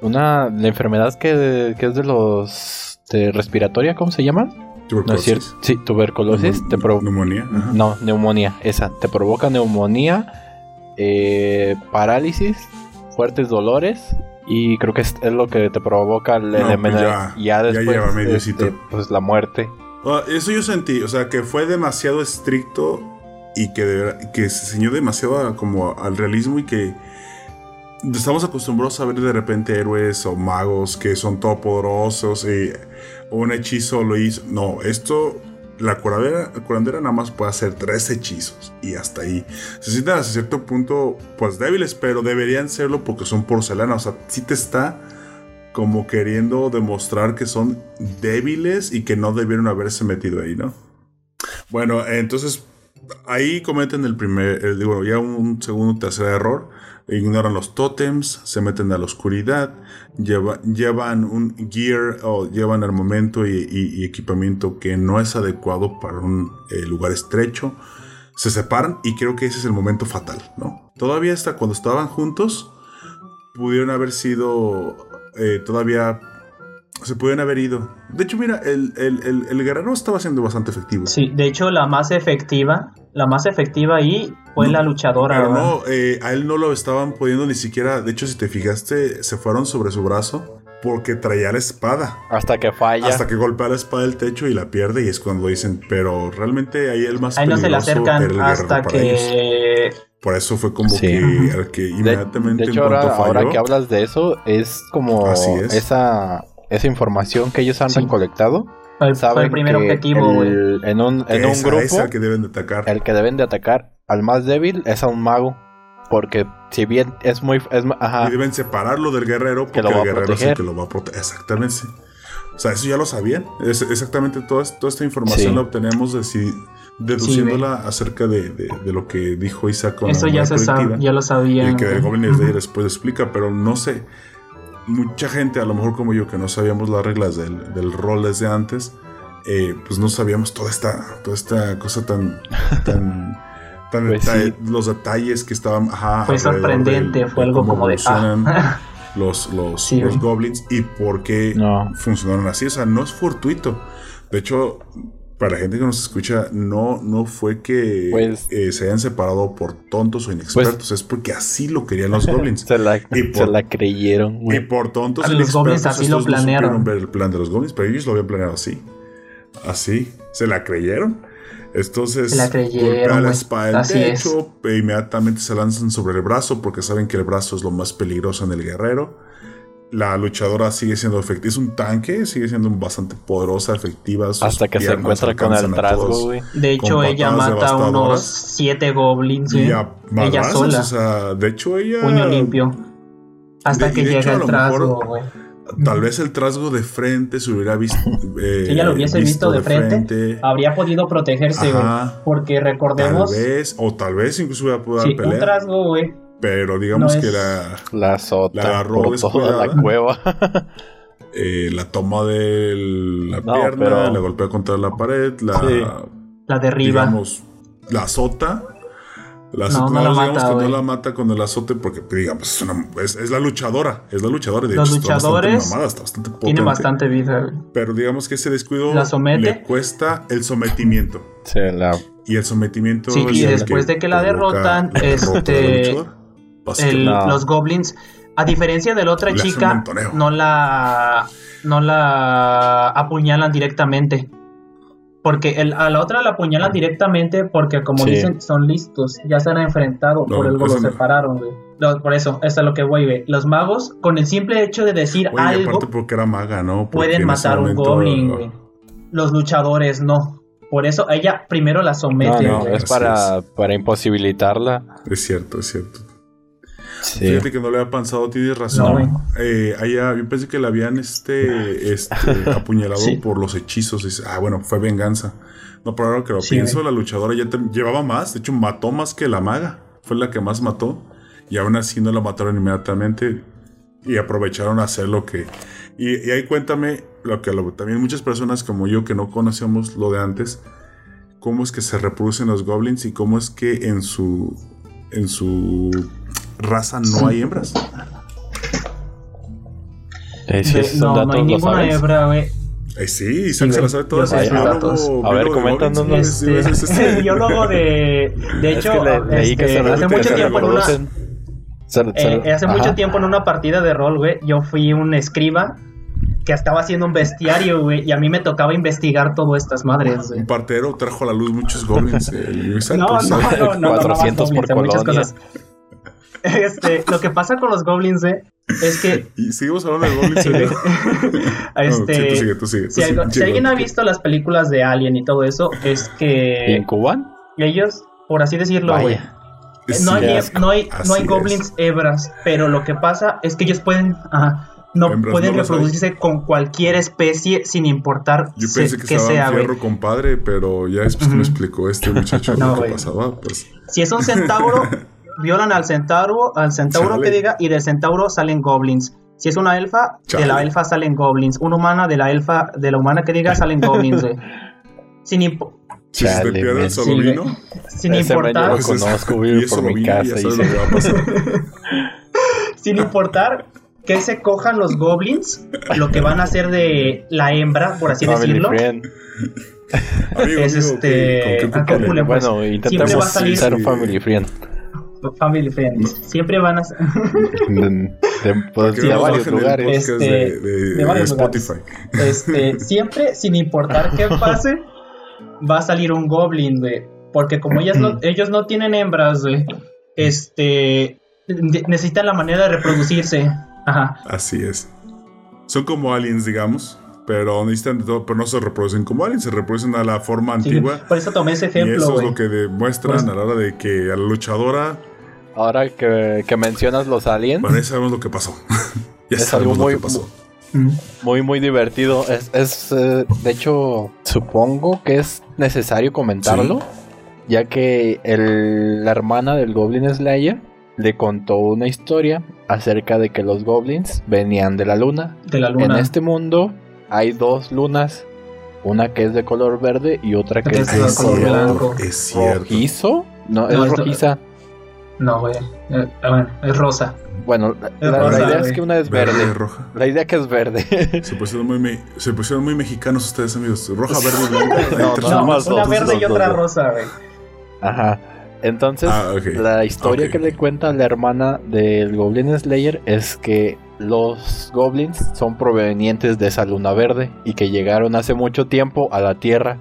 [SPEAKER 3] una la enfermedad que, que es de los de respiratoria, ¿cómo se llama? No es
[SPEAKER 1] Tuberculosis.
[SPEAKER 3] cierto. Sí, tuberculosis. Te
[SPEAKER 1] Neumonía. ajá.
[SPEAKER 3] no, neumonía, esa. Te provoca neumonía, eh, parálisis, fuertes dolores y creo que es, es lo que te provoca el,
[SPEAKER 1] No, pues ya,
[SPEAKER 3] ya,
[SPEAKER 1] ya
[SPEAKER 3] después,
[SPEAKER 1] lleva medio
[SPEAKER 3] este, pues la muerte.
[SPEAKER 1] Ah, eso yo sentí, o sea, que fue demasiado estricto y que, de que se ciñó demasiado a- como al realismo y que estamos acostumbrados a ver de repente héroes o magos que son todopoderosos y un hechizo lo hizo. No, esto, la curandera, la curandera nada más puede hacer tres hechizos y hasta ahí. Se sienten hasta cierto punto pues débiles, pero deberían serlo porque son porcelana, o sea, sí te está como queriendo demostrar que son débiles y que no debieron haberse metido ahí, ¿no? Bueno, entonces ahí cometen el primer, el, ya un segundo, tercer error. Ignoran los tótems, se meten a la oscuridad, lleva- llevan un gear o llevan armamento y, equipamiento que no es adecuado para un eh, lugar estrecho. Se separan y creo que ese es el momento fatal, ¿no? Todavía hasta cuando estaban juntos, pudieron haber sido eh, todavía se pudieron haber ido. De hecho, mira, el, el, el, el guerrero estaba siendo bastante efectivo.
[SPEAKER 2] Sí, de hecho la más efectiva, la más efectiva ahí fue
[SPEAKER 1] No,
[SPEAKER 2] la luchadora.
[SPEAKER 1] Pero
[SPEAKER 2] ¿verdad?
[SPEAKER 1] no, eh, a él no lo estaban pudiendo ni siquiera. De hecho, si te fijaste, se fueron sobre su brazo. porque traía la espada.
[SPEAKER 3] Hasta que falla.
[SPEAKER 1] Hasta que golpea la espada del techo y la pierde y es cuando dicen, pero realmente ahí el más
[SPEAKER 2] Ahí no se le
[SPEAKER 1] peligroso
[SPEAKER 2] acercan hasta
[SPEAKER 1] ellos.
[SPEAKER 2] que...
[SPEAKER 1] Por eso fue como
[SPEAKER 3] Sí.
[SPEAKER 1] que, que
[SPEAKER 3] De,
[SPEAKER 1] inmediatamente
[SPEAKER 3] de hecho,
[SPEAKER 1] en cuanto
[SPEAKER 3] ahora, ahora que hablas de eso, es como
[SPEAKER 1] Así es.
[SPEAKER 3] esa esa información que ellos han
[SPEAKER 2] Sí.
[SPEAKER 3] recolectado.
[SPEAKER 2] El,
[SPEAKER 3] Saben
[SPEAKER 2] el primer
[SPEAKER 3] que
[SPEAKER 2] objetivo,
[SPEAKER 3] el- en un, grupo,
[SPEAKER 1] es al que deben de atacar.
[SPEAKER 3] el que deben de atacar al más débil es a un mago. Porque si bien es muy... Es, ajá,
[SPEAKER 1] Y deben separarlo del guerrero porque
[SPEAKER 3] lo va
[SPEAKER 1] el
[SPEAKER 3] a
[SPEAKER 1] guerrero es el que lo va a proteger. Exactamente. sí. O sea, eso ya lo sabían. Es exactamente toda, toda esta información
[SPEAKER 3] Sí.
[SPEAKER 1] la obtenemos de si- deduciéndola acerca de, de- de lo que dijo Isaac con la
[SPEAKER 2] Eso ya
[SPEAKER 1] memoria
[SPEAKER 2] se sabe, ya lo sabían.
[SPEAKER 1] Y que
[SPEAKER 2] güey.
[SPEAKER 1] Goblin Slayer después explica, pero no sé. Mucha gente, a lo mejor como yo, que no sabíamos las reglas del, del rol desde antes, eh, pues no sabíamos toda esta, toda esta cosa tan. tan, tan
[SPEAKER 3] Pues sí.
[SPEAKER 1] los detalles que estaban. Ajá,
[SPEAKER 2] Fue sorprendente,
[SPEAKER 1] del-
[SPEAKER 2] fue algo como de, ah.
[SPEAKER 1] los, los,
[SPEAKER 2] Sí,
[SPEAKER 1] los goblins y por qué
[SPEAKER 3] No.
[SPEAKER 1] funcionaron así. O sea, no es fortuito. De hecho, para la gente que nos escucha, no, no fue que
[SPEAKER 3] Pues-
[SPEAKER 1] eh, se hayan separado por tontos o inexpertos, es porque así lo querían los goblins.
[SPEAKER 3] se, la,
[SPEAKER 1] Y por-
[SPEAKER 3] se la creyeron.
[SPEAKER 1] y
[SPEAKER 3] güey.
[SPEAKER 1] por tontos
[SPEAKER 2] A
[SPEAKER 1] e
[SPEAKER 2] los goblins
[SPEAKER 1] inexpertos,
[SPEAKER 2] así lo
[SPEAKER 1] no
[SPEAKER 2] planearon.
[SPEAKER 1] supieron ver el plan de los goblins, pero ellos lo habían planeado así. Así. Se la creyeron. Entonces,
[SPEAKER 2] Se la creyeron,
[SPEAKER 1] espada
[SPEAKER 2] Así es.
[SPEAKER 1] techo, e inmediatamente se lanzan sobre el brazo porque saben que el brazo es lo más peligroso en el guerrero. La luchadora sigue siendo efectiva, es un tanque, sigue siendo bastante poderosa, efectiva. sus
[SPEAKER 3] Hasta que se encuentra con el trasgo, güey.
[SPEAKER 2] De hecho, ella mata a unos siete goblins, güey. Ella sola.
[SPEAKER 1] o sea, de hecho ella...
[SPEAKER 2] Puño limpio. Hasta
[SPEAKER 1] De-
[SPEAKER 2] que llega
[SPEAKER 1] hecho,
[SPEAKER 2] el trasgo, güey.
[SPEAKER 1] Tal vez el trasgo de frente se hubiera visto. eh,
[SPEAKER 2] Si ella lo hubiese visto de frente, habría podido protegerse, güey. Porque
[SPEAKER 1] Tal
[SPEAKER 2] recordemos,
[SPEAKER 1] vez, o tal vez incluso hubiera podido
[SPEAKER 2] sí,
[SPEAKER 1] dar
[SPEAKER 2] un trasgo, güey.
[SPEAKER 1] Pero digamos
[SPEAKER 2] no
[SPEAKER 1] que la,
[SPEAKER 3] La
[SPEAKER 1] La
[SPEAKER 3] azota
[SPEAKER 1] agarró
[SPEAKER 3] por toda
[SPEAKER 1] descuidada.
[SPEAKER 3] la cueva.
[SPEAKER 1] eh, la toma de la
[SPEAKER 3] No,
[SPEAKER 1] pierna,
[SPEAKER 3] pero-
[SPEAKER 1] la golpea contra la pared, la.
[SPEAKER 3] Sí.
[SPEAKER 2] La derriba.
[SPEAKER 1] Digamos, la azota. La
[SPEAKER 2] No,
[SPEAKER 1] azota,
[SPEAKER 2] no la
[SPEAKER 1] digamos
[SPEAKER 2] mata,
[SPEAKER 1] que no la mata con el azote porque, digamos, es, una- es- es la luchadora. Es la luchadora. De
[SPEAKER 2] Los
[SPEAKER 1] hecho, está bastante
[SPEAKER 2] luchadores
[SPEAKER 1] mamada, está bastante
[SPEAKER 2] Tiene
[SPEAKER 1] potente.
[SPEAKER 2] bastante vida.
[SPEAKER 1] Pero digamos que ese descuido
[SPEAKER 2] ¿La
[SPEAKER 1] le cuesta el sometimiento.
[SPEAKER 3] Se la
[SPEAKER 1] Y el sometimiento.
[SPEAKER 2] Sí,
[SPEAKER 1] es
[SPEAKER 2] y después de que la derrotan,
[SPEAKER 1] la derrota
[SPEAKER 2] este,
[SPEAKER 1] la.
[SPEAKER 2] El-.
[SPEAKER 3] No.
[SPEAKER 2] Los goblins, a diferencia de la otra
[SPEAKER 1] Le
[SPEAKER 2] chica, no la, no la apuñalan directamente. Porque el- a la otra la apuñalan directamente porque, como
[SPEAKER 3] Sí.
[SPEAKER 2] dicen, son listos. Ya se han enfrentado,
[SPEAKER 1] No,
[SPEAKER 2] por algo
[SPEAKER 1] eso
[SPEAKER 2] los
[SPEAKER 1] no.
[SPEAKER 2] separaron, güey. Por eso, es lo que voy, güey. Los magos, con el simple hecho de decir
[SPEAKER 1] Oye,
[SPEAKER 2] algo,
[SPEAKER 1] aparte porque era maga, ¿no? Porque
[SPEAKER 2] pueden matar un goblin, güey. Los luchadores no. Por eso ella primero la
[SPEAKER 3] No,
[SPEAKER 2] somete,
[SPEAKER 3] no,
[SPEAKER 2] güey.
[SPEAKER 3] es para, para imposibilitarla.
[SPEAKER 1] Es cierto, es cierto.
[SPEAKER 3] Sí.
[SPEAKER 1] Fíjate que no le había pensado, tienes razón.
[SPEAKER 2] No.
[SPEAKER 1] Eh, a ella- yo pensé que la habían este, este apuñalado
[SPEAKER 2] Sí.
[SPEAKER 1] por los hechizos. Dice, ah, bueno, fue venganza. No, pero ahora que lo
[SPEAKER 2] Sí,
[SPEAKER 1] pienso, la luchadora ya te- llevaba más. De hecho, mató más que la maga. Fue la que más mató. Y aún así no la mataron inmediatamente. Y aprovecharon a hacer lo que. Y, y ahí cuéntame lo que lo- también muchas personas como yo que no conocíamos lo de antes. Cómo es que se reproducen los goblins y cómo es que en su. En su raza no hay hembras.
[SPEAKER 3] Eh, esos
[SPEAKER 2] no, hay ninguna hebra, güey.
[SPEAKER 1] Eh, sí, Isaac
[SPEAKER 2] Sí,
[SPEAKER 1] se la
[SPEAKER 2] güey.
[SPEAKER 1] sabe toda.
[SPEAKER 2] Yo sé
[SPEAKER 1] es
[SPEAKER 2] esos
[SPEAKER 1] biólogo-
[SPEAKER 2] datos.
[SPEAKER 3] A ver, coméntanos.
[SPEAKER 2] Este, biólogo de. De hecho,
[SPEAKER 3] que le- leí que
[SPEAKER 2] este,
[SPEAKER 3] se
[SPEAKER 2] hace mucho
[SPEAKER 3] se
[SPEAKER 2] tiempo en una.
[SPEAKER 3] Se-
[SPEAKER 2] eh, hace
[SPEAKER 3] ajá.
[SPEAKER 2] mucho tiempo en una partida de rol, güey, yo fui un escriba que estaba haciendo un bestiario, güey, y a mí me tocaba investigar todas estas madres, güey.
[SPEAKER 1] Un partero trajo a la luz muchos goblins. eh,
[SPEAKER 2] No,
[SPEAKER 1] pues,
[SPEAKER 2] no, no, no, no,
[SPEAKER 3] 400
[SPEAKER 2] no,
[SPEAKER 3] por
[SPEAKER 2] muchas cosas. Este, lo que pasa con los goblins, güey, es que
[SPEAKER 1] Y seguimos hablando de goblins. ¿eh? No,
[SPEAKER 2] este,
[SPEAKER 1] sí, tú sigue, tú sigue, tú
[SPEAKER 2] si,
[SPEAKER 1] sigue,
[SPEAKER 2] algo- si
[SPEAKER 1] sigue,
[SPEAKER 2] alguien ha visto las películas de Alien y todo eso, es que
[SPEAKER 3] ¿Incuban?
[SPEAKER 2] ellos, por así decirlo, güey, no hay, no hay, no hay
[SPEAKER 1] es.
[SPEAKER 2] goblins hebras, pero lo que pasa es que ellos pueden, ajá, no
[SPEAKER 1] Hembras
[SPEAKER 2] pueden
[SPEAKER 1] no
[SPEAKER 2] reproducirse con cualquier especie sin importar
[SPEAKER 1] Yo
[SPEAKER 2] se-
[SPEAKER 1] pensé que,
[SPEAKER 2] que
[SPEAKER 1] estaba
[SPEAKER 2] sea,
[SPEAKER 1] en fierro, compadre, pero ya después me explicó este muchacho
[SPEAKER 2] No,
[SPEAKER 1] lo que pasaba, pues.
[SPEAKER 2] Si es un centauro, violan al centauro, al centauro
[SPEAKER 1] Chale.
[SPEAKER 2] que diga, y del centauro salen goblins. Si es una elfa,
[SPEAKER 1] Chale.
[SPEAKER 2] de la elfa salen goblins. Una humana, de la elfa, de la humana que diga, salen goblins, güey. Sin,
[SPEAKER 1] se te el
[SPEAKER 2] importar,
[SPEAKER 3] lo
[SPEAKER 1] es-
[SPEAKER 3] conozco,
[SPEAKER 1] y
[SPEAKER 3] vive
[SPEAKER 1] es
[SPEAKER 3] por mi
[SPEAKER 1] solovino, ya
[SPEAKER 3] casa. y
[SPEAKER 1] sabes
[SPEAKER 3] se-
[SPEAKER 1] lo que va a pasar.
[SPEAKER 2] sin importar que se cojan los goblins, lo que van a hacer de la hembra, por así
[SPEAKER 3] Family
[SPEAKER 2] decirlo,
[SPEAKER 3] friend.
[SPEAKER 1] Amigo,
[SPEAKER 2] Es
[SPEAKER 1] amigo,
[SPEAKER 2] este-
[SPEAKER 1] ¿con qué
[SPEAKER 2] ah, pues.
[SPEAKER 3] Bueno,
[SPEAKER 2] salir-
[SPEAKER 3] ser un family friend.
[SPEAKER 2] Family friends, siempre van a ser...
[SPEAKER 3] De, pues, de varios lugares.
[SPEAKER 2] Este,
[SPEAKER 1] de, de-
[SPEAKER 2] de varios
[SPEAKER 1] de Spotify.
[SPEAKER 2] Este, siempre, sin importar qué pase, va a salir un goblin, güey. Porque como ellas no, ellos no tienen hembras, güey, este, necesitan la manera de reproducirse. Ajá.
[SPEAKER 1] Así es. Son como aliens, digamos. Pero necesitan de todo, pero no se reproducen como aliens, se reproducen a la forma
[SPEAKER 2] Sí,
[SPEAKER 1] antigua.
[SPEAKER 2] por eso tomé ese
[SPEAKER 1] y
[SPEAKER 2] ejemplo,
[SPEAKER 1] eso es lo que demuestran a la hora de que a la luchadora,
[SPEAKER 3] Ahora que, que mencionas los aliens,
[SPEAKER 1] bueno, ya sabemos lo que pasó. ya
[SPEAKER 3] Es
[SPEAKER 1] sabemos
[SPEAKER 3] algo
[SPEAKER 1] lo
[SPEAKER 3] muy-
[SPEAKER 1] que pasó.
[SPEAKER 2] Mm.
[SPEAKER 3] muy, muy divertido. Es, es, eh, de hecho, supongo que es necesario comentarlo, ya que el- la hermana del Goblin Slayer le contó una historia acerca de que los goblins venían de la luna.
[SPEAKER 2] De la
[SPEAKER 3] En
[SPEAKER 2] luna.
[SPEAKER 3] este mundo hay dos lunas, una que es de color verde y otra que es de
[SPEAKER 2] es de color
[SPEAKER 3] color
[SPEAKER 2] blanco.
[SPEAKER 1] Es cierto.
[SPEAKER 3] rojizo. No,
[SPEAKER 2] No,
[SPEAKER 3] es
[SPEAKER 2] es-
[SPEAKER 3] rojiza.
[SPEAKER 2] No, güey. Eh, bueno, es rosa.
[SPEAKER 3] Bueno, la,
[SPEAKER 2] Es
[SPEAKER 3] la
[SPEAKER 2] rosa,
[SPEAKER 3] idea es que una es
[SPEAKER 1] Verde,
[SPEAKER 3] verde.
[SPEAKER 1] roja.
[SPEAKER 3] La idea que es verde.
[SPEAKER 1] Se pusieron muy, me- se pusieron muy mexicanos ustedes, amigos. Roja, verde y blanca.
[SPEAKER 3] No, no,
[SPEAKER 2] No,
[SPEAKER 3] más
[SPEAKER 2] una
[SPEAKER 3] dos,
[SPEAKER 2] verde y otra
[SPEAKER 3] dos.
[SPEAKER 2] rosa, güey.
[SPEAKER 3] Ajá. Entonces,
[SPEAKER 1] Ah,
[SPEAKER 3] la historia que le cuenta la hermana del Goblin Slayer es que los goblins son provenientes de esa luna verde y que llegaron hace mucho tiempo a la Tierra.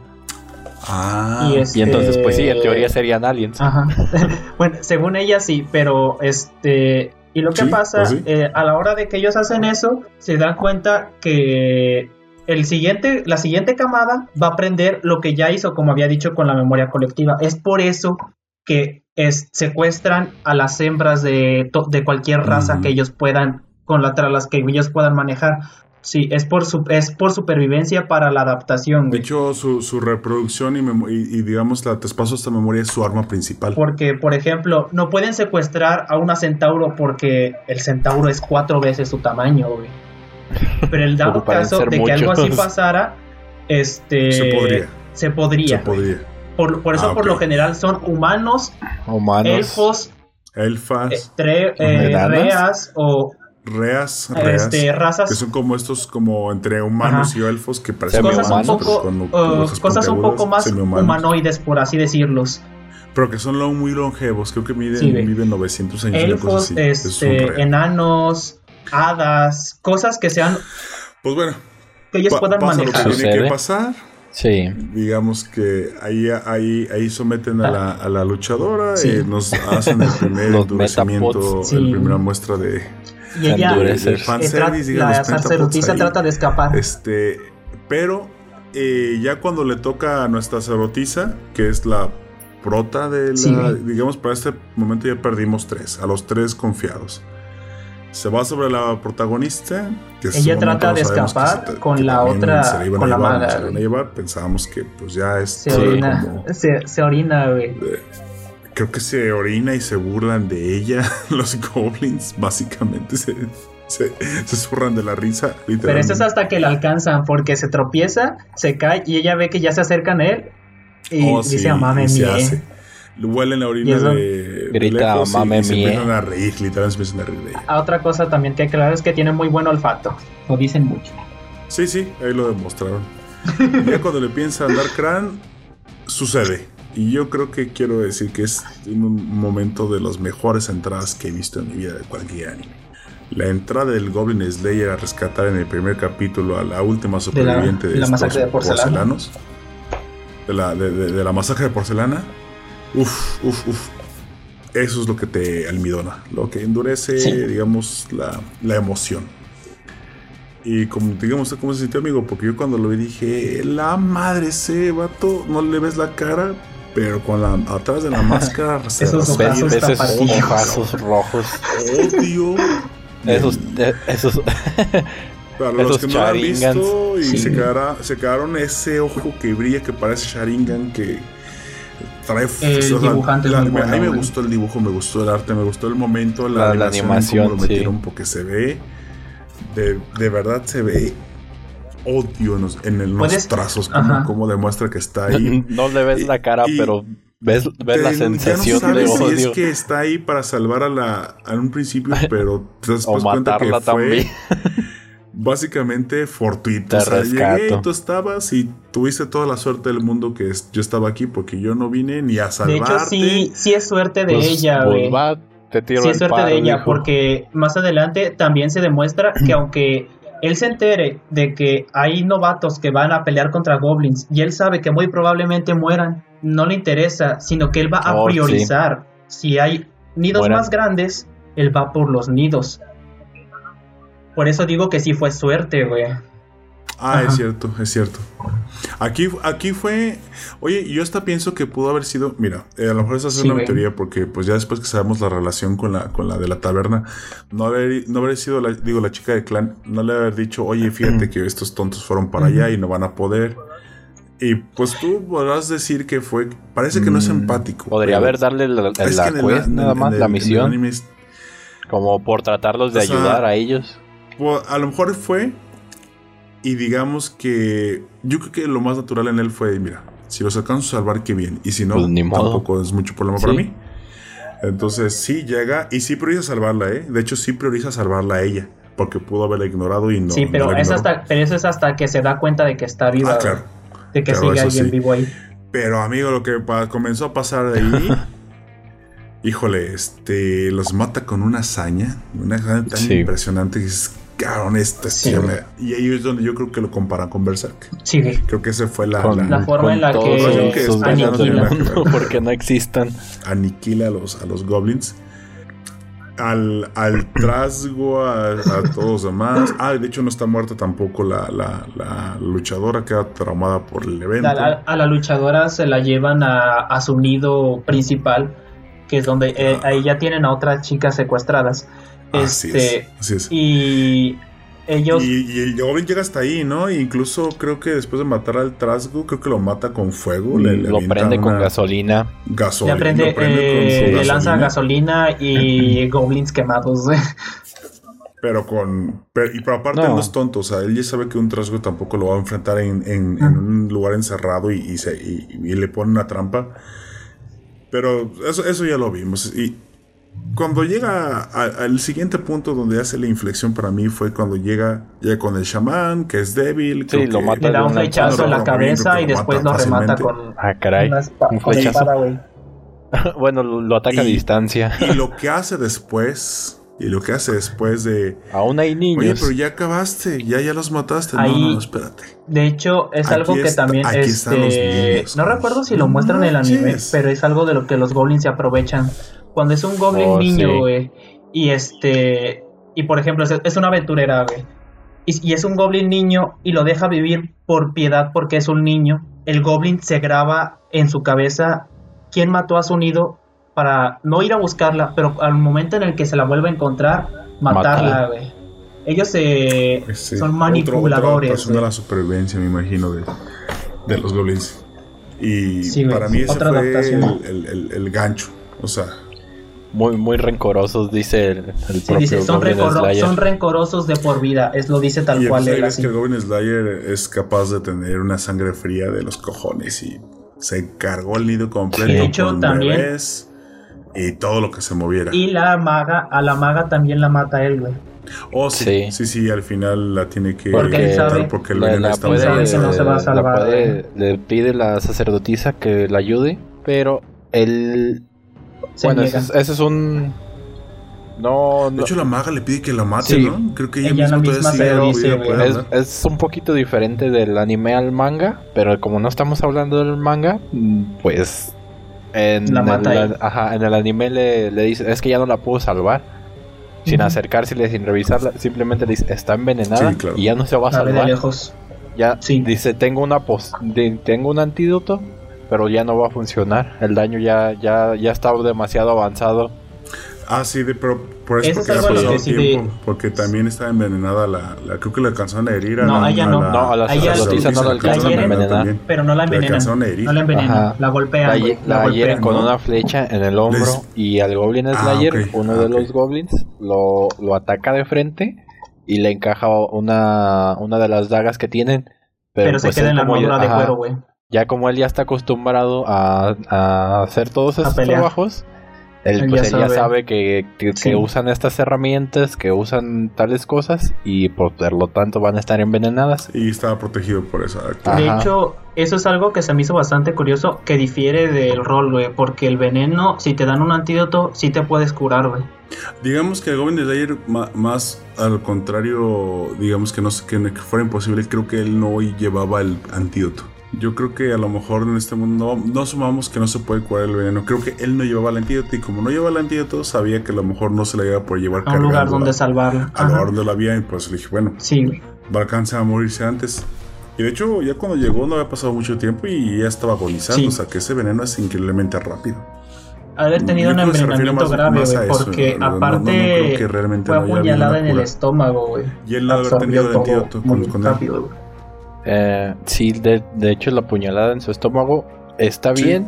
[SPEAKER 1] Ah,
[SPEAKER 2] Y es-
[SPEAKER 3] Y entonces, pues sí, en teoría serían aliens.
[SPEAKER 2] Ajá. bueno, según ella sí, pero este. Y lo que
[SPEAKER 1] Sí,
[SPEAKER 2] pasa,
[SPEAKER 1] pues sí.
[SPEAKER 2] eh, a la hora de que ellos hacen eso, se dan cuenta que el siguiente, la siguiente camada va a aprender lo que ya hizo, como había dicho, con la memoria colectiva. Es por eso que es, secuestran a las hembras de, de cualquier raza que ellos puedan, con la, tra- las que ellos puedan manejar. Sí, es por, su, es por supervivencia para la adaptación.
[SPEAKER 1] De
[SPEAKER 2] güey.
[SPEAKER 1] hecho, su, su reproducción y, y- y, digamos la traspaso esta memoria es su arma principal.
[SPEAKER 2] Porque, por ejemplo, no pueden secuestrar a una centauro porque el centauro es cuatro veces su tamaño, güey. Pero el dado caso de que algo así pasara, este...
[SPEAKER 1] Se podría.
[SPEAKER 2] Se podría.
[SPEAKER 1] Se podría.
[SPEAKER 2] Por, por eso,
[SPEAKER 1] Ah,
[SPEAKER 2] por lo general, son humanos,
[SPEAKER 3] Humanos.
[SPEAKER 2] elfos, eh,
[SPEAKER 1] Elfas,
[SPEAKER 2] tre- eh,
[SPEAKER 3] ¿Enanas?
[SPEAKER 2] reas o
[SPEAKER 1] reas, reas.
[SPEAKER 2] este, razas
[SPEAKER 1] que son como estos, como entre humanos
[SPEAKER 2] Ajá.
[SPEAKER 1] y elfos que parecen
[SPEAKER 2] cosas un
[SPEAKER 3] semi-humanos,
[SPEAKER 2] poco,
[SPEAKER 1] con
[SPEAKER 2] uh, cosas un poco más humanoides, por así decirlos.
[SPEAKER 1] Pero que son lo- muy longevos. Creo que miden,
[SPEAKER 2] Sí,
[SPEAKER 1] viven 900 años.
[SPEAKER 2] Elfos,
[SPEAKER 1] así. Es un
[SPEAKER 2] este, enanos, hadas, cosas que sean
[SPEAKER 1] Pues bueno,
[SPEAKER 2] que ellos
[SPEAKER 1] pa-
[SPEAKER 2] puedan
[SPEAKER 1] pasa lo que
[SPEAKER 2] manejar.
[SPEAKER 1] tiene que pasar.
[SPEAKER 3] Sí.
[SPEAKER 1] Digamos que ahí, ahí, ahí someten a la, a la luchadora.
[SPEAKER 2] Sí.
[SPEAKER 1] eh, nos hacen el primer endurecimiento.
[SPEAKER 2] Sí.
[SPEAKER 1] la primera muestra de,
[SPEAKER 2] Y ella, eh,
[SPEAKER 1] fanservice,
[SPEAKER 2] la sacerdotisa trata de escapar.
[SPEAKER 1] Este, pero eh, ya cuando le toca a nuestra sacerdotisa, que es la prota de la,
[SPEAKER 2] Sí.
[SPEAKER 1] digamos, para este momento ya perdimos tres, a los tres confiados. Se va sobre la protagonista, que
[SPEAKER 2] Ella trata de escapar
[SPEAKER 1] que se-
[SPEAKER 2] con
[SPEAKER 1] que
[SPEAKER 2] la otra-
[SPEAKER 1] se la iban
[SPEAKER 2] con
[SPEAKER 1] a
[SPEAKER 2] la
[SPEAKER 1] llevar,
[SPEAKER 2] maga,
[SPEAKER 1] se la iban a
[SPEAKER 2] güey.
[SPEAKER 1] llevar. Pensábamos que pues ya es
[SPEAKER 2] Se orina,
[SPEAKER 1] como-
[SPEAKER 2] se, se orina, güey.
[SPEAKER 1] Creo que se orina y se burlan de ella. Los goblins básicamente se, se, se zurran de la risa.
[SPEAKER 2] Pero eso es hasta que la alcanzan, porque se tropieza, se cae y ella ve que ya se acercan a él y
[SPEAKER 1] Oh,
[SPEAKER 2] dice,
[SPEAKER 1] sí,
[SPEAKER 2] "Mame
[SPEAKER 1] y se
[SPEAKER 2] mía".
[SPEAKER 1] hace. Huelen la orina de, de
[SPEAKER 3] Grita,
[SPEAKER 1] y-
[SPEAKER 3] "Mame
[SPEAKER 1] y se
[SPEAKER 3] mía".
[SPEAKER 1] empiezan a reír, literalmente se empiezan a reír de ella.
[SPEAKER 2] Ah, Otra cosa también que hay que aclarar es que tiene muy buen olfato. Lo dicen mucho.
[SPEAKER 1] Sí, sí, ahí lo demostraron. ya cuando le piensa andar Kran, sucede. Y yo creo que quiero decir que es un momento de las mejores entradas que he visto en mi vida de cualquier anime. La entrada del Goblin Slayer a rescatar en el primer capítulo a la última superviviente de,
[SPEAKER 2] de la masacre de porcelana.
[SPEAKER 1] porcelanos. De la, de, de- de la masacre de porcelana. Uf, uf, uf. Eso es lo que te almidona, lo que endurece,
[SPEAKER 2] Sí.
[SPEAKER 1] digamos, la, la emoción. Y como digamos, ¿usted ¿cómo se sintió, amigo? Porque yo cuando lo vi dije, la madre ese vato, no le ves la cara, pero con la atrás de la máscara se
[SPEAKER 2] Esos
[SPEAKER 3] ves esos rojos.
[SPEAKER 1] odio.
[SPEAKER 3] Esos, esos,
[SPEAKER 1] Para los que no lo han visto y
[SPEAKER 2] Sí.
[SPEAKER 1] se, quedaron ese ojo que brilla que parece Sharingan que trae
[SPEAKER 2] El dibujante
[SPEAKER 1] la- a mí me gustó el dibujo, me gustó el arte, me gustó el momento, la,
[SPEAKER 3] La- la
[SPEAKER 1] animación,
[SPEAKER 3] animación,
[SPEAKER 1] cómo lo
[SPEAKER 3] sí.
[SPEAKER 1] porque se ve de, de verdad se ve odio en los, en el- los
[SPEAKER 2] Puedes-
[SPEAKER 1] trazos, como, demuestra que está ahí.
[SPEAKER 3] no le ves la cara,
[SPEAKER 1] Y-
[SPEAKER 3] pero ves, ves la
[SPEAKER 1] Te- ya no
[SPEAKER 3] sensación de
[SPEAKER 1] sabes si
[SPEAKER 3] odio.
[SPEAKER 1] es que está ahí para salvar a la a un principio, pero te das
[SPEAKER 3] O
[SPEAKER 1] cuenta que
[SPEAKER 3] matarla
[SPEAKER 1] fue
[SPEAKER 3] también.
[SPEAKER 1] básicamente fortuito.
[SPEAKER 3] Te
[SPEAKER 1] o sea,
[SPEAKER 3] rescato.
[SPEAKER 1] llegué y tú estabas y tuviste toda la suerte del mundo que es- yo estaba aquí porque yo no vine ni a
[SPEAKER 2] De
[SPEAKER 1] salvarte.
[SPEAKER 2] hecho, sí, sí es suerte de
[SPEAKER 3] Pues,
[SPEAKER 2] ella,
[SPEAKER 3] pues
[SPEAKER 2] güey.
[SPEAKER 3] va, te tiro
[SPEAKER 2] Sí,
[SPEAKER 3] el
[SPEAKER 2] es suerte de ella, porque más adelante también se demuestra que aunque él se entere de que hay novatos que van a pelear contra goblins y él sabe que muy probablemente mueran, no le interesa, sino que él va a
[SPEAKER 3] Oh, sí.
[SPEAKER 2] priorizar. Si hay nidos más grandes, él va por los nidos. Por eso digo que sí fue suerte, güey.
[SPEAKER 1] Ah,
[SPEAKER 2] Ajá.
[SPEAKER 1] es cierto, es cierto. Aquí, aquí fue. Oye, yo hasta pienso que pudo haber sido. Mira, eh, a lo mejor esa es
[SPEAKER 2] Sí,
[SPEAKER 1] una
[SPEAKER 2] güey.
[SPEAKER 1] teoría, porque pues ya después que sabemos la relación con la, con la de la taberna, no haber, no haber sido la, digo, la chica de clan, no le haber dicho, oye, fíjate que estos tontos fueron para allá y no van a poder. Y pues tú podrás decir que fue. Parece que no es
[SPEAKER 3] Mm,
[SPEAKER 1] empático.
[SPEAKER 3] Podría haber darle la, la
[SPEAKER 1] el-
[SPEAKER 3] nada más,
[SPEAKER 1] el-
[SPEAKER 3] la misión,
[SPEAKER 1] es-
[SPEAKER 3] como por tratarlos de
[SPEAKER 1] O sea,
[SPEAKER 3] ayudar a ellos.
[SPEAKER 1] Pues, a lo mejor fue. Y digamos que. Yo creo que lo más natural en él fue: mira, si los alcanzo a salvar, qué bien. Y si no,
[SPEAKER 3] Pues, ni modo.
[SPEAKER 1] tampoco es mucho problema para mí. Entonces, sí llega y sí prioriza salvarla, ¿eh? De hecho, sí prioriza salvarla a ella. Porque pudo haberla ignorado y no.
[SPEAKER 2] sí, pero,
[SPEAKER 1] la
[SPEAKER 2] es
[SPEAKER 1] ignoró.
[SPEAKER 2] hasta, pero eso es hasta que se da cuenta de que está viva,
[SPEAKER 1] Ah, claro.
[SPEAKER 2] de que
[SPEAKER 1] claro,
[SPEAKER 2] sigue alguien
[SPEAKER 1] sí.
[SPEAKER 2] vivo ahí.
[SPEAKER 1] Pero, amigo, lo que comenzó a pasar de ahí. híjole, este. Los mata con una hazaña. Una hazaña tan
[SPEAKER 3] Sí.
[SPEAKER 1] impresionante que es. Esta
[SPEAKER 2] Sí.
[SPEAKER 1] me- Y ahí es donde yo creo que lo comparan con Berserk.
[SPEAKER 2] Sí, güey.
[SPEAKER 1] Creo que ese fue la,
[SPEAKER 3] Con,
[SPEAKER 1] la-
[SPEAKER 2] La forma en la que
[SPEAKER 1] aniquila.
[SPEAKER 3] porque no existan.
[SPEAKER 1] aniquila a los, a los goblins. Al, al trasgo, a, a todos los demás. Ah, de hecho no está muerta tampoco la, la, la luchadora, queda traumada por el evento.
[SPEAKER 2] A la, a la luchadora se la llevan a, a su nido principal, que es donde eh, ahí ya tienen a otras chicas secuestradas.
[SPEAKER 1] Así
[SPEAKER 2] Este,
[SPEAKER 1] es, así es.
[SPEAKER 2] Y ellos...
[SPEAKER 1] Y, y el goblin llega hasta ahí, ¿no? Incluso creo que después de matar al trasgo, creo que lo mata con fuego. le- le
[SPEAKER 3] lo prende con gasolina.
[SPEAKER 1] gasolina.
[SPEAKER 2] le prende,
[SPEAKER 1] lo prende con su
[SPEAKER 2] le lanza gasolina y goblins quemados.
[SPEAKER 1] Pero con. Pero, y pero aparte
[SPEAKER 3] No.
[SPEAKER 1] no. es tonto, o sea, él ya sabe que un trasgo tampoco lo va a enfrentar en, en- en
[SPEAKER 2] Ajá.
[SPEAKER 1] un lugar encerrado y, y se, y- y le pone una trampa. Pero eso, eso ya lo vimos. Y cuando llega al siguiente punto donde hace la inflexión para mí fue cuando llega, llega con el chamán, que es débil.
[SPEAKER 3] Sí,
[SPEAKER 1] creo
[SPEAKER 3] lo
[SPEAKER 1] que-
[SPEAKER 3] mata
[SPEAKER 2] le da un flechazo en la cabeza y después lo remata con
[SPEAKER 3] Ah, caray. Un flechazo. bueno, lo, lo ataca a distancia.
[SPEAKER 1] Y lo que hace después. Y lo que hace después de.
[SPEAKER 3] Aún hay niños.
[SPEAKER 1] Oye, pero ya acabaste, ya, ya los mataste. No,
[SPEAKER 2] Ahí-
[SPEAKER 1] no, no, espérate.
[SPEAKER 2] De hecho, es
[SPEAKER 1] Aquí
[SPEAKER 2] algo que
[SPEAKER 1] está-
[SPEAKER 2] también
[SPEAKER 1] aquí están los
[SPEAKER 2] este
[SPEAKER 1] niños.
[SPEAKER 2] no recuerdo si lo
[SPEAKER 1] No
[SPEAKER 2] muestran en el anime, pero es algo de lo que los goblins se aprovechan. Cuando es un goblin
[SPEAKER 3] Oh,
[SPEAKER 2] niño,
[SPEAKER 3] sí.
[SPEAKER 2] güey, y este y por ejemplo, es, es una aventurera, güey. Y, y es un goblin niño y lo deja vivir por piedad porque es un niño. El goblin se graba en su cabeza quién mató a su nido para no ir a buscarla, pero al momento en el que se la vuelve a encontrar, matarla, güey. Ellos se
[SPEAKER 1] Este,
[SPEAKER 2] son
[SPEAKER 1] otro-
[SPEAKER 2] manipuladores.
[SPEAKER 1] Otra persona de la supervivencia, me imagino, de, de los goblins. Y
[SPEAKER 2] Sí,
[SPEAKER 1] para mí ese
[SPEAKER 2] otra
[SPEAKER 1] fue
[SPEAKER 2] adaptación.
[SPEAKER 1] el, el- el- el gancho. O sea,
[SPEAKER 3] Muy, muy rencorosos, dice el, el
[SPEAKER 2] Sí,
[SPEAKER 3] propio
[SPEAKER 2] dice, son,
[SPEAKER 3] Goblin
[SPEAKER 2] son rencorosos de por vida, es lo dice tal
[SPEAKER 1] y
[SPEAKER 2] cual
[SPEAKER 1] el
[SPEAKER 2] él
[SPEAKER 1] es
[SPEAKER 2] así.
[SPEAKER 1] que el Goblin Slayer es capaz de tener una sangre fría de los cojones y se cargó el nido completo
[SPEAKER 2] De hecho,
[SPEAKER 1] con
[SPEAKER 2] también-
[SPEAKER 1] bebés y todo lo que se moviera.
[SPEAKER 2] Y la maga, a la maga también la mata él, güey.
[SPEAKER 1] oh, sí,
[SPEAKER 3] Sí.
[SPEAKER 1] sí, sí, al final la tiene que
[SPEAKER 2] Porque él
[SPEAKER 1] matar
[SPEAKER 2] sabe-
[SPEAKER 1] porque el
[SPEAKER 3] La- la
[SPEAKER 1] está
[SPEAKER 3] puede-
[SPEAKER 2] que no se va a
[SPEAKER 3] la
[SPEAKER 2] salvar,
[SPEAKER 3] puede- le pide la sacerdotisa que la ayude, pero él...
[SPEAKER 2] Se
[SPEAKER 3] bueno, ese es, ese es un... No,
[SPEAKER 1] De
[SPEAKER 3] no
[SPEAKER 1] hecho, la maga le pide que la mate,
[SPEAKER 3] Sí.
[SPEAKER 1] ¿no? Creo que ella,
[SPEAKER 2] Ella
[SPEAKER 1] misma
[SPEAKER 2] misma se lo dice,
[SPEAKER 1] puede
[SPEAKER 3] es, es un poquito diferente del anime al manga, pero como no estamos hablando del manga, pues... En,
[SPEAKER 2] La mata
[SPEAKER 3] el, ajá, en el anime le, le dice, es que ya no la puedo salvar. Sin acercársele, sin revisarla, simplemente le dice, está envenenada
[SPEAKER 1] Sí, claro.
[SPEAKER 3] y ya no se va a
[SPEAKER 2] de
[SPEAKER 3] salvar.
[SPEAKER 2] lejos.
[SPEAKER 3] Ya
[SPEAKER 2] Sí.
[SPEAKER 3] dice, tengo una pos de- tengo un antídoto, pero ya no va a funcionar. El daño ya ya ya está demasiado avanzado.
[SPEAKER 1] Ah, sí, de, pero por eso
[SPEAKER 2] Eso es
[SPEAKER 1] porque ha
[SPEAKER 2] a lo
[SPEAKER 1] pasado
[SPEAKER 2] sí
[SPEAKER 1] porque también está envenenada la, la creo que le alcanzaron a herir a
[SPEAKER 2] No,
[SPEAKER 1] la,
[SPEAKER 2] a ella no.
[SPEAKER 3] No, a la
[SPEAKER 2] A ella
[SPEAKER 3] sacerdotisa no la
[SPEAKER 2] la
[SPEAKER 3] alcanzan a envenenar.
[SPEAKER 2] Pero no la envenenan.
[SPEAKER 1] alcanzaron a herir.
[SPEAKER 2] No la envenenan, la golpean.
[SPEAKER 3] La, la
[SPEAKER 2] golpean.
[SPEAKER 3] hieren con
[SPEAKER 1] ¿no?
[SPEAKER 3] una flecha en el hombro
[SPEAKER 1] Les-
[SPEAKER 3] y al Goblin
[SPEAKER 1] Ah,
[SPEAKER 3] Slayer, uno
[SPEAKER 1] ah,
[SPEAKER 3] de los goblins, lo, lo ataca de frente y le encaja una, una de las dagas que tienen. Pero,
[SPEAKER 2] Pero se
[SPEAKER 3] pues
[SPEAKER 2] queda en la armadura de cuero, güey.
[SPEAKER 3] ya como él ya está acostumbrado a, a hacer todos esos trabajos, Él,
[SPEAKER 2] Él
[SPEAKER 3] pues,
[SPEAKER 2] ya
[SPEAKER 3] él ya
[SPEAKER 2] sabe.
[SPEAKER 3] sabe que, que- que
[SPEAKER 2] Sí.
[SPEAKER 3] usan estas herramientas, que usan tales cosas y por lo tanto van a estar envenenadas.
[SPEAKER 1] Y estaba protegido por esa.
[SPEAKER 3] Ah.
[SPEAKER 2] De
[SPEAKER 3] Ajá.
[SPEAKER 2] hecho, eso es algo que se me hizo bastante curioso, que difiere del rol, güey, porque el veneno, si te dan un antídoto, sí te puedes curar, güey.
[SPEAKER 1] Digamos que el Goblin Slayer, más al contrario, digamos que no sé que, que fuera imposible, creo que él no llevaba el antídoto. Yo creo que a lo mejor en este mundo no, no asumamos que no se puede curar el veneno. Creo que él no llevaba el antídoto y como no llevaba el antídoto, sabía que a lo mejor no se le iba a poder llevar
[SPEAKER 2] A un lugar donde salvarlo.
[SPEAKER 1] Al
[SPEAKER 2] Ajá.
[SPEAKER 1] lugar donde la había y pues le dije, bueno,
[SPEAKER 2] Sí,
[SPEAKER 1] va a alcanzar a morirse antes. Y de hecho, ya cuando llegó no había pasado mucho tiempo y ya estaba agonizando.
[SPEAKER 2] Sí.
[SPEAKER 1] O sea que ese veneno es increíblemente rápido.
[SPEAKER 2] haber tenido
[SPEAKER 1] Yo
[SPEAKER 2] un envenenamiento
[SPEAKER 1] más-
[SPEAKER 2] grave,
[SPEAKER 1] más a
[SPEAKER 2] güey,
[SPEAKER 1] eso,
[SPEAKER 2] porque
[SPEAKER 1] no- no- no-
[SPEAKER 2] aparte fue apuñalada en el estómago, güey.
[SPEAKER 1] Y él no haber tenido el antídoto con- con él.
[SPEAKER 2] rápido.
[SPEAKER 3] Eh, sí, de, de hecho la puñalada en su estómago está
[SPEAKER 1] Sí.
[SPEAKER 3] bien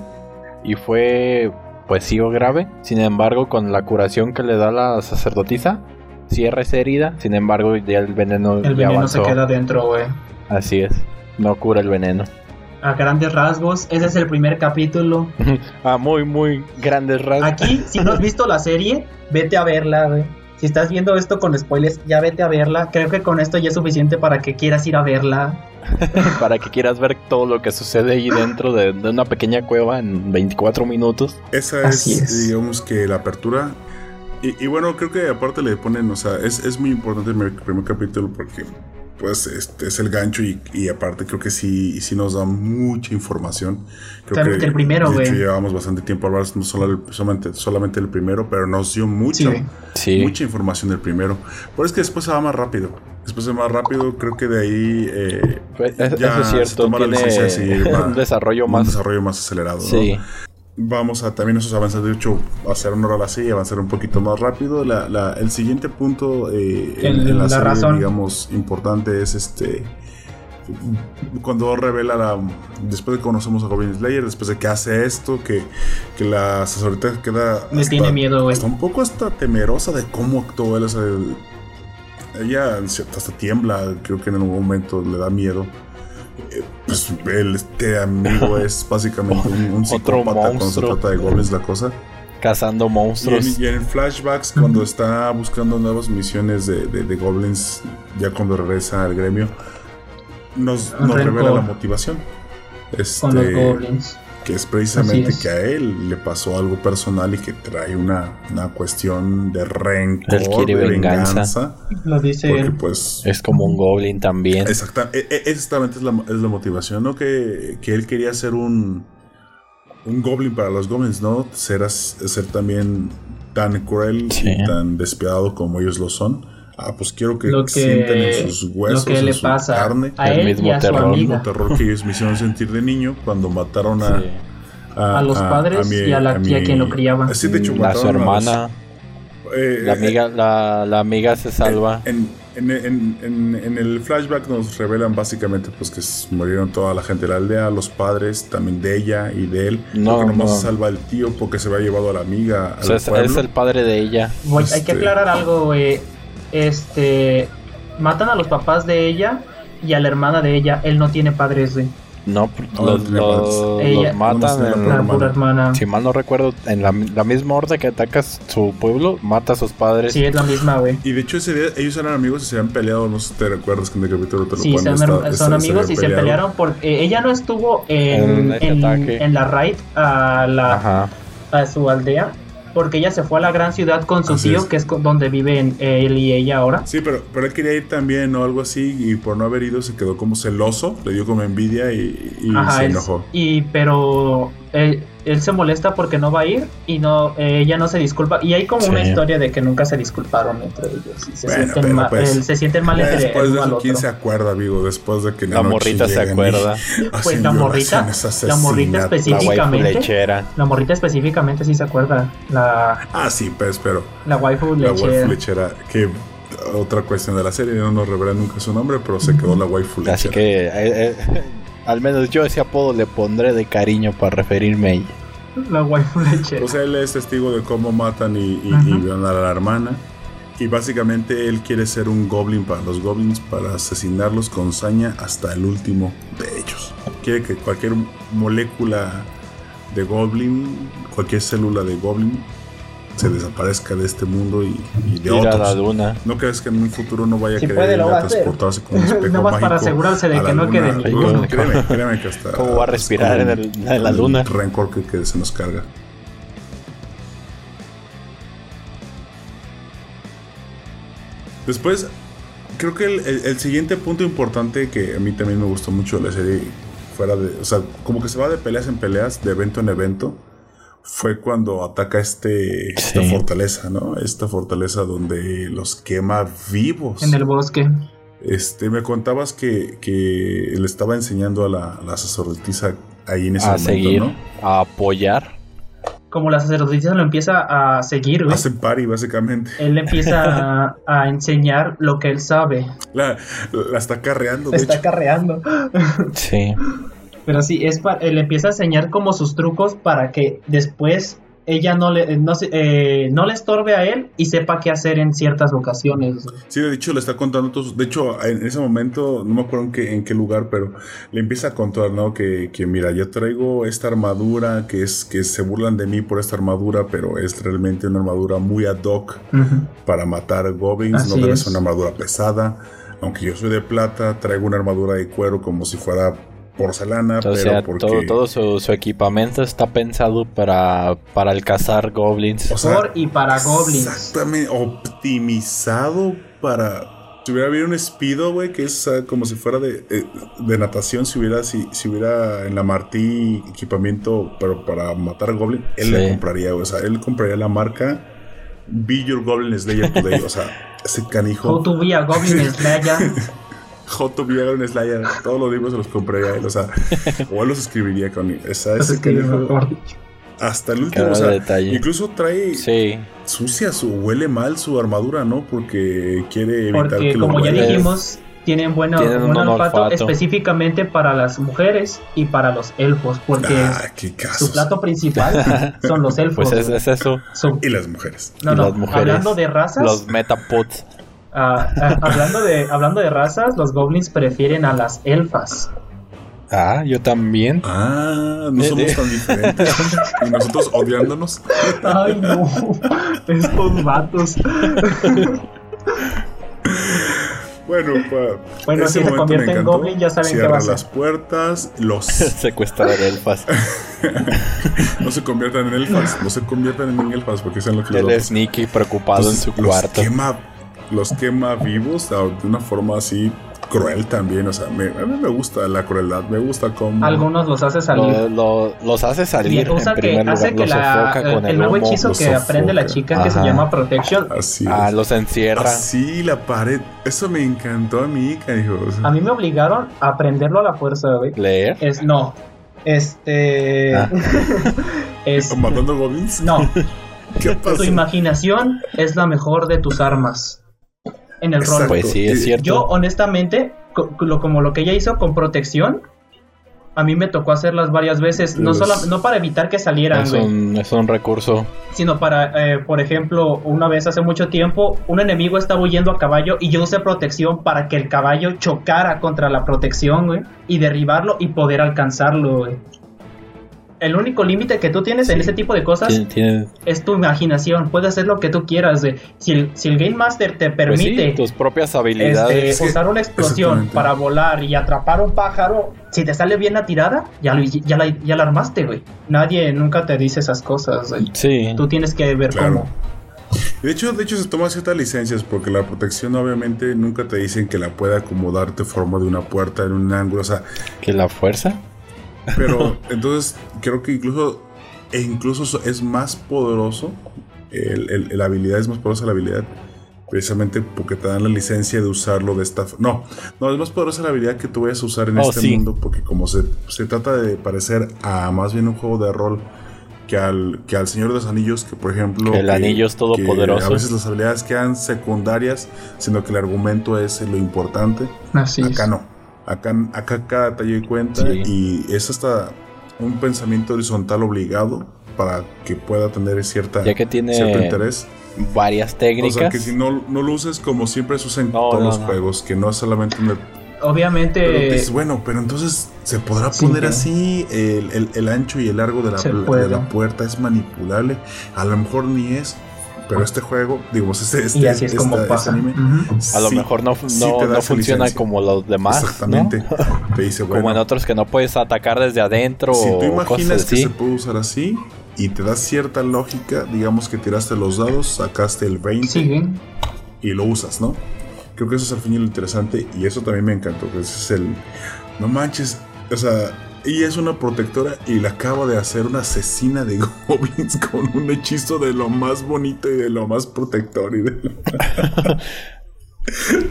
[SPEAKER 3] y fue pues sí o grave. Sin embargo, con la curación que le da la sacerdotisa, cierra esa herida. Sin embargo, ya el veneno
[SPEAKER 2] El veneno
[SPEAKER 3] avanzó.
[SPEAKER 2] se queda dentro, güey.
[SPEAKER 3] Así es. No cura el veneno.
[SPEAKER 2] A grandes rasgos, ese es el primer capítulo.
[SPEAKER 3] A muy, muy grandes rasgos.
[SPEAKER 2] Aquí, si no has visto la serie, vete a verla, güey. Si estás viendo esto con spoilers, ya vete a verla. Creo que con esto ya es suficiente para que quieras ir a verla.
[SPEAKER 3] para que quieras ver todo lo que sucede ahí dentro de, de una pequeña cueva en 24 minutos.
[SPEAKER 1] Esa es,
[SPEAKER 2] es.
[SPEAKER 1] digamos que la apertura. Y, y bueno, creo que aparte le ponen, o sea, es, es muy importante el primer, primer capítulo porque pues este es el gancho y, y aparte creo que sí, sí nos da mucha información. Creo
[SPEAKER 2] Claro que el primero,
[SPEAKER 1] de hecho,
[SPEAKER 2] güey.
[SPEAKER 1] llevamos bastante tiempo hablando no solo el- solamente, solamente el primero, pero nos dio mucho,
[SPEAKER 2] Sí.
[SPEAKER 3] Sí.
[SPEAKER 1] mucha información del primero. Pero es que después se va más rápido. Después se va más rápido, creo que de ahí eh,
[SPEAKER 3] Pues, es-
[SPEAKER 1] ya
[SPEAKER 3] eso es
[SPEAKER 1] se
[SPEAKER 3] cierto.
[SPEAKER 1] toma la
[SPEAKER 3] Tiene
[SPEAKER 1] licencia de seguir más-
[SPEAKER 3] un desarrollo
[SPEAKER 1] un
[SPEAKER 3] más.
[SPEAKER 1] desarrollo más acelerado. ¿no? Vamos a también esos avances, de hecho, hacer una hora así y avanzar un poquito más rápido. La, la- el siguiente punto eh, en, la,
[SPEAKER 2] la
[SPEAKER 1] serie,
[SPEAKER 2] razón.
[SPEAKER 1] digamos, importante es este. Cuando revela la. Después de que conocemos a Goblin Slayer, después de que hace esto, que, que la sacerdotisa queda.
[SPEAKER 2] Me tiene miedo, güey.
[SPEAKER 1] Hasta un poco hasta temerosa de cómo actuó él. o sea, el- ella hasta tiembla, creo que en algún momento le da miedo. Eh, Pues él, este amigo es básicamente un, un
[SPEAKER 3] Otro
[SPEAKER 1] psicópata cuando se trata de goblins la cosa.
[SPEAKER 3] Cazando
[SPEAKER 1] Y
[SPEAKER 3] monstruos.
[SPEAKER 1] en, y en flashbacks, cuando está buscando nuevas misiones de, de- de goblins, ya cuando regresa al gremio, nos, revela la motivación.
[SPEAKER 2] Con los
[SPEAKER 1] Este,
[SPEAKER 2] goblins.
[SPEAKER 1] Que es precisamente
[SPEAKER 2] es.
[SPEAKER 1] que a él le pasó algo personal y que trae una, una cuestión de rencor,
[SPEAKER 3] Él quiere
[SPEAKER 1] de
[SPEAKER 3] venganza.
[SPEAKER 1] venganza.
[SPEAKER 2] Lo dice
[SPEAKER 1] Porque
[SPEAKER 2] él.
[SPEAKER 1] pues
[SPEAKER 3] Es como un goblin también.
[SPEAKER 1] Exacta, e- e- exactamente es la, es la motivación, ¿no? Que, que él quería ser un, un goblin para los goblins, ¿no? Ser, ser también tan cruel
[SPEAKER 3] Sí.
[SPEAKER 1] y tan despiadado como ellos lo son. Ah, pues quiero que,
[SPEAKER 2] Lo que,
[SPEAKER 1] sientan en sus huesos,
[SPEAKER 2] lo que
[SPEAKER 1] en
[SPEAKER 2] le
[SPEAKER 1] su
[SPEAKER 2] pasa
[SPEAKER 1] carne,
[SPEAKER 2] a
[SPEAKER 3] El
[SPEAKER 2] él
[SPEAKER 3] mismo
[SPEAKER 2] y a su
[SPEAKER 3] terror.
[SPEAKER 1] el
[SPEAKER 2] amiga.
[SPEAKER 1] terror que ellos me hicieron sentir de niño cuando mataron a,
[SPEAKER 3] Sí.
[SPEAKER 2] A los padres y a la tía quien lo criaba.
[SPEAKER 1] Sí, de hecho,
[SPEAKER 3] su
[SPEAKER 1] a los-
[SPEAKER 3] hermana.
[SPEAKER 1] eh,
[SPEAKER 3] La amiga, la, la amiga se salva.
[SPEAKER 1] En, en- en- en- en el flashback nos revelan básicamente pues que murieron toda la gente de la aldea, los padres también de ella y de él.
[SPEAKER 3] No,
[SPEAKER 1] porque nomás
[SPEAKER 3] no.
[SPEAKER 1] se salva el tío porque se había llevado a la amiga al
[SPEAKER 3] O sea, es,
[SPEAKER 1] pueblo.
[SPEAKER 3] es el padre de ella.
[SPEAKER 2] Voy- hay que
[SPEAKER 1] Este-
[SPEAKER 2] aclarar algo, güey. Este. Matan a los papás de ella y a la hermana de ella. Él no tiene padres, güey.
[SPEAKER 3] No,
[SPEAKER 1] No,
[SPEAKER 3] los,
[SPEAKER 1] tiene
[SPEAKER 3] los-
[SPEAKER 1] padres.
[SPEAKER 3] los
[SPEAKER 2] Ella-
[SPEAKER 3] matan.
[SPEAKER 1] no,
[SPEAKER 3] en-
[SPEAKER 2] La
[SPEAKER 1] hermana.
[SPEAKER 2] pura hermana.
[SPEAKER 3] si mal no recuerdo, en la, la misma orden que atacas su pueblo, mata a sus padres.
[SPEAKER 2] Sí, es la misma, güey.
[SPEAKER 1] Y de hecho ese día ellos eran amigos y se habían peleado, no sé si te recuerdas que en el capítulo te lo
[SPEAKER 2] Sí,
[SPEAKER 1] ponen,
[SPEAKER 2] son,
[SPEAKER 1] está- está-
[SPEAKER 2] amigos y
[SPEAKER 1] habían
[SPEAKER 2] se pelearon porque ella no estuvo
[SPEAKER 3] En
[SPEAKER 2] en, la raid a, la,
[SPEAKER 3] Ajá.
[SPEAKER 2] a su aldea. Porque ella se fue a la gran ciudad con su
[SPEAKER 1] Así
[SPEAKER 2] tío,
[SPEAKER 1] es.
[SPEAKER 2] que es donde viven él y ella ahora.
[SPEAKER 1] Sí, pero, pero él quería ir también o algo así y por no haber ido se quedó como celoso, le dio como envidia y, y
[SPEAKER 2] Ajá,
[SPEAKER 1] se enojó.
[SPEAKER 2] y pero él, él se molesta porque no va a ir y no eh, ella no se disculpa y hay como una
[SPEAKER 3] Sí.
[SPEAKER 2] historia de que nunca se disculparon entre ellos y se
[SPEAKER 1] Bueno,
[SPEAKER 2] sienten mal,
[SPEAKER 1] pues,
[SPEAKER 2] él- se sienten mal entre
[SPEAKER 1] después de eso, ¿quién
[SPEAKER 2] otro.
[SPEAKER 1] se acuerda, amigo? Después de que
[SPEAKER 3] La
[SPEAKER 1] noche
[SPEAKER 3] morrita se
[SPEAKER 1] y
[SPEAKER 3] acuerda.
[SPEAKER 2] Pues la morrita, la morrita.
[SPEAKER 3] La
[SPEAKER 2] específicamente.
[SPEAKER 3] lechera.
[SPEAKER 2] La morrita específicamente sí se acuerda. La,
[SPEAKER 1] Ah, sí, pues, pero
[SPEAKER 2] la waifu
[SPEAKER 1] la
[SPEAKER 2] lechera.
[SPEAKER 1] waifu lechera, que otra cuestión de la serie, no nos revelan nunca su nombre, pero se quedó la waifu lechera.
[SPEAKER 3] Así que, eh, eh, al menos yo ese apodo le pondré de cariño para referirme a ella.
[SPEAKER 2] La waifu lechera.
[SPEAKER 1] Pues él es testigo de cómo matan y, y, y violan a la hermana. Y básicamente él quiere ser un goblin para los goblins, para asesinarlos con saña hasta el último de ellos. Quiere que cualquier molécula de goblin, cualquier célula de goblin, se desaparezca de este mundo y, y de otros.
[SPEAKER 3] la luna.
[SPEAKER 1] ¿No crees que en un futuro no vaya
[SPEAKER 2] Si
[SPEAKER 1] a querer
[SPEAKER 2] puede,
[SPEAKER 1] a transportarse con un espejo
[SPEAKER 2] Nada más para
[SPEAKER 1] mágico
[SPEAKER 2] asegurarse de que no quede ninguno.
[SPEAKER 1] No, créeme, créeme que hasta...
[SPEAKER 3] ¿Cómo va a respirar en el- en la
[SPEAKER 1] el
[SPEAKER 3] luna?
[SPEAKER 1] rencor que, que se nos carga. Después, creo que el, el- el siguiente punto importante que a mí también me gustó mucho de la serie, fuera de, o sea, como que se va de peleas en peleas, de evento en evento, fue cuando ataca este, esta
[SPEAKER 3] Sí.
[SPEAKER 1] fortaleza, ¿no? Esta fortaleza donde los quema vivos.
[SPEAKER 2] En el bosque.
[SPEAKER 1] Este, me contabas que, que le estaba enseñando a la, a la sacerdotisa ahí en ese
[SPEAKER 3] A
[SPEAKER 1] momento,
[SPEAKER 3] seguir,
[SPEAKER 1] ¿no?
[SPEAKER 3] a apoyar.
[SPEAKER 2] Como la sacerdotisa lo empieza a seguir, güey.
[SPEAKER 1] Hacen party, básicamente.
[SPEAKER 2] Él empieza a, a enseñar lo que él sabe.
[SPEAKER 1] La, la está carreando,
[SPEAKER 2] Le
[SPEAKER 1] de
[SPEAKER 2] está
[SPEAKER 1] hecho.
[SPEAKER 2] carreando.
[SPEAKER 3] Sí.
[SPEAKER 2] Pero sí, es pa- él empieza a enseñar como sus trucos para que después ella no le, no, se- eh, no le estorbe a él y sepa qué hacer en ciertas ocasiones.
[SPEAKER 1] Sí, de hecho le está contando todos. De hecho, en ese momento, no me acuerdo en qué, en qué lugar, pero le empieza a contar, ¿no? Que, que mira, yo traigo esta armadura, que es que se burlan de mí por esta armadura, pero es realmente una armadura muy ad hoc para matar goblins.
[SPEAKER 2] Así
[SPEAKER 1] no debe
[SPEAKER 2] es.
[SPEAKER 1] ser una armadura pesada. Aunque yo soy de plata, traigo una armadura de cuero como si fuera porcelana,
[SPEAKER 3] O
[SPEAKER 1] pero
[SPEAKER 3] sea,
[SPEAKER 1] porque...
[SPEAKER 3] todo, todo su, su equipamiento está pensado para, para el cazar goblins.
[SPEAKER 1] O sea,
[SPEAKER 2] Por y para goblins.
[SPEAKER 1] Exactamente, optimizado para. Si hubiera habido un Speedo, güey, que es ah, como si fuera de, eh, de natación, si hubiera, si, si hubiera en la Martí equipamiento, pero para matar Goblin, él
[SPEAKER 3] Sí.
[SPEAKER 1] le compraría, güey. O sea, él compraría la marca Be Your Goblin Slayer Today. o sea, ese
[SPEAKER 2] How
[SPEAKER 1] canijo.
[SPEAKER 2] to be a goblin slayer.
[SPEAKER 1] How to Be a Goblin Slayer. Todos los libros se los compraría él. O sea, o él los escribiría con él. O sea,
[SPEAKER 2] Pues
[SPEAKER 1] ese
[SPEAKER 2] es que
[SPEAKER 1] canijo.
[SPEAKER 2] mejor dicho.
[SPEAKER 1] Hasta el último,
[SPEAKER 3] Cada
[SPEAKER 1] o sea,
[SPEAKER 3] detalle.
[SPEAKER 1] incluso trae
[SPEAKER 3] Sí,
[SPEAKER 1] sucia su huele mal su armadura, ¿no? Porque quiere evitar
[SPEAKER 2] Porque
[SPEAKER 1] que lo
[SPEAKER 2] como ya dijimos, tienen bueno,
[SPEAKER 3] Tienen un
[SPEAKER 2] buen olfato,
[SPEAKER 3] olfato.
[SPEAKER 2] específicamente para las mujeres y para los elfos, porque
[SPEAKER 1] Ah, qué
[SPEAKER 2] su plato principal son los elfos.
[SPEAKER 3] pues es, es eso.
[SPEAKER 2] Su-
[SPEAKER 1] Y las mujeres.
[SPEAKER 2] no, no,
[SPEAKER 3] las mujeres,
[SPEAKER 2] hablando de razas,
[SPEAKER 3] Los metapods.
[SPEAKER 2] Ah, ah, hablando de hablando de razas, los goblins prefieren a las elfas.
[SPEAKER 3] Ah, yo también.
[SPEAKER 1] Ah, no
[SPEAKER 3] Eh,
[SPEAKER 1] somos
[SPEAKER 3] eh.
[SPEAKER 1] tan diferentes. y nosotros odiándonos.
[SPEAKER 2] Ay, no. Estos vatos.
[SPEAKER 1] Bueno, pa,
[SPEAKER 2] Bueno,
[SPEAKER 1] ese
[SPEAKER 2] si se convierte en goblin, ya saben qué
[SPEAKER 1] Cierra
[SPEAKER 2] va a hacer.
[SPEAKER 1] las puertas, los
[SPEAKER 3] Secuestrar elfas.
[SPEAKER 1] no se conviertan en elfas, no se conviertan en elfas porque sean lo que
[SPEAKER 3] Él es. Nicky preocupado en su
[SPEAKER 1] los
[SPEAKER 3] cuarto.
[SPEAKER 1] quema, los quema vivos o de una forma así cruel también. O sea, me- a mí me gusta la crueldad, me gusta cómo.
[SPEAKER 2] Algunos los hace salir.
[SPEAKER 3] Lo, lo- los hace salir
[SPEAKER 2] Usa
[SPEAKER 3] en
[SPEAKER 2] que
[SPEAKER 3] primer
[SPEAKER 2] hace
[SPEAKER 3] lugar,
[SPEAKER 2] que la, el, el
[SPEAKER 3] el,
[SPEAKER 2] nuevo
[SPEAKER 3] humo.
[SPEAKER 2] hechizo que aprende la chica que se llama Protection.
[SPEAKER 1] Así
[SPEAKER 3] Ah, los encierra.
[SPEAKER 1] Así la pared. Eso me encantó a mí, canijo. O sea,
[SPEAKER 2] A mí me obligaron a aprenderlo a la fuerza, güey.
[SPEAKER 3] Leer.
[SPEAKER 2] Es no. Este.
[SPEAKER 3] Ah.
[SPEAKER 2] es.
[SPEAKER 1] matando goblins.
[SPEAKER 2] No.
[SPEAKER 1] ¿Qué pasó?
[SPEAKER 2] Tu imaginación es la mejor de tus armas. En el rol.
[SPEAKER 3] Pues sí, es
[SPEAKER 1] Y-
[SPEAKER 3] cierto.
[SPEAKER 2] Yo, honestamente, co- lo- como lo que ella hizo con protección, a mí me tocó hacerlas varias veces. No, solo, no para evitar que salieran,
[SPEAKER 3] es, un, es un recurso.
[SPEAKER 2] sino para, eh, por ejemplo, una vez hace mucho tiempo, un enemigo estaba huyendo a caballo y yo usé protección para que el caballo chocara contra la protección, güey, y derribarlo y poder alcanzarlo, güey. El único límite que tú tienes en ese tipo de cosas
[SPEAKER 3] Tiene- tiene-
[SPEAKER 2] es tu imaginación. Puedes hacer lo que tú quieras. Si, el, si el Game Master te
[SPEAKER 3] pues sí,
[SPEAKER 2] permite
[SPEAKER 3] tus propias
[SPEAKER 2] este,
[SPEAKER 3] habilidades.
[SPEAKER 1] Sí,
[SPEAKER 2] usar una explosión para volar y atrapar un pájaro, si te sale bien la tirada, ya, lo- ya, la, ya la armaste, güey. Nadie nunca te dice esas cosas, güey.
[SPEAKER 3] Sí.
[SPEAKER 2] Tú tienes que ver
[SPEAKER 1] Claro.
[SPEAKER 2] cómo.
[SPEAKER 1] De hecho, de hecho se toman ciertas licencias porque la protección obviamente nunca te dicen que la puede acomodar de forma de una puerta en un ángulo, o sea,
[SPEAKER 3] Que la fuerza.
[SPEAKER 1] Pero entonces creo que incluso e incluso so- es más poderoso el, el- la habilidad es más poderosa la habilidad precisamente porque te dan la licencia de usarlo de esta no no es más poderosa la habilidad que tú vayas a usar en
[SPEAKER 3] Oh,
[SPEAKER 1] este
[SPEAKER 3] sí.
[SPEAKER 1] mundo porque como se, se trata de parecer a más bien un juego de rol que al, que al Señor de los Anillos, que por ejemplo...
[SPEAKER 3] Que el anillo es todopoderoso.
[SPEAKER 1] A veces las habilidades quedan secundarias, sino que el argumento es lo importante.
[SPEAKER 2] Así es.
[SPEAKER 1] Acá no. Acá, acá cada detalle cuenta
[SPEAKER 3] Sí.
[SPEAKER 1] y es hasta un pensamiento horizontal obligado para que pueda tener cierta,
[SPEAKER 3] Ya que tiene
[SPEAKER 1] cierto interés.
[SPEAKER 3] varias
[SPEAKER 1] O
[SPEAKER 3] técnicas.
[SPEAKER 1] sea, que si no, no lo uses como siempre se usa en
[SPEAKER 3] No,
[SPEAKER 1] todos
[SPEAKER 3] no,
[SPEAKER 1] los
[SPEAKER 3] no.
[SPEAKER 1] juegos, que no es solamente un...
[SPEAKER 2] Obviamente.
[SPEAKER 1] Pero dices, bueno, pero entonces se podrá
[SPEAKER 2] Sí,
[SPEAKER 1] poner
[SPEAKER 2] que-
[SPEAKER 1] así, el, el- el ancho y el largo de la, de la puerta es manipulable, a lo mejor ni es, Pero este juego, digamos, este, este,
[SPEAKER 2] y así es
[SPEAKER 1] esta-
[SPEAKER 2] como
[SPEAKER 1] este
[SPEAKER 2] pasa.
[SPEAKER 1] anime.
[SPEAKER 3] A lo
[SPEAKER 1] sí-
[SPEAKER 3] mejor no, no, no funciona
[SPEAKER 1] licencia.
[SPEAKER 3] como los demás. ¿no?
[SPEAKER 1] Exactamente. Te dice,
[SPEAKER 3] Como
[SPEAKER 1] bueno,
[SPEAKER 3] en otros que no puedes atacar desde adentro
[SPEAKER 1] si tú
[SPEAKER 3] o
[SPEAKER 1] imaginas
[SPEAKER 3] cosas
[SPEAKER 1] que
[SPEAKER 3] así.
[SPEAKER 1] se puede usar así y te da cierta lógica, digamos que tiraste los dados, sacaste el 20
[SPEAKER 2] Sigue.
[SPEAKER 1] y lo usas, ¿no? Creo que eso es al fin y lo interesante y eso también me encantó, que ese es el... No manches, o sea, ella es una protectora y le acaba de hacer una asesina de goblins con un hechizo de lo más bonito y de lo más protector y de lo-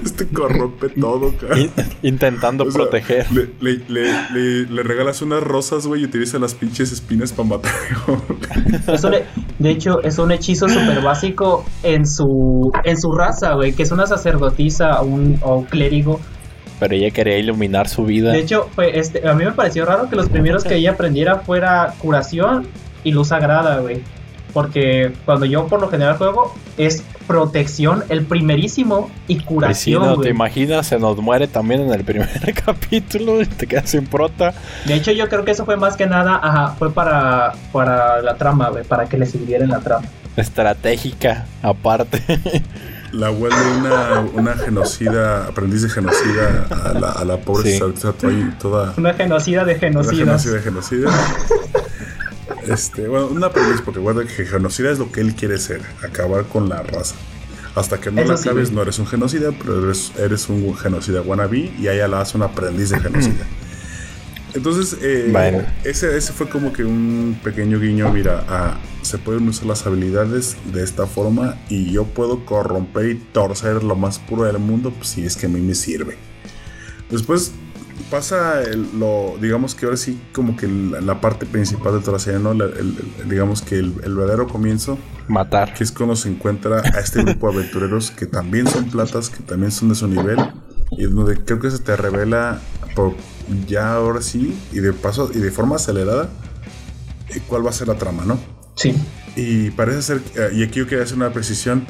[SPEAKER 1] Este corrompe todo, cara.
[SPEAKER 3] In- intentando
[SPEAKER 1] O sea,
[SPEAKER 3] proteger.
[SPEAKER 1] Le, le- le- le- le regalas unas rosas, güey, y utiliza las pinches espinas para matar.
[SPEAKER 2] Es un- de hecho, es un hechizo súper básico en su en su raza, güey, que es una sacerdotisa un, o un clérigo.
[SPEAKER 3] Pero ella quería iluminar su vida.
[SPEAKER 2] De hecho, fue este, a mí me pareció raro que los primeros que ella aprendiera fuera curación y luz sagrada, güey. Porque cuando yo por lo general juego es protección, el primerísimo, y
[SPEAKER 3] Y si
[SPEAKER 2] curación,
[SPEAKER 3] no te imaginas, se nos muere también en el primer capítulo y te quedas sin prota.
[SPEAKER 2] De hecho, yo creo que eso fue más que nada, ajá, fue para, para la trama, güey, para que le sirviera en la trama.
[SPEAKER 3] Estratégica, aparte.
[SPEAKER 1] La vuelve una, una genocida, aprendiz de genocida a la, a la pobre
[SPEAKER 3] Sí.
[SPEAKER 1] ahí toda.
[SPEAKER 2] Una genocida de
[SPEAKER 1] Una
[SPEAKER 2] genocidas.
[SPEAKER 1] genocida, genocida. Este, bueno, una aprendiz, porque guarda que genocida es lo que él quiere ser, acabar con la raza. Hasta que no
[SPEAKER 2] Eso
[SPEAKER 1] la
[SPEAKER 2] sí,
[SPEAKER 1] acabes, no eres un genocida, pero eres, eres un genocida wannabe y a ella la hace un aprendiz de genocida. Entonces, eh,
[SPEAKER 3] Bueno.
[SPEAKER 1] ese, ese fue como que un pequeño guiño, mira, a, se pueden usar las habilidades de esta forma y yo puedo corromper y torcer lo más puro del mundo pues, si es que a mí me sirve. Después pasa el- lo, digamos que ahora sí, como que la, la parte principal de serie, ¿no? La- el- el- digamos que el, el verdadero comienzo,
[SPEAKER 3] Matar.
[SPEAKER 1] que es cuando se encuentra a este grupo de aventureros que también son platas, que también son de su nivel, y donde creo que se te revela por ya ahora sí, y de paso, y de forma acelerada, eh, cuál va a ser la trama, ¿no?
[SPEAKER 2] Sí.
[SPEAKER 1] Y parece ser, eh, y aquí yo quería hacer una precisión,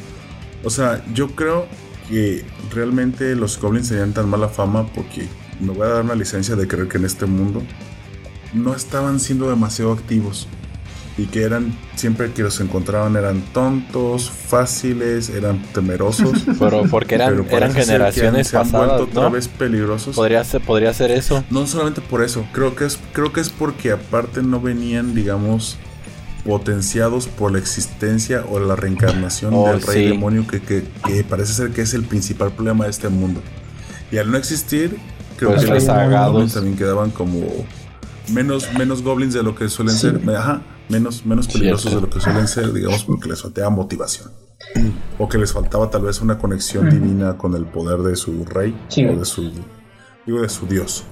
[SPEAKER 1] o sea, yo creo que realmente los goblins tenían tan mala fama porque me voy a dar una licencia de creer que en este mundo no estaban siendo demasiado activos y que eran, siempre que los encontraban eran tontos, fáciles, eran temerosos.
[SPEAKER 3] Pero porque eran,
[SPEAKER 1] pero
[SPEAKER 3] eran
[SPEAKER 1] ser que
[SPEAKER 3] generaciones
[SPEAKER 1] se han
[SPEAKER 3] pasadas,
[SPEAKER 1] vuelto otra
[SPEAKER 3] ¿no?
[SPEAKER 1] vez peligrosos.
[SPEAKER 3] Podría ser, podría ser eso.
[SPEAKER 1] No solamente por eso, creo que es, creo que es porque aparte no venían, digamos, potenciados por la existencia o la reencarnación
[SPEAKER 3] Oh,
[SPEAKER 1] del rey
[SPEAKER 3] sí.
[SPEAKER 1] demonio que, que- que parece ser que es el principal problema de este mundo. Y al no existir, creo
[SPEAKER 3] Pues
[SPEAKER 1] que los goblins también quedaban como menos, menos goblins de lo que suelen
[SPEAKER 2] Sí.
[SPEAKER 1] ser, ajá, menos, menos peligrosos
[SPEAKER 3] Cierto.
[SPEAKER 1] de lo que suelen ser, digamos, porque les faltaba motivación. O que les faltaba tal vez una conexión divina con el poder de su rey
[SPEAKER 2] Sí.
[SPEAKER 1] o de su, digo, de su dios.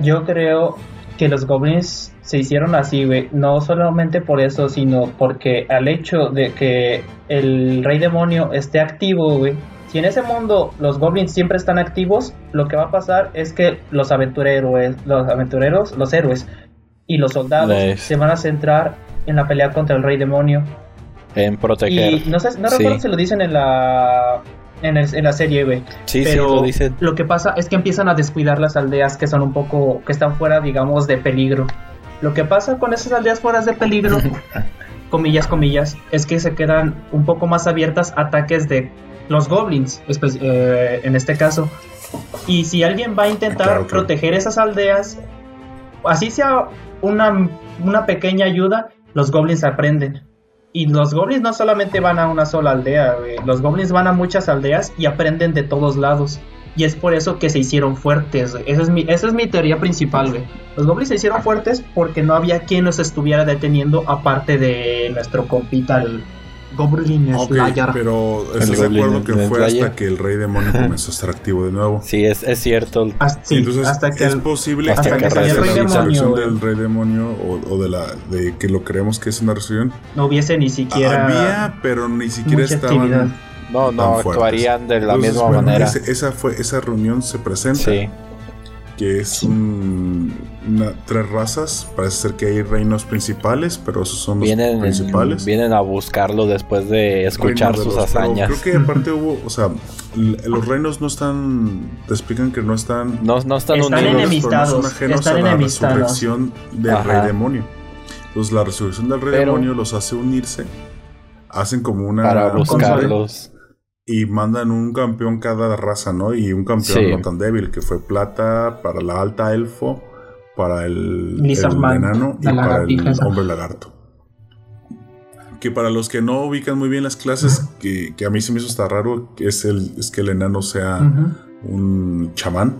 [SPEAKER 2] Yo creo que los goblins se hicieron así, güey. No solamente por eso, sino porque al hecho de que el rey demonio esté activo, güey. Si en ese mundo los goblins siempre están activos, lo que va a pasar es que los aventureros, los aventureros, los héroes y los soldados se van a centrar en la pelea contra el rey demonio.
[SPEAKER 3] En proteger.
[SPEAKER 2] Y no sé, no
[SPEAKER 3] Sí.
[SPEAKER 2] recuerdo si lo dicen en la en, el- en la serie, güey.
[SPEAKER 3] Sí, sí,
[SPEAKER 2] Pero
[SPEAKER 3] lo dicen.
[SPEAKER 2] lo que pasa es que empiezan a descuidar las aldeas que son un poco, que están fuera, digamos, de peligro. Lo que pasa con esas aldeas fuera de peligro, comillas, comillas, es que se quedan un poco más abiertas a ataques de los goblins, eh, en este caso. Y si alguien va a intentar
[SPEAKER 1] Claro, claro.
[SPEAKER 2] proteger esas aldeas, así sea una, una pequeña ayuda, los goblins aprenden. Y los goblins no solamente van a una sola aldea, los goblins van a muchas aldeas y aprenden de todos lados. Y es por eso que se hicieron fuertes. Esa es mi, esa es mi teoría principal. Los goblins se hicieron fuertes porque no había quien los estuviera deteniendo aparte de nuestro compita, Goblin
[SPEAKER 1] Ok,
[SPEAKER 2] Slayer.
[SPEAKER 1] pero estás de acuerdo que fue
[SPEAKER 3] Slayer.
[SPEAKER 1] hasta que el rey demonio comenzó a estar activo de nuevo.
[SPEAKER 3] Sí, es, es cierto.
[SPEAKER 2] Hasta, sí,
[SPEAKER 1] Entonces,
[SPEAKER 2] hasta que
[SPEAKER 1] es
[SPEAKER 2] el-
[SPEAKER 1] posible
[SPEAKER 3] hasta
[SPEAKER 1] que
[SPEAKER 3] que
[SPEAKER 1] hasta
[SPEAKER 3] el
[SPEAKER 1] la
[SPEAKER 3] rey
[SPEAKER 2] demonio,
[SPEAKER 1] resurrección del rey demonio o, o de la de que lo creemos que es una resurrección
[SPEAKER 2] no hubiese ni siquiera
[SPEAKER 1] había, pero ni siquiera estaban
[SPEAKER 2] actividad.
[SPEAKER 3] No, no, actuarían de la
[SPEAKER 1] Entonces,
[SPEAKER 3] misma
[SPEAKER 1] bueno,
[SPEAKER 3] manera.
[SPEAKER 1] ese- esa fue esa reunión se presenta
[SPEAKER 3] Sí,
[SPEAKER 1] que es un- una, tres razas. Parece ser que hay reinos principales, pero esos son los
[SPEAKER 3] vienen,
[SPEAKER 1] principales.
[SPEAKER 3] vienen a buscarlo después de escuchar
[SPEAKER 1] de
[SPEAKER 3] sus
[SPEAKER 1] los-
[SPEAKER 3] hazañas.
[SPEAKER 1] Creo que aparte hubo, o sea, los reinos no están, te explican que no están
[SPEAKER 3] No, no están,
[SPEAKER 2] Están
[SPEAKER 3] unidos.
[SPEAKER 2] enemistados.
[SPEAKER 1] no son ajenos
[SPEAKER 2] están
[SPEAKER 1] a la
[SPEAKER 2] enemistados.
[SPEAKER 1] resurrección del
[SPEAKER 3] Ajá.
[SPEAKER 1] rey demonio. Entonces la resurrección del rey
[SPEAKER 3] Pero-
[SPEAKER 1] demonio los hace unirse hacen como una
[SPEAKER 3] Para buscarlos.
[SPEAKER 1] y mandan un campeón cada raza, ¿no? Y un campeón
[SPEAKER 3] Sí.
[SPEAKER 1] no tan débil, que fue plata para la alta elfo, para el,
[SPEAKER 2] Lizard
[SPEAKER 1] el
[SPEAKER 2] Man,
[SPEAKER 1] enano y
[SPEAKER 2] la
[SPEAKER 1] para el
[SPEAKER 2] esa.
[SPEAKER 1] hombre lagarto. Que para los que no ubican muy bien las clases, que, que a mí se me hizo hasta raro, es, el, es que el enano sea un chamán.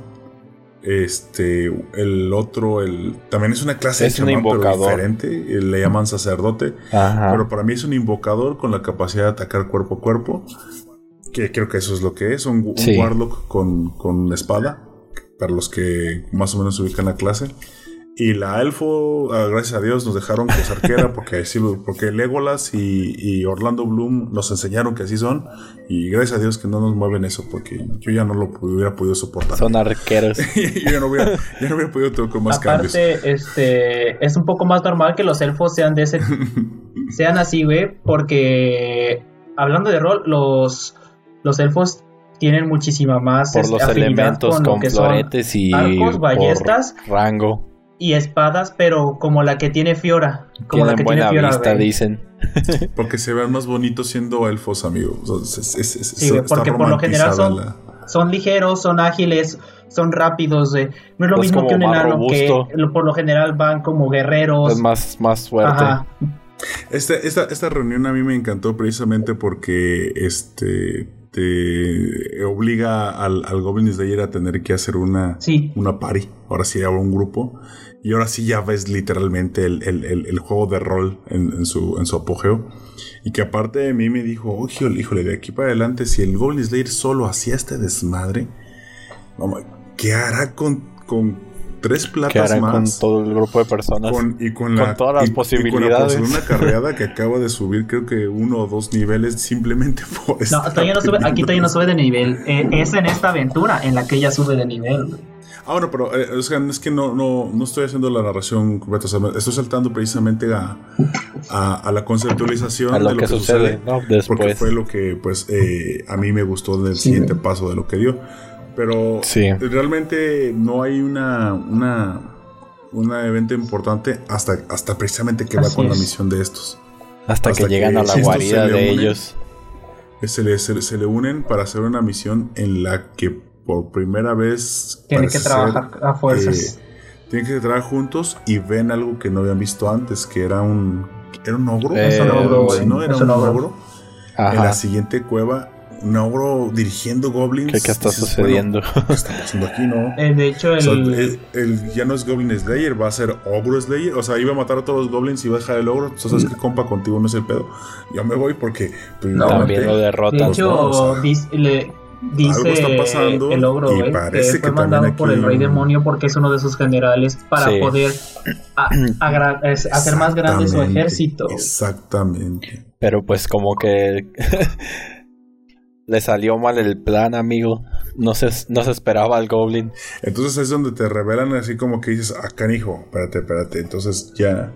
[SPEAKER 1] Este, el otro, el también es una clase
[SPEAKER 3] Es
[SPEAKER 1] de
[SPEAKER 3] un
[SPEAKER 1] chamán, pero
[SPEAKER 3] invocador.
[SPEAKER 1] diferente. eh, Le llaman sacerdote.
[SPEAKER 3] Ajá.
[SPEAKER 1] Pero para mí es un invocador con la capacidad de atacar cuerpo a cuerpo. Que creo que eso es lo que es. Un, un
[SPEAKER 3] Sí.
[SPEAKER 1] Warlock con, con espada. Para los que más o menos ubican la clase. Y la elfo, ah, gracias a Dios, nos dejaron que es arquera. porque, así lo- porque Legolas y, y Orlando Bloom nos enseñaron que así son. Y gracias a Dios que no nos mueven eso. Porque yo ya no lo hubiera podido soportar.
[SPEAKER 3] Son arqueros.
[SPEAKER 1] yo ya no hubiera, ya no hubiera podido tocar más cambios.
[SPEAKER 2] Aparte, este, es un poco más normal que los elfos sean de ese, sean así, güey, porque hablando de rol, los, los elfos tienen muchísima más
[SPEAKER 3] por
[SPEAKER 2] este,
[SPEAKER 3] los
[SPEAKER 2] afinidad
[SPEAKER 3] elementos
[SPEAKER 2] con lo
[SPEAKER 3] con
[SPEAKER 2] son
[SPEAKER 3] floretes y
[SPEAKER 2] arcos,
[SPEAKER 3] por
[SPEAKER 2] ballestas
[SPEAKER 3] rango.
[SPEAKER 2] y espadas, pero como la que tiene Fiora, como la
[SPEAKER 3] Tienen
[SPEAKER 2] que
[SPEAKER 3] buena
[SPEAKER 2] tiene Fiora,
[SPEAKER 3] vista, dicen.
[SPEAKER 1] Porque se ven más bonitos siendo elfos, amigos. O sea, es- es- es-
[SPEAKER 2] Sí,
[SPEAKER 1] está
[SPEAKER 2] porque por lo general son-
[SPEAKER 1] la-
[SPEAKER 2] Son ligeros, son ágiles, son rápidos. No es lo mismo que un enano
[SPEAKER 3] robusto.
[SPEAKER 2] que por lo general van como guerreros.
[SPEAKER 3] Es más, más fuerte.
[SPEAKER 2] Ajá.
[SPEAKER 1] Este- esta, esta reunión a mí me encantó precisamente porque este te obliga al, al Goblin Slayer a tener que hacer una,
[SPEAKER 2] Sí.
[SPEAKER 1] una party. Ahora sí habrá un grupo. Y ahora sí ya ves literalmente el, el- el- el juego de rol en, en su, en su apogeo. Y que aparte de mí me dijo, "Oh, híjole, híjole, de aquí para adelante, si el Goblin Slayer solo hacía este desmadre, ¿qué hará con, con tres platas
[SPEAKER 3] harán con
[SPEAKER 1] más?
[SPEAKER 3] todo el grupo de personas.
[SPEAKER 1] Con- y con,
[SPEAKER 3] con
[SPEAKER 1] la,
[SPEAKER 3] todas las
[SPEAKER 1] y- y
[SPEAKER 3] posibilidades.
[SPEAKER 1] con la, una carreada que acaba de subir, creo que uno o dos niveles simplemente por
[SPEAKER 2] No, todavía no sube, aquí todavía no sube de nivel. Eh, es en esta aventura en la que ella sube de nivel.
[SPEAKER 1] Ah, bueno, pero eh, o sea, es que no, no, no estoy haciendo la narración completa. o sea, me- estoy saltando precisamente a, a, a la conceptualización
[SPEAKER 3] a lo,
[SPEAKER 1] de
[SPEAKER 3] que, sucede, ¿no?
[SPEAKER 1] Porque
[SPEAKER 3] Después.
[SPEAKER 1] fue lo que, pues, eh, a mí me gustó del
[SPEAKER 2] Sí.
[SPEAKER 1] siguiente paso de lo que dio. Pero
[SPEAKER 3] Sí.
[SPEAKER 1] realmente no hay una, una, una evento importante hasta, hasta precisamente que va con la misión de estos.
[SPEAKER 3] hasta,
[SPEAKER 1] hasta
[SPEAKER 3] que llegan
[SPEAKER 1] que
[SPEAKER 3] a la guarida de
[SPEAKER 1] unen.
[SPEAKER 3] ellos.
[SPEAKER 1] Se le, se, se le unen para hacer una misión en la que por primera vez
[SPEAKER 2] Tienen que trabajar
[SPEAKER 1] ser,
[SPEAKER 2] a fuerzas.
[SPEAKER 1] eh, tienen que trabajar juntos y ven algo que no habían visto antes, que era un era un ogro,
[SPEAKER 3] Es un
[SPEAKER 1] Era
[SPEAKER 3] ogro,
[SPEAKER 1] ¿no? Era un
[SPEAKER 2] ogro.
[SPEAKER 1] ogro. En la siguiente cueva, un ogro dirigiendo goblins.
[SPEAKER 3] ¿Qué, qué está
[SPEAKER 1] Dices,
[SPEAKER 3] sucediendo?
[SPEAKER 1] bueno, ¿Qué está pasando aquí, no?
[SPEAKER 2] Eh, de hecho,
[SPEAKER 1] O sea,
[SPEAKER 2] el,
[SPEAKER 1] ya no es Goblin Slayer, va a ser Ogro Slayer. O sea, iba a matar a todos los goblins y iba a dejar el ogro. Entonces, ¿sabes qué, compa? Contigo no es el pedo. Yo me voy porque. pues,
[SPEAKER 3] También lo
[SPEAKER 2] de
[SPEAKER 3] derrotan.
[SPEAKER 2] hecho,
[SPEAKER 1] no, o sea,
[SPEAKER 2] dis- le- dice
[SPEAKER 1] algo está pasando
[SPEAKER 2] el ogro,
[SPEAKER 1] y parece
[SPEAKER 2] que fue
[SPEAKER 1] que
[SPEAKER 2] mandado por el rey demonio porque es uno de sus generales para
[SPEAKER 3] Sí.
[SPEAKER 2] poder a- hacer más grande su ejército.
[SPEAKER 1] Exactamente.
[SPEAKER 3] Pero pues como que le salió mal el plan, amigo. No se, no se esperaba al Goblin.
[SPEAKER 1] Entonces es donde te revelan así como que dices, ah, canijo, espérate, espérate. Entonces ya.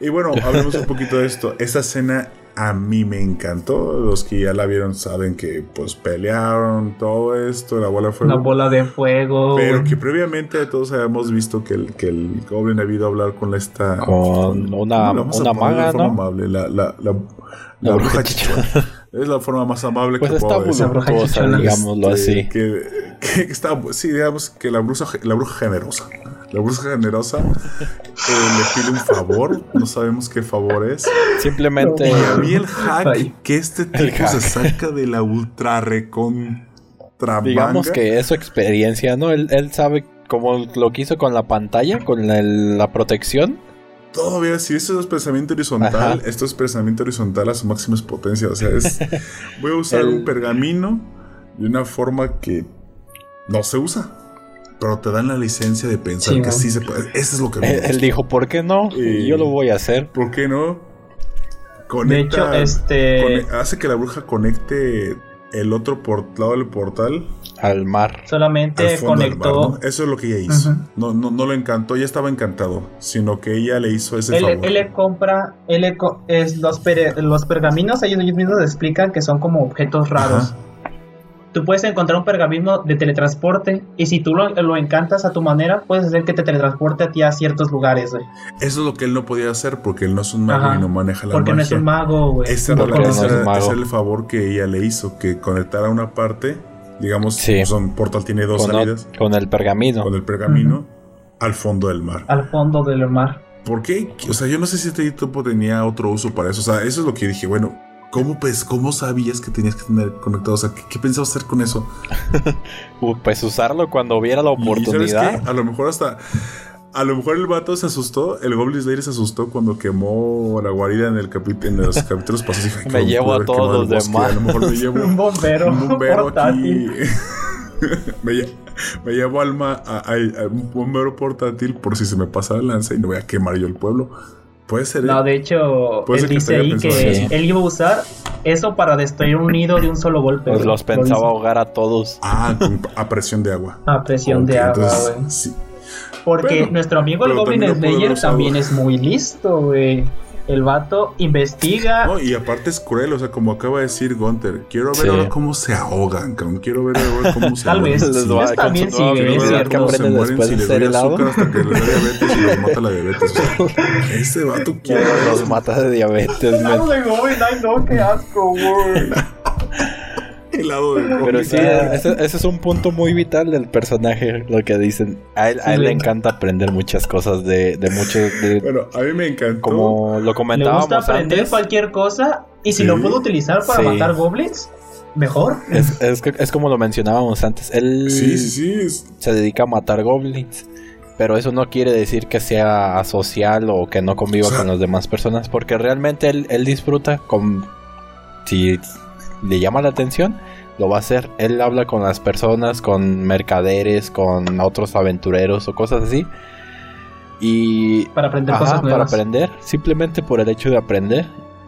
[SPEAKER 1] Y bueno, hablemos un poquito de esto. Esta escena a mí me encantó. Los que ya la vieron saben que pues pelearon, todo esto, la bola de fuego.
[SPEAKER 2] Una bola de fuego.
[SPEAKER 1] Pero que previamente todos habíamos visto que el, que el Goblin había ido a hablar con esta.
[SPEAKER 3] Con una-
[SPEAKER 1] ¿cómo le vamos a
[SPEAKER 3] una maga, ¿no?
[SPEAKER 1] amable? La, la, la, la
[SPEAKER 3] La
[SPEAKER 1] bruja
[SPEAKER 3] bruja
[SPEAKER 1] chichona. Es la forma más amable
[SPEAKER 3] Pues
[SPEAKER 1] que
[SPEAKER 3] está
[SPEAKER 1] puedo decir.
[SPEAKER 2] chichona.
[SPEAKER 3] digámoslo
[SPEAKER 1] Este,
[SPEAKER 3] así.
[SPEAKER 1] Que, que está, sí, digamos que la bruja, la bruja generosa. La bruja generosa eh, le pide un favor. No sabemos qué favor es.
[SPEAKER 3] Simplemente
[SPEAKER 1] Y a mí el hack
[SPEAKER 2] Ay.
[SPEAKER 1] que este tipo se saca de la ultra recontra
[SPEAKER 3] digamos que es su experiencia, ¿no? Él, él sabe como lo que hizo con la pantalla, con la protección.
[SPEAKER 1] Todavía, si eso es pensamiento horizontal,
[SPEAKER 3] Ajá.
[SPEAKER 1] esto es pensamiento horizontal a su máxima potencia. O sea, es. Voy a usar
[SPEAKER 3] El-
[SPEAKER 1] un pergamino de una forma que no se usa. Pero te dan la licencia de pensar
[SPEAKER 2] Sí,
[SPEAKER 1] que
[SPEAKER 2] ¿no?
[SPEAKER 1] sí se puede. Eso es lo que me
[SPEAKER 3] Él,
[SPEAKER 1] gusta.
[SPEAKER 3] él dijo, ¿por qué no?
[SPEAKER 1] Y-
[SPEAKER 3] Yo lo voy a hacer.
[SPEAKER 1] ¿Por qué no?
[SPEAKER 2] de
[SPEAKER 1] Conecta,
[SPEAKER 2] hecho, este.
[SPEAKER 1] hace que la bruja conecte el otro por, lado del portal
[SPEAKER 3] Al mar.
[SPEAKER 2] solamente conectó.
[SPEAKER 1] mar, ¿no? Eso es lo que ella hizo. No, no, no lo encantó, ya estaba encantado, sino que ella le hizo ese
[SPEAKER 2] Él,
[SPEAKER 1] favor.
[SPEAKER 2] él le compra, él le co- es los, los pergaminos, ellos, ellos mismos explican que son como objetos raros.
[SPEAKER 1] Ajá.
[SPEAKER 2] tú puedes encontrar un pergamino de teletransporte y si tú lo, lo encantas a tu manera, puedes hacer que te teletransporte a ti a ciertos lugares, güey.
[SPEAKER 1] Eso es lo que él no podía hacer porque él no es un mago
[SPEAKER 2] Ajá.
[SPEAKER 1] y no maneja la
[SPEAKER 2] Porque no
[SPEAKER 1] magia.
[SPEAKER 2] es un mago, güey.
[SPEAKER 1] Ese
[SPEAKER 3] Porque no es
[SPEAKER 1] el favor que ella le hizo, que conectara una parte, digamos,
[SPEAKER 3] Sí.
[SPEAKER 1] son Portal tiene dos
[SPEAKER 3] Con,
[SPEAKER 1] salidas,
[SPEAKER 3] con el pergamino.
[SPEAKER 1] con el pergamino al fondo del mar.
[SPEAKER 2] Al fondo del mar.
[SPEAKER 1] ¿Por qué? O sea, yo no sé si este topo tenía otro uso para eso. O sea, eso es lo que dije. Bueno, ¿cómo, pues, ¿cómo sabías que tenías que tener conectado? O sea, ¿qué, qué pensabas hacer con eso?
[SPEAKER 3] Uh, Pues usarlo cuando hubiera la
[SPEAKER 1] Y ¿sabes
[SPEAKER 3] oportunidad.
[SPEAKER 1] qué? A lo mejor hasta... A lo mejor el vato se asustó, el Goblin Slayer se asustó cuando quemó la guarida en, el capi- en los capítulos pasados. Dije, "Ay,
[SPEAKER 3] Me llevo a todos los demás".
[SPEAKER 1] A lo mejor me llevo
[SPEAKER 2] Un bombero,
[SPEAKER 1] un bombero
[SPEAKER 2] portátil.
[SPEAKER 1] aquí. me, lle- me llevo alma a, a- a un bombero portátil por si se me pasa la lanza y no voy a quemar yo el pueblo. Puede ser. ¿eh?
[SPEAKER 2] No, de hecho, él dice ahí que él iba a usar eso para destruir un nido de un solo golpe.
[SPEAKER 3] Pues los
[SPEAKER 2] Lo
[SPEAKER 3] pensaba ahogar a todos.
[SPEAKER 1] Ah, a presión de agua.
[SPEAKER 2] A presión de
[SPEAKER 1] Ok,
[SPEAKER 2] agua,
[SPEAKER 1] entonces,
[SPEAKER 2] güey.
[SPEAKER 1] sí.
[SPEAKER 2] Porque
[SPEAKER 1] Bueno,
[SPEAKER 2] nuestro amigo el Goblin Slayer también es muy listo, güey. El vato investiga.
[SPEAKER 1] No, y aparte es cruel, o sea, como acaba de decir Gunter, quiero ver
[SPEAKER 3] Sí.
[SPEAKER 1] ahora cómo se ahogan, cabrón. Quiero ver ahora cómo se
[SPEAKER 2] Tal vez.
[SPEAKER 1] Sí.
[SPEAKER 3] va-
[SPEAKER 2] también
[SPEAKER 1] Quiero
[SPEAKER 2] es cierto.
[SPEAKER 1] cómo se mueren
[SPEAKER 3] después
[SPEAKER 1] si
[SPEAKER 3] de
[SPEAKER 1] les
[SPEAKER 3] ser
[SPEAKER 1] doy
[SPEAKER 3] helado.
[SPEAKER 1] azúcar hasta que les da diabetes y los mata la diabetes. O sea, ese vato quiere
[SPEAKER 3] Los mata de diabetes.
[SPEAKER 2] Helado de Goblin, ay no, qué asco, güey.
[SPEAKER 1] Helado de
[SPEAKER 3] Pero sí, ese, ese es un punto muy vital del personaje, lo que dicen. A él, a él le encanta aprender muchas cosas de, de muchos... de-
[SPEAKER 1] Bueno, a mí me encantó.
[SPEAKER 3] como lo
[SPEAKER 2] Le
[SPEAKER 3] comentábamos
[SPEAKER 2] gusta aprender
[SPEAKER 3] antes,
[SPEAKER 2] cualquier cosa y si
[SPEAKER 1] Sí.
[SPEAKER 2] lo puedo utilizar para
[SPEAKER 3] Sí.
[SPEAKER 2] matar goblins, mejor.
[SPEAKER 3] es, es, como lo mencionábamos antes. Él
[SPEAKER 1] Sí, sí, sí. es-
[SPEAKER 3] se dedica a matar goblins. Pero eso no quiere decir que sea asocial o que no conviva
[SPEAKER 1] O sea-
[SPEAKER 3] con las demás personas. Porque realmente él, él disfruta con... Si le llama la atención, lo va a hacer. Él habla con las personas, con mercaderes, con otros aventureros o cosas así. Y...
[SPEAKER 2] Para aprender
[SPEAKER 3] Ajá,
[SPEAKER 2] cosas
[SPEAKER 3] para aprender. Simplemente por el hecho de aprender.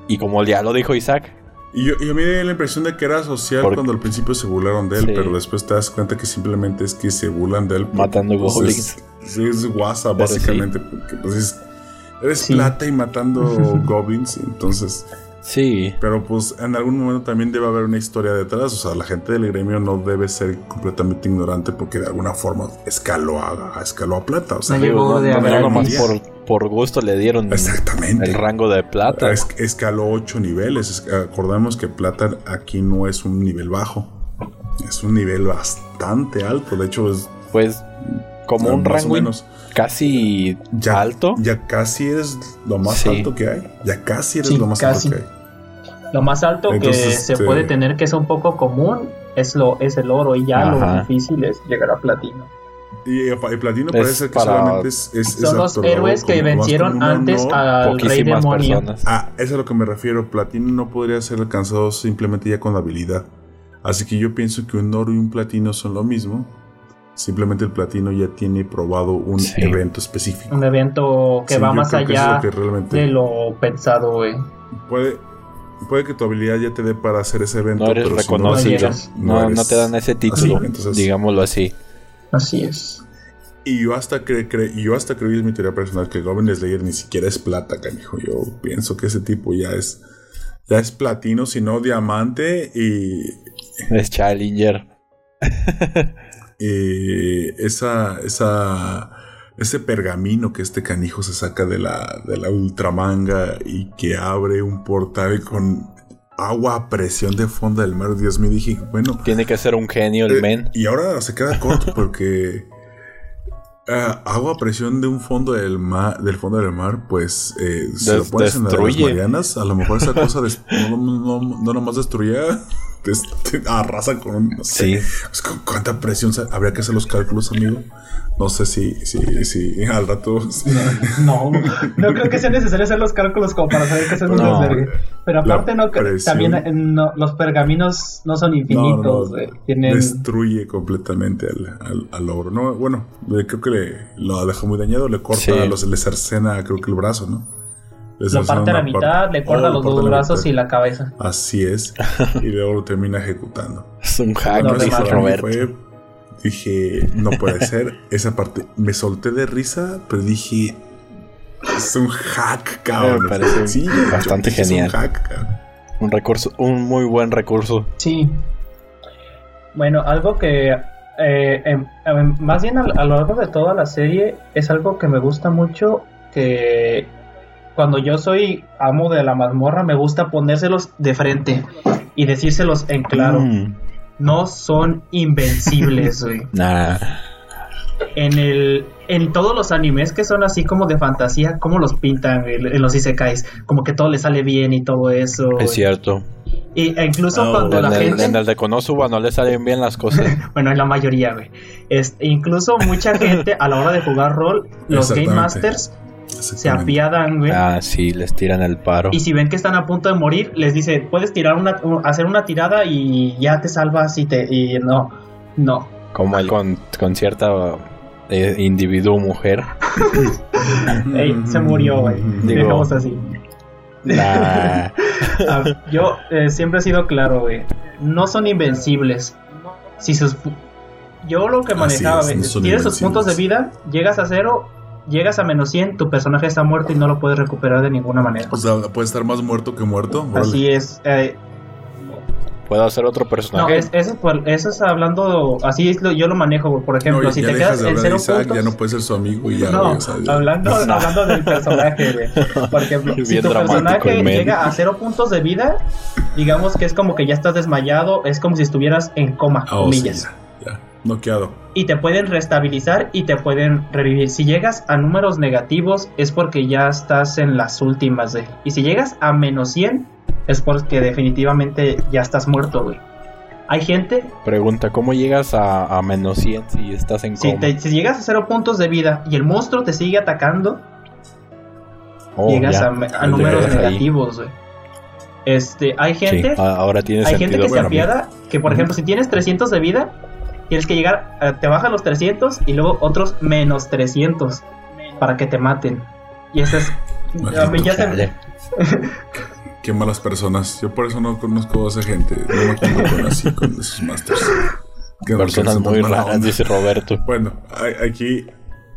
[SPEAKER 3] Y como ya lo dijo Isaac,
[SPEAKER 1] Y yo, y a mí me dio la impresión de que era social
[SPEAKER 3] Por-
[SPEAKER 1] cuando al principio se burlaron de él,
[SPEAKER 3] Sí.
[SPEAKER 1] pero después te das cuenta que simplemente es que se burlan de él.
[SPEAKER 3] Matando
[SPEAKER 1] pues,
[SPEAKER 3] goblins.
[SPEAKER 1] Es, sí, es básicamente, porque pues es- eres
[SPEAKER 2] Sí.
[SPEAKER 1] plata y matando goblins, entonces...
[SPEAKER 3] sí.
[SPEAKER 1] Pero pues en algún momento también debe haber una historia detrás, o sea, la gente del gremio no debe ser completamente ignorante porque de alguna forma escaló a, a- escaló a plata, o sea...
[SPEAKER 2] No llegó de
[SPEAKER 3] no, no por, por gusto le dieron
[SPEAKER 1] Exactamente.
[SPEAKER 3] el rango de plata.
[SPEAKER 1] Es- escaló ocho niveles. Es- Acordamos que plata aquí no es un nivel bajo. Es un nivel bastante alto. De hecho, es
[SPEAKER 3] Pues como un
[SPEAKER 1] más o
[SPEAKER 3] rango
[SPEAKER 1] menos.
[SPEAKER 3] Casi
[SPEAKER 1] Ya,
[SPEAKER 3] alto.
[SPEAKER 1] Ya casi eres lo más
[SPEAKER 3] Sí.
[SPEAKER 1] alto que hay. Ya casi eres
[SPEAKER 2] Sí,
[SPEAKER 1] lo más
[SPEAKER 2] casi.
[SPEAKER 1] alto que hay.
[SPEAKER 2] Lo más alto
[SPEAKER 1] Entonces,
[SPEAKER 2] que se
[SPEAKER 1] este-
[SPEAKER 2] puede tener que es un poco común es lo es el oro y ya
[SPEAKER 3] Ajá.
[SPEAKER 2] lo difícil es llegar a platino.
[SPEAKER 1] Y el platino
[SPEAKER 3] Es
[SPEAKER 1] parece que
[SPEAKER 3] para-
[SPEAKER 1] solamente es. es-
[SPEAKER 2] Son los héroes que vencieron antes al rey demonio.
[SPEAKER 3] personas.
[SPEAKER 1] Ah, eso es a lo que me refiero. Platino no podría ser alcanzado simplemente ya con habilidad. Así que yo pienso que un oro y un platino son lo mismo. Simplemente el platino ya tiene probado un
[SPEAKER 3] Sí.
[SPEAKER 1] evento específico.
[SPEAKER 2] Un evento que
[SPEAKER 1] Sí,
[SPEAKER 2] va más
[SPEAKER 1] creo que eso es
[SPEAKER 2] allá
[SPEAKER 1] lo que realmente
[SPEAKER 2] de lo pensado, güey.
[SPEAKER 1] puede, puede que tu habilidad ya te dé para hacer ese evento.
[SPEAKER 3] No eres
[SPEAKER 1] pero
[SPEAKER 3] reconocido. No, no,
[SPEAKER 1] eres
[SPEAKER 3] te dan ese título,
[SPEAKER 1] así, entonces-
[SPEAKER 3] digámoslo así.
[SPEAKER 2] Así es.
[SPEAKER 1] Y yo hasta cre, cre- y yo hasta creo, y es mi teoría personal, que Goblin Slayer ni siquiera es plata, canijo. Yo pienso que ese tipo ya es. Ya es platino, si no diamante. Y,
[SPEAKER 3] Es Challenger.
[SPEAKER 1] y esa. esa. ese pergamino que este canijo se saca de la, de la ultramanga y que abre un portal con agua a presión de fondo del mar. Dios mío, dije, bueno.
[SPEAKER 3] Tiene que ser un genio el
[SPEAKER 1] Eh,
[SPEAKER 3] men.
[SPEAKER 1] Y ahora se queda corto porque ah, agua a presión de un fondo del mar, del fondo del mar, pues eh, si lo pones en las. Marianas, a lo mejor esa cosa no, no, no, no nomás destruía, te, te arrasa con un- no sé,
[SPEAKER 3] Sí.
[SPEAKER 1] pues, con cuánta presión se- habría que hacer los cálculos, amigo. No sé si, si, si al rato.
[SPEAKER 2] No, no creo que sea necesario hacer los cálculos como para saber que es un
[SPEAKER 3] No.
[SPEAKER 2] desvergue. Pero aparte no,
[SPEAKER 1] presión.
[SPEAKER 2] también eh, no- los pergaminos no son
[SPEAKER 1] No,
[SPEAKER 2] infinitos,
[SPEAKER 1] no.
[SPEAKER 2] Tienen
[SPEAKER 1] destruye completamente al, al, al ogro. No, bueno, creo que le, lo deja muy dañado, le corta,
[SPEAKER 3] Sí.
[SPEAKER 1] los, le cercena, creo que el brazo, ¿no? Le
[SPEAKER 2] lo parte a la mitad,
[SPEAKER 1] parte-
[SPEAKER 2] le corta
[SPEAKER 1] Oh,
[SPEAKER 2] los dos brazos
[SPEAKER 1] mitad.
[SPEAKER 2] y la cabeza.
[SPEAKER 1] Así es. y luego lo termina ejecutando.
[SPEAKER 3] Es un hack,
[SPEAKER 2] No, no,
[SPEAKER 3] Roberto.
[SPEAKER 1] Fue- dije, no puede ser. Esa parte, me solté de risa, pero dije, es un hack, cabrón.
[SPEAKER 3] Me parece
[SPEAKER 1] Sí,
[SPEAKER 3] bastante
[SPEAKER 1] yo dije,
[SPEAKER 3] genial.
[SPEAKER 1] Es un hack, cabrón.
[SPEAKER 3] Un recurso, un muy buen recurso.
[SPEAKER 2] Sí. Bueno, algo que eh, em- em, más bien a, a lo largo de toda la serie es algo que me gusta mucho que cuando yo soy amo de la mazmorra me gusta ponérselos de frente y decírselos en claro.
[SPEAKER 3] Mm,
[SPEAKER 2] No son invencibles, güey.
[SPEAKER 3] nah.
[SPEAKER 2] En el en todos los animes que son así como de fantasía, como los pintan güey, en los isekais, como que todo le sale bien y todo eso.
[SPEAKER 3] Es cierto.
[SPEAKER 2] Y, e incluso
[SPEAKER 1] Oh,
[SPEAKER 2] cuando
[SPEAKER 3] En
[SPEAKER 2] la
[SPEAKER 3] el,
[SPEAKER 2] gente
[SPEAKER 3] en el de Konosuba no le salen bien las cosas.
[SPEAKER 2] Bueno, en la mayoría, güey. Este, incluso mucha gente a la hora de jugar rol, los Game. Masters se apiadan, güey.
[SPEAKER 3] ah, sí, les tiran el paro.
[SPEAKER 2] Y si ven que están a punto de morir, les dice, puedes tirar una, hacer una tirada y ya te salvas y te, y no, no.
[SPEAKER 3] Como él con, con cierta eh, individuo mujer.
[SPEAKER 2] Ey, se murió, güey.
[SPEAKER 3] Digo-
[SPEAKER 2] Dejamos así.
[SPEAKER 3] Nah.
[SPEAKER 2] Ah, yo eh, siempre he sido claro, güey. No son invencibles. Si sus yo lo que manejaba,
[SPEAKER 1] es, no
[SPEAKER 2] tienes sus puntos de vida, llegas a cero, llegas a menos 100, tu personaje está muerto y no lo puedes recuperar de ninguna manera.
[SPEAKER 1] O sea, puede estar más muerto que muerto. Órale.
[SPEAKER 2] Así es. eh,
[SPEAKER 3] Puedo hacer otro
[SPEAKER 2] no,
[SPEAKER 3] personaje.
[SPEAKER 2] es, eso, es por- eso es hablando, así es lo- yo lo manejo, güey. Por ejemplo,
[SPEAKER 1] No,
[SPEAKER 2] si te quedas en cero
[SPEAKER 1] Isaac,
[SPEAKER 2] puntos.
[SPEAKER 1] ya no puede ser su amigo y ya,
[SPEAKER 2] no,
[SPEAKER 1] güey, o sea, ya-
[SPEAKER 2] hablando, hablando del personaje, güey. Por ejemplo, si
[SPEAKER 3] Bien
[SPEAKER 2] tu
[SPEAKER 3] dramático el
[SPEAKER 2] personaje llega a cero puntos de vida, digamos que es como que ya estás desmayado, es como si estuvieras en coma,
[SPEAKER 1] Ah, oh, sí,
[SPEAKER 2] comillas.
[SPEAKER 1] ya. Noqueado.
[SPEAKER 2] Y te pueden restabilizar y te pueden revivir. Si llegas a números negativos es porque ya estás en las últimas de. Y si llegas a menos 100 es porque definitivamente ya estás muerto, güey. Hay gente,
[SPEAKER 3] Pregunta, ¿cómo llegas a, a menos 100 si estás en
[SPEAKER 2] si,
[SPEAKER 3] coma?
[SPEAKER 2] te- si llegas a cero puntos de vida y el monstruo te sigue atacando,
[SPEAKER 3] Oh,
[SPEAKER 2] llegas
[SPEAKER 3] ya.
[SPEAKER 2] a, me- a números
[SPEAKER 3] llegas
[SPEAKER 2] negativos, güey. Este, hay gente,
[SPEAKER 3] a- ahora tiene
[SPEAKER 2] hay
[SPEAKER 3] sentido
[SPEAKER 2] gente que se apiada que, por ejemplo, si tienes 300 de vida, tienes que llegar, a- te bajan los 300 y luego otros menos 300 para que te maten. Y eso es. A mí ya se-.
[SPEAKER 1] Qué malas personas. Yo por eso no conozco a esa gente. No me junto con así, con esos masters. Que
[SPEAKER 3] Personas muy raras,
[SPEAKER 1] onda.
[SPEAKER 3] dice Roberto.
[SPEAKER 1] Bueno, aquí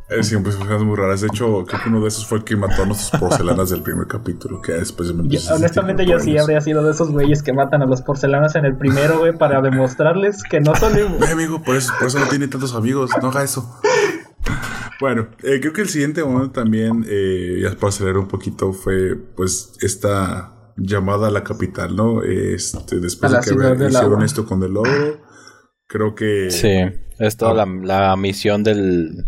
[SPEAKER 1] eh, siempre son personas muy raras. De hecho, creo que uno de esos fue el que mató a nuestras porcelanas del primer capítulo. Que después me
[SPEAKER 2] Yo- honestamente, yo sí habría sido de esos güeyes que matan a los porcelanas en el primero, güey, para demostrarles que no son.
[SPEAKER 1] Ay, amigo, por eso, por eso no tiene tantos amigos. No haga eso. Bueno, eh, creo que el siguiente momento también, eh, ya para acelerar un poquito, fue pues esta llamada a la capital, ¿no? Este, después de que hicieron esto con el logro, creo que
[SPEAKER 3] Sí, es toda
[SPEAKER 1] Ah.
[SPEAKER 3] la, la misión del...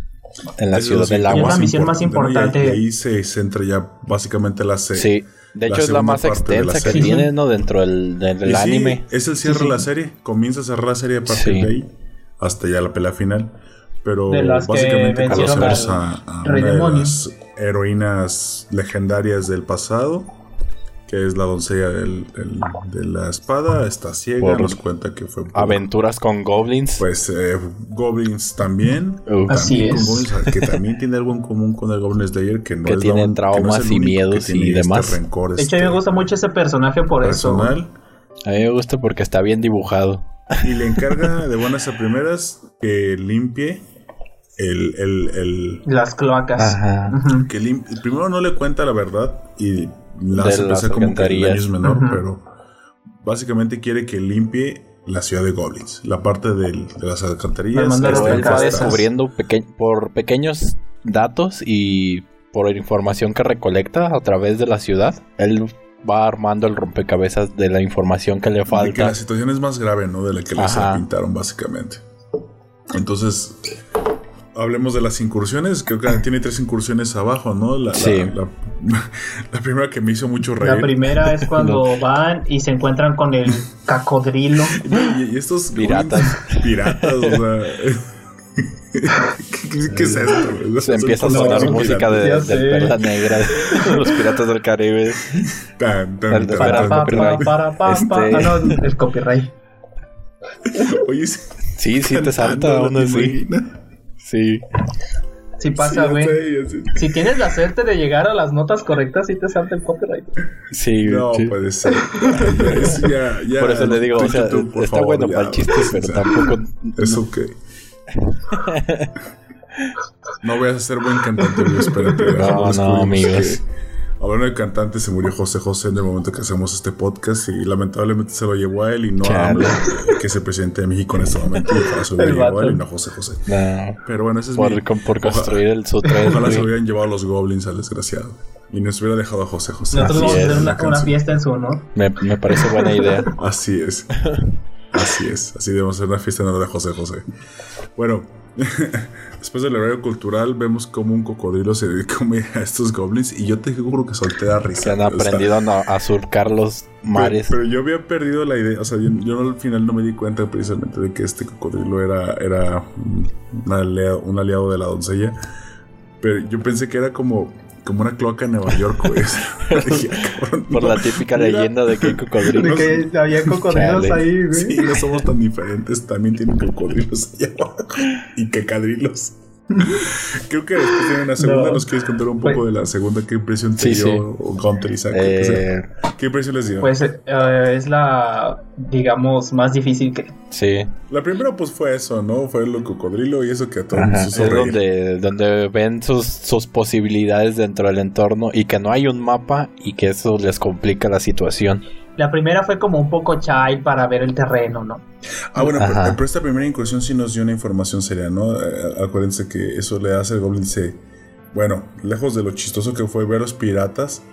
[SPEAKER 3] En la
[SPEAKER 1] es
[SPEAKER 3] ciudad
[SPEAKER 1] lo
[SPEAKER 3] del
[SPEAKER 2] Es
[SPEAKER 3] agua.
[SPEAKER 2] la misión más importante.
[SPEAKER 1] Y, ahí- se centra ya básicamente la serie.
[SPEAKER 3] Sí, de
[SPEAKER 1] la
[SPEAKER 3] hecho es la más
[SPEAKER 1] de la
[SPEAKER 3] extensa que
[SPEAKER 1] serie.
[SPEAKER 3] tiene, ¿no? Dentro del, del, del
[SPEAKER 1] sí,
[SPEAKER 3] anime.
[SPEAKER 1] es el cierre
[SPEAKER 2] Sí, sí.
[SPEAKER 1] de la serie. Comienza a cerrar la serie a partir
[SPEAKER 3] Sí.
[SPEAKER 1] de ahí. Hasta ya la pelea final. Pero
[SPEAKER 2] De las
[SPEAKER 1] básicamente conocemos a, una de las heroínas legendarias del pasado. Que es la doncella del- del- de la espada. Está ciega.
[SPEAKER 3] Por
[SPEAKER 1] nos cuenta que fue por,
[SPEAKER 3] Aventuras con goblins.
[SPEAKER 1] Pues eh, Goblins también.
[SPEAKER 2] Así
[SPEAKER 1] También con
[SPEAKER 2] es.
[SPEAKER 1] Goblins, que también tiene algo en común con el Goblin Slayer. Que no
[SPEAKER 3] Que
[SPEAKER 1] es la
[SPEAKER 3] tienen
[SPEAKER 1] un- que no es
[SPEAKER 3] traumas
[SPEAKER 1] el
[SPEAKER 3] y miedos
[SPEAKER 1] tiene
[SPEAKER 3] y
[SPEAKER 1] este
[SPEAKER 3] demás.
[SPEAKER 1] rencor,
[SPEAKER 2] De hecho, a mí me
[SPEAKER 1] este,
[SPEAKER 2] gusta mucho ese personaje por eso.
[SPEAKER 1] personal.
[SPEAKER 3] A mí me gusta porque está bien dibujado.
[SPEAKER 1] Y le encarga de buenas a primeras que limpie el, el, el-
[SPEAKER 2] Las cloacas.
[SPEAKER 3] Ajá.
[SPEAKER 1] Que lim- primero no le cuenta la verdad y la hace pensar como que el daño es menor, pero básicamente quiere que limpie la ciudad de Goblins, la parte del- de las alcantarillas. Está
[SPEAKER 3] descubriendo peque- por pequeños datos y por información que recolecta a través de la ciudad. Él va armando el rompecabezas de la información que le
[SPEAKER 1] de que
[SPEAKER 3] falta.
[SPEAKER 1] la situación es más grave, ¿no? De la que les
[SPEAKER 3] Ajá.
[SPEAKER 1] pintaron básicamente. Entonces, hablemos de las incursiones. Creo que tiene tres incursiones abajo, ¿no? La,
[SPEAKER 3] Sí.
[SPEAKER 1] la- la primera que me hizo mucho reír.
[SPEAKER 2] La primera es cuando van y se encuentran con el cacodrilo.
[SPEAKER 1] Y, y estos
[SPEAKER 3] Piratas.
[SPEAKER 1] piratas, o sea. ¿Qué, es esto?
[SPEAKER 3] Se empieza a
[SPEAKER 1] Son
[SPEAKER 3] sonar música de, de. Perla Negra, de los piratas del Caribe.
[SPEAKER 1] Tan, tan,
[SPEAKER 3] El de
[SPEAKER 1] tan,
[SPEAKER 3] Espera,
[SPEAKER 1] tan,
[SPEAKER 2] Para, pa, para, pa,
[SPEAKER 3] Este-
[SPEAKER 2] pa. Ah, no, el copyright.
[SPEAKER 1] Oye, sí,
[SPEAKER 3] Sí, te salta uno
[SPEAKER 1] ¿te
[SPEAKER 3] así.
[SPEAKER 1] imaginas?
[SPEAKER 3] Sí.
[SPEAKER 2] Sí
[SPEAKER 1] Sí,
[SPEAKER 2] pasa, güey. Si tienes la suerte de llegar a las notas correctas, sí te salta el copyright.
[SPEAKER 3] Sí,
[SPEAKER 1] No,
[SPEAKER 3] sí.
[SPEAKER 1] puede ser. Ya, ya- ya,
[SPEAKER 3] Por eso le digo, o sea,
[SPEAKER 1] tú, por
[SPEAKER 3] está
[SPEAKER 1] favor,
[SPEAKER 3] bueno
[SPEAKER 1] ya,
[SPEAKER 3] para el chiste,
[SPEAKER 1] o
[SPEAKER 3] pero
[SPEAKER 1] sea,
[SPEAKER 3] tampoco.
[SPEAKER 1] Eso que. No voy a ser buen cantante, güey, espérate.
[SPEAKER 3] No, no, amigos.
[SPEAKER 1] que Hablando de cantante, se murió José José en el momento que hacemos este podcast y lamentablemente se lo llevó a él y no a. AMLO, que es el presidente de México en este momento. Y ojalá se lo
[SPEAKER 2] El
[SPEAKER 1] hubiera llevado a él y no a José José.
[SPEAKER 3] No,
[SPEAKER 1] Pero bueno, ese es
[SPEAKER 3] por,
[SPEAKER 1] mi...
[SPEAKER 3] por construir el su tren,
[SPEAKER 1] Ojalá se hubieran llevado los goblins al desgraciado. Y nos hubiera dejado a José José.
[SPEAKER 2] Nosotros vamos a hacer una, fiesta en su honor.
[SPEAKER 3] Me, me parece buena idea.
[SPEAKER 1] Así es. Así es. Así debemos hacer una fiesta en honor de José José. Bueno, después del horario cultural, vemos como un cocodrilo se come a estos goblins. Y yo te juro que solté a risa.
[SPEAKER 3] Se han
[SPEAKER 1] O sea,
[SPEAKER 3] aprendido a, surcar los mares.
[SPEAKER 1] Pero, pero yo había perdido la idea. O sea, yo, yo al final no me di cuenta precisamente de que este cocodrilo era, era un, aliado, un aliado de la doncella. Pero yo pensé que era como, como una cloaca en Nueva York, güey. Dije, "Ah, cabrón,
[SPEAKER 3] Por
[SPEAKER 1] no".
[SPEAKER 3] la típica
[SPEAKER 1] Mira,
[SPEAKER 3] leyenda de que hay
[SPEAKER 2] De
[SPEAKER 3] cocodrilos.
[SPEAKER 2] que había cocodrilos
[SPEAKER 3] Chale.
[SPEAKER 2] ahí, güey.
[SPEAKER 1] Sí, no somos tan diferentes. También tienen cocodrilos allá abajo. Y cacadrilos. Creo que después tienen una segunda.
[SPEAKER 2] No.
[SPEAKER 1] ¿Nos quieres contar un poco
[SPEAKER 2] Pues-
[SPEAKER 1] de la segunda? ¿Qué impresión te
[SPEAKER 3] Sí,
[SPEAKER 1] dio?
[SPEAKER 3] sí.
[SPEAKER 1] O Gunter, Isaac, o qué sé.
[SPEAKER 3] Eh,
[SPEAKER 1] ¿Qué impresión les dio?
[SPEAKER 2] Pues eh, es la, digamos, más difícil que...
[SPEAKER 3] sí.
[SPEAKER 1] la primera, pues fue eso, ¿no? Fue lo cocodrilo y eso que a todos nos
[SPEAKER 3] Es
[SPEAKER 1] reír.
[SPEAKER 3] donde, donde ven sus, sus posibilidades dentro del entorno y que no hay un mapa y que eso les complica la situación.
[SPEAKER 2] La primera fue como un poco child para ver el terreno, ¿no?
[SPEAKER 1] Ah, bueno, pero, esta primera incursión sí nos dio una información seria, ¿no? Eh, acuérdense que eso le hace el Goblin dice, bueno, lejos de lo chistoso que fue ver los piratas,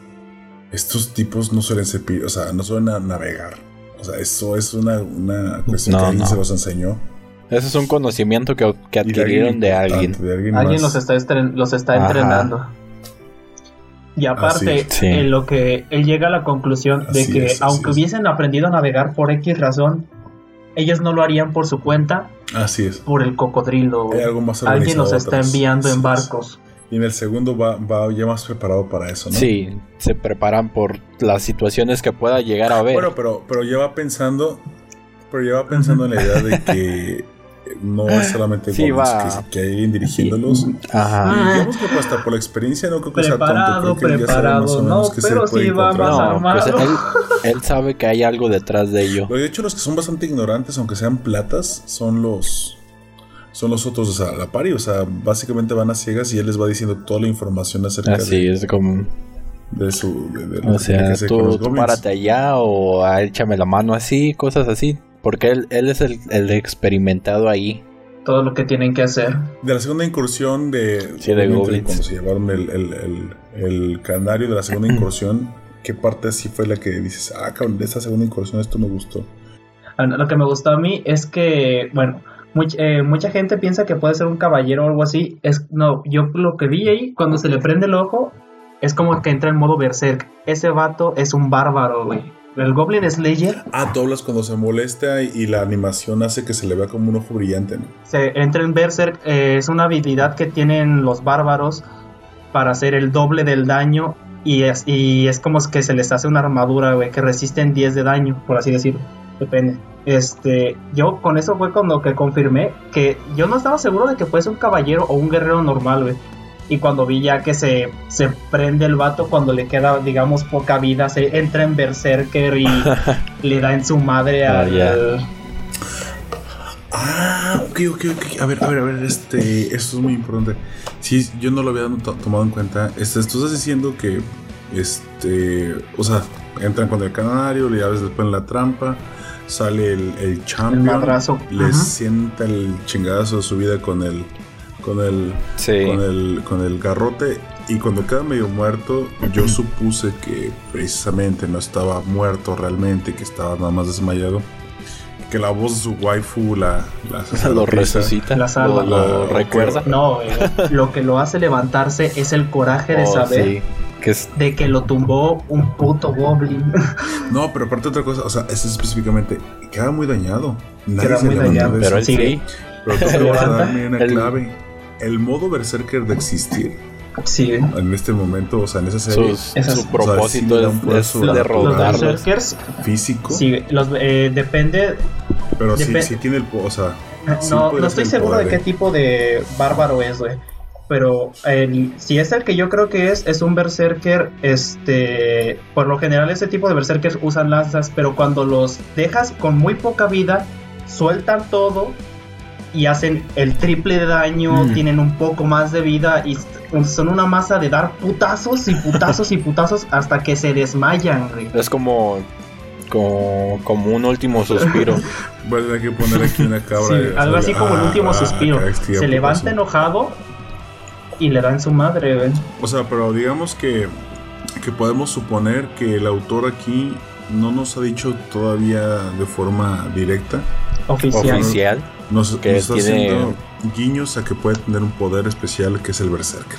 [SPEAKER 1] estos tipos no suelen ser o sea, no suelen a navegar. O sea, eso es una, una cuestión
[SPEAKER 3] No,
[SPEAKER 1] que alguien
[SPEAKER 3] no.
[SPEAKER 1] se los enseñó.
[SPEAKER 3] Ese es un conocimiento que, que
[SPEAKER 1] de
[SPEAKER 3] adquirieron de alguien.
[SPEAKER 1] de alguien,
[SPEAKER 2] los está, los está entrenando. Y aparte,
[SPEAKER 1] Así
[SPEAKER 3] Sí.
[SPEAKER 2] en lo que él llega a la conclusión de
[SPEAKER 1] Así
[SPEAKER 2] que
[SPEAKER 1] es,
[SPEAKER 2] aunque
[SPEAKER 1] es.
[SPEAKER 2] hubiesen aprendido a navegar por X razón, ellos no lo harían por su cuenta,
[SPEAKER 1] Así es.
[SPEAKER 2] por el cocodrilo.
[SPEAKER 1] Hay algo más
[SPEAKER 2] Alguien los está enviando
[SPEAKER 1] Así
[SPEAKER 2] en
[SPEAKER 1] es.
[SPEAKER 2] barcos.
[SPEAKER 1] Y en el segundo va, va ya más preparado para eso, ¿no?
[SPEAKER 3] Sí, se preparan por las situaciones que pueda llegar a ver.
[SPEAKER 1] Bueno, pero, pero ya va pensando, pero ya va pensando en la idea de que no es solamente
[SPEAKER 3] Sí,
[SPEAKER 1] goblins, que, que hay alguien dirigiéndolos.
[SPEAKER 3] Ajá.
[SPEAKER 2] Ah.
[SPEAKER 1] Y digamos que pues, hasta por la experiencia no creo que sea
[SPEAKER 2] Preparado,
[SPEAKER 1] tonto. Creo que él ya sabe
[SPEAKER 2] preparado,
[SPEAKER 1] más o
[SPEAKER 2] no,
[SPEAKER 1] menos qué se
[SPEAKER 2] pero
[SPEAKER 1] puede
[SPEAKER 2] sí va
[SPEAKER 1] encontrar.
[SPEAKER 2] más
[SPEAKER 3] No, pues él, él sabe que hay algo detrás de ello.
[SPEAKER 1] Pero de hecho los que son bastante ignorantes, aunque sean platas, son los son los otros, o sea, la pari, o sea, básicamente van a ciegas y él les va diciendo toda la información acerca
[SPEAKER 3] Así
[SPEAKER 1] de,
[SPEAKER 3] es como,
[SPEAKER 1] de su de, de
[SPEAKER 3] o
[SPEAKER 1] que que
[SPEAKER 3] sea, tú, tú párate allá o ah, échame la mano así, cosas así. Porque él, él es el, el experimentado ahí.
[SPEAKER 2] Todo lo que tienen que hacer.
[SPEAKER 1] De la segunda incursión de,
[SPEAKER 3] Sí, de goblins.
[SPEAKER 1] cuando se llevaron el, el, el, el canario de la segunda incursión, ¿qué parte así fue la que dices, ah, cabrón, de esta segunda incursión esto me gustó?
[SPEAKER 2] Ah, Lo que me gustó a mí es que, bueno, much- eh, mucha gente piensa que puede ser un caballero o algo así. Es, no, yo lo que vi ahí, cuando se le prende el ojo, es como que entra en modo berserk. Ese vato es un bárbaro, güey. El Goblin Slayer
[SPEAKER 1] Ah, tú hablas cuando se molesta y, y la animación hace que se le vea como un ojo brillante, ¿no?
[SPEAKER 2] se entra en berserk, eh, es una habilidad que tienen los bárbaros para hacer el doble del daño. Y es, y es como que se les hace una armadura, güey, que resisten 10 de daño, por así decirlo. Depende. Este, yo con eso fue con lo que confirmé que yo no estaba seguro de que fuese un caballero o un guerrero normal, güey. Y cuando vi ya que se, se prende el vato cuando le queda, digamos, poca vida, se entra en berserker y le da en su madre
[SPEAKER 3] Ah,
[SPEAKER 2] al...
[SPEAKER 3] ya.
[SPEAKER 1] Ah, ok, ok, ok. A ver, a ver, a ver, este, esto es muy importante. Sí, yo no lo había to- tomado en cuenta. Este, tú estás diciendo que, este, o sea, entran con el canario, le llaves después en la trampa, sale el, el champion,
[SPEAKER 2] madrazo.
[SPEAKER 1] le
[SPEAKER 2] Ajá.
[SPEAKER 1] sienta el chingadazo de su vida con el, con el,
[SPEAKER 3] Sí.
[SPEAKER 1] con el, con el garrote. Y cuando queda medio muerto, yo supuse que precisamente no estaba muerto realmente, que estaba nada más desmayado. Que la voz de su waifu la, la
[SPEAKER 3] Lo
[SPEAKER 1] sacerdotisa,
[SPEAKER 3] resucita.
[SPEAKER 2] La salva.
[SPEAKER 3] Lo, lo
[SPEAKER 1] Ah,
[SPEAKER 3] recuerda.
[SPEAKER 2] No, eh, lo que lo hace levantarse es el coraje de
[SPEAKER 3] Oh,
[SPEAKER 2] saber
[SPEAKER 3] sí, que es
[SPEAKER 2] de que lo tumbó un puto goblin.
[SPEAKER 1] No, pero aparte otra cosa, o sea, ese específicamente queda muy dañado. Nadie
[SPEAKER 2] Queda
[SPEAKER 1] se
[SPEAKER 2] muy
[SPEAKER 1] levanta
[SPEAKER 2] dañado,
[SPEAKER 3] pero él
[SPEAKER 1] eso.
[SPEAKER 2] Sí.
[SPEAKER 1] Pero tú te vas a darme una
[SPEAKER 3] El-
[SPEAKER 1] clave. El modo berserker de existir
[SPEAKER 2] sí,
[SPEAKER 1] en este momento, o sea, en esa serie
[SPEAKER 3] Sus-
[SPEAKER 2] Esas-
[SPEAKER 3] su propósito
[SPEAKER 1] o sea, sí
[SPEAKER 3] es, es derrotarlos.
[SPEAKER 2] berserkers,
[SPEAKER 1] físico,
[SPEAKER 2] sí, los, eh, depende.
[SPEAKER 1] pero sí,
[SPEAKER 2] depe-
[SPEAKER 1] sí tiene el, o sea, sí
[SPEAKER 2] no, no
[SPEAKER 1] ser
[SPEAKER 2] estoy seguro de qué
[SPEAKER 1] ¿eh?
[SPEAKER 2] tipo de bárbaro es, güey. Pero el- si es el que yo creo que es, es un berserker, este, por lo general ese tipo de berserkers usan lanzas, pero cuando los dejas con muy poca vida, sueltan todo y hacen el triple de daño,
[SPEAKER 3] Mm.
[SPEAKER 2] tienen un poco más de vida y son una masa de dar putazos y putazos y putazos hasta que se desmayan, güey.
[SPEAKER 3] Es como, como, como un último suspiro.
[SPEAKER 1] Voy a tener que poner aquí una cabra.
[SPEAKER 2] Sí,
[SPEAKER 1] de-
[SPEAKER 2] algo así como el
[SPEAKER 1] ah,
[SPEAKER 2] último
[SPEAKER 1] ah,
[SPEAKER 2] suspiro.
[SPEAKER 1] acá estira
[SPEAKER 2] Se levanta
[SPEAKER 1] putazo.
[SPEAKER 2] enojado y le da en su madre, güey.
[SPEAKER 1] O sea, pero digamos que, que podemos suponer que el autor aquí no nos ha dicho todavía de forma directa.
[SPEAKER 2] Oficial.
[SPEAKER 3] Oficial.
[SPEAKER 1] Nos,
[SPEAKER 3] Que
[SPEAKER 1] nos está
[SPEAKER 3] tiene-
[SPEAKER 1] haciendo guiños a que puede tener un poder especial que es el Berserker.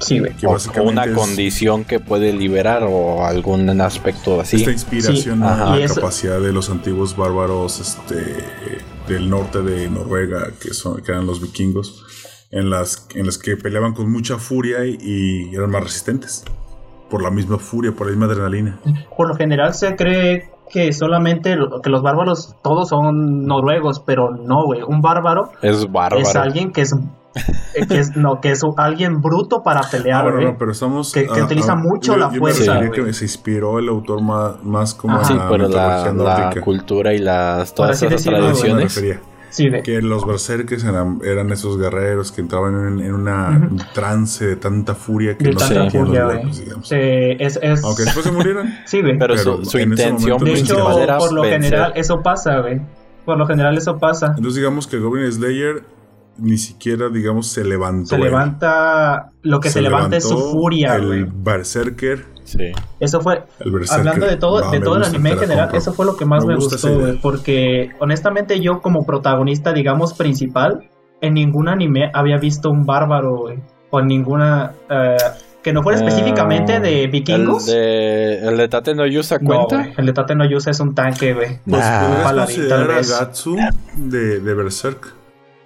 [SPEAKER 2] Sí, güey.
[SPEAKER 1] Que
[SPEAKER 3] O, una
[SPEAKER 1] es
[SPEAKER 3] condición que puede liberar o algún aspecto así.
[SPEAKER 1] esta inspiración
[SPEAKER 3] Sí,
[SPEAKER 1] a
[SPEAKER 3] ajá.
[SPEAKER 1] la
[SPEAKER 2] eso-
[SPEAKER 1] capacidad de los antiguos bárbaros este, del norte de Noruega, que, son, que eran los vikingos, en las, en las que peleaban con mucha furia y, y eran más resistentes. Por la misma furia, por la misma adrenalina.
[SPEAKER 2] Por lo general se cree que solamente lo- que los bárbaros todos son noruegos, pero no, güey. Un bárbaro
[SPEAKER 3] Es bárbaro.
[SPEAKER 2] es alguien que es, eh, que es no, que es alguien bruto para
[SPEAKER 1] Ah,
[SPEAKER 2] pelear,
[SPEAKER 1] bueno,
[SPEAKER 2] güey.
[SPEAKER 1] no, pero estamos.
[SPEAKER 2] Que- que utiliza mucho la
[SPEAKER 1] yo
[SPEAKER 2] fuerza,
[SPEAKER 1] que se inspiró el autor más, más como
[SPEAKER 2] Ajá.
[SPEAKER 1] a
[SPEAKER 3] Sí,
[SPEAKER 1] la
[SPEAKER 3] pero la, cultura y las todas esas
[SPEAKER 2] decirlo,
[SPEAKER 3] tradiciones.
[SPEAKER 2] Sí.
[SPEAKER 1] Que los berserkers eran, eran esos guerreros que entraban en, en una trance de tanta furia que
[SPEAKER 2] De
[SPEAKER 1] no sentían los
[SPEAKER 2] güey.
[SPEAKER 1] digamos.
[SPEAKER 2] Se- es, es-
[SPEAKER 1] Aunque después se murieran.
[SPEAKER 2] Sí, güey.
[SPEAKER 3] Pero,
[SPEAKER 1] Pero
[SPEAKER 3] su, intención
[SPEAKER 1] momento
[SPEAKER 2] De hecho,
[SPEAKER 3] principal era
[SPEAKER 2] por lo
[SPEAKER 3] vencer.
[SPEAKER 2] general, eso pasa, güey. Por lo general, eso pasa.
[SPEAKER 1] Entonces digamos que Goblin Slayer ni siquiera, digamos, se levantó.
[SPEAKER 2] Se
[SPEAKER 1] él.
[SPEAKER 2] levanta. Lo que se, levanta es su furia,
[SPEAKER 1] El
[SPEAKER 2] güey.
[SPEAKER 1] berserker.
[SPEAKER 3] Sí.
[SPEAKER 2] Eso fue. Hablando de todo, de todo el anime en general, eso fue lo que más
[SPEAKER 1] Me
[SPEAKER 2] gustó, güey. Porque honestamente, yo como protagonista, digamos, principal, en ningún anime había visto un bárbaro, güey. O en ninguna. eh, que no fuera específicamente de vikingos.
[SPEAKER 3] El de, el de Tate no Yusa
[SPEAKER 2] No,
[SPEAKER 3] cuenta.
[SPEAKER 2] el de Tate no Yusa es un tanque, güey.
[SPEAKER 1] Pues
[SPEAKER 3] Nah.
[SPEAKER 2] Paladín, tal vez.
[SPEAKER 1] Gatsu de, de Berserk.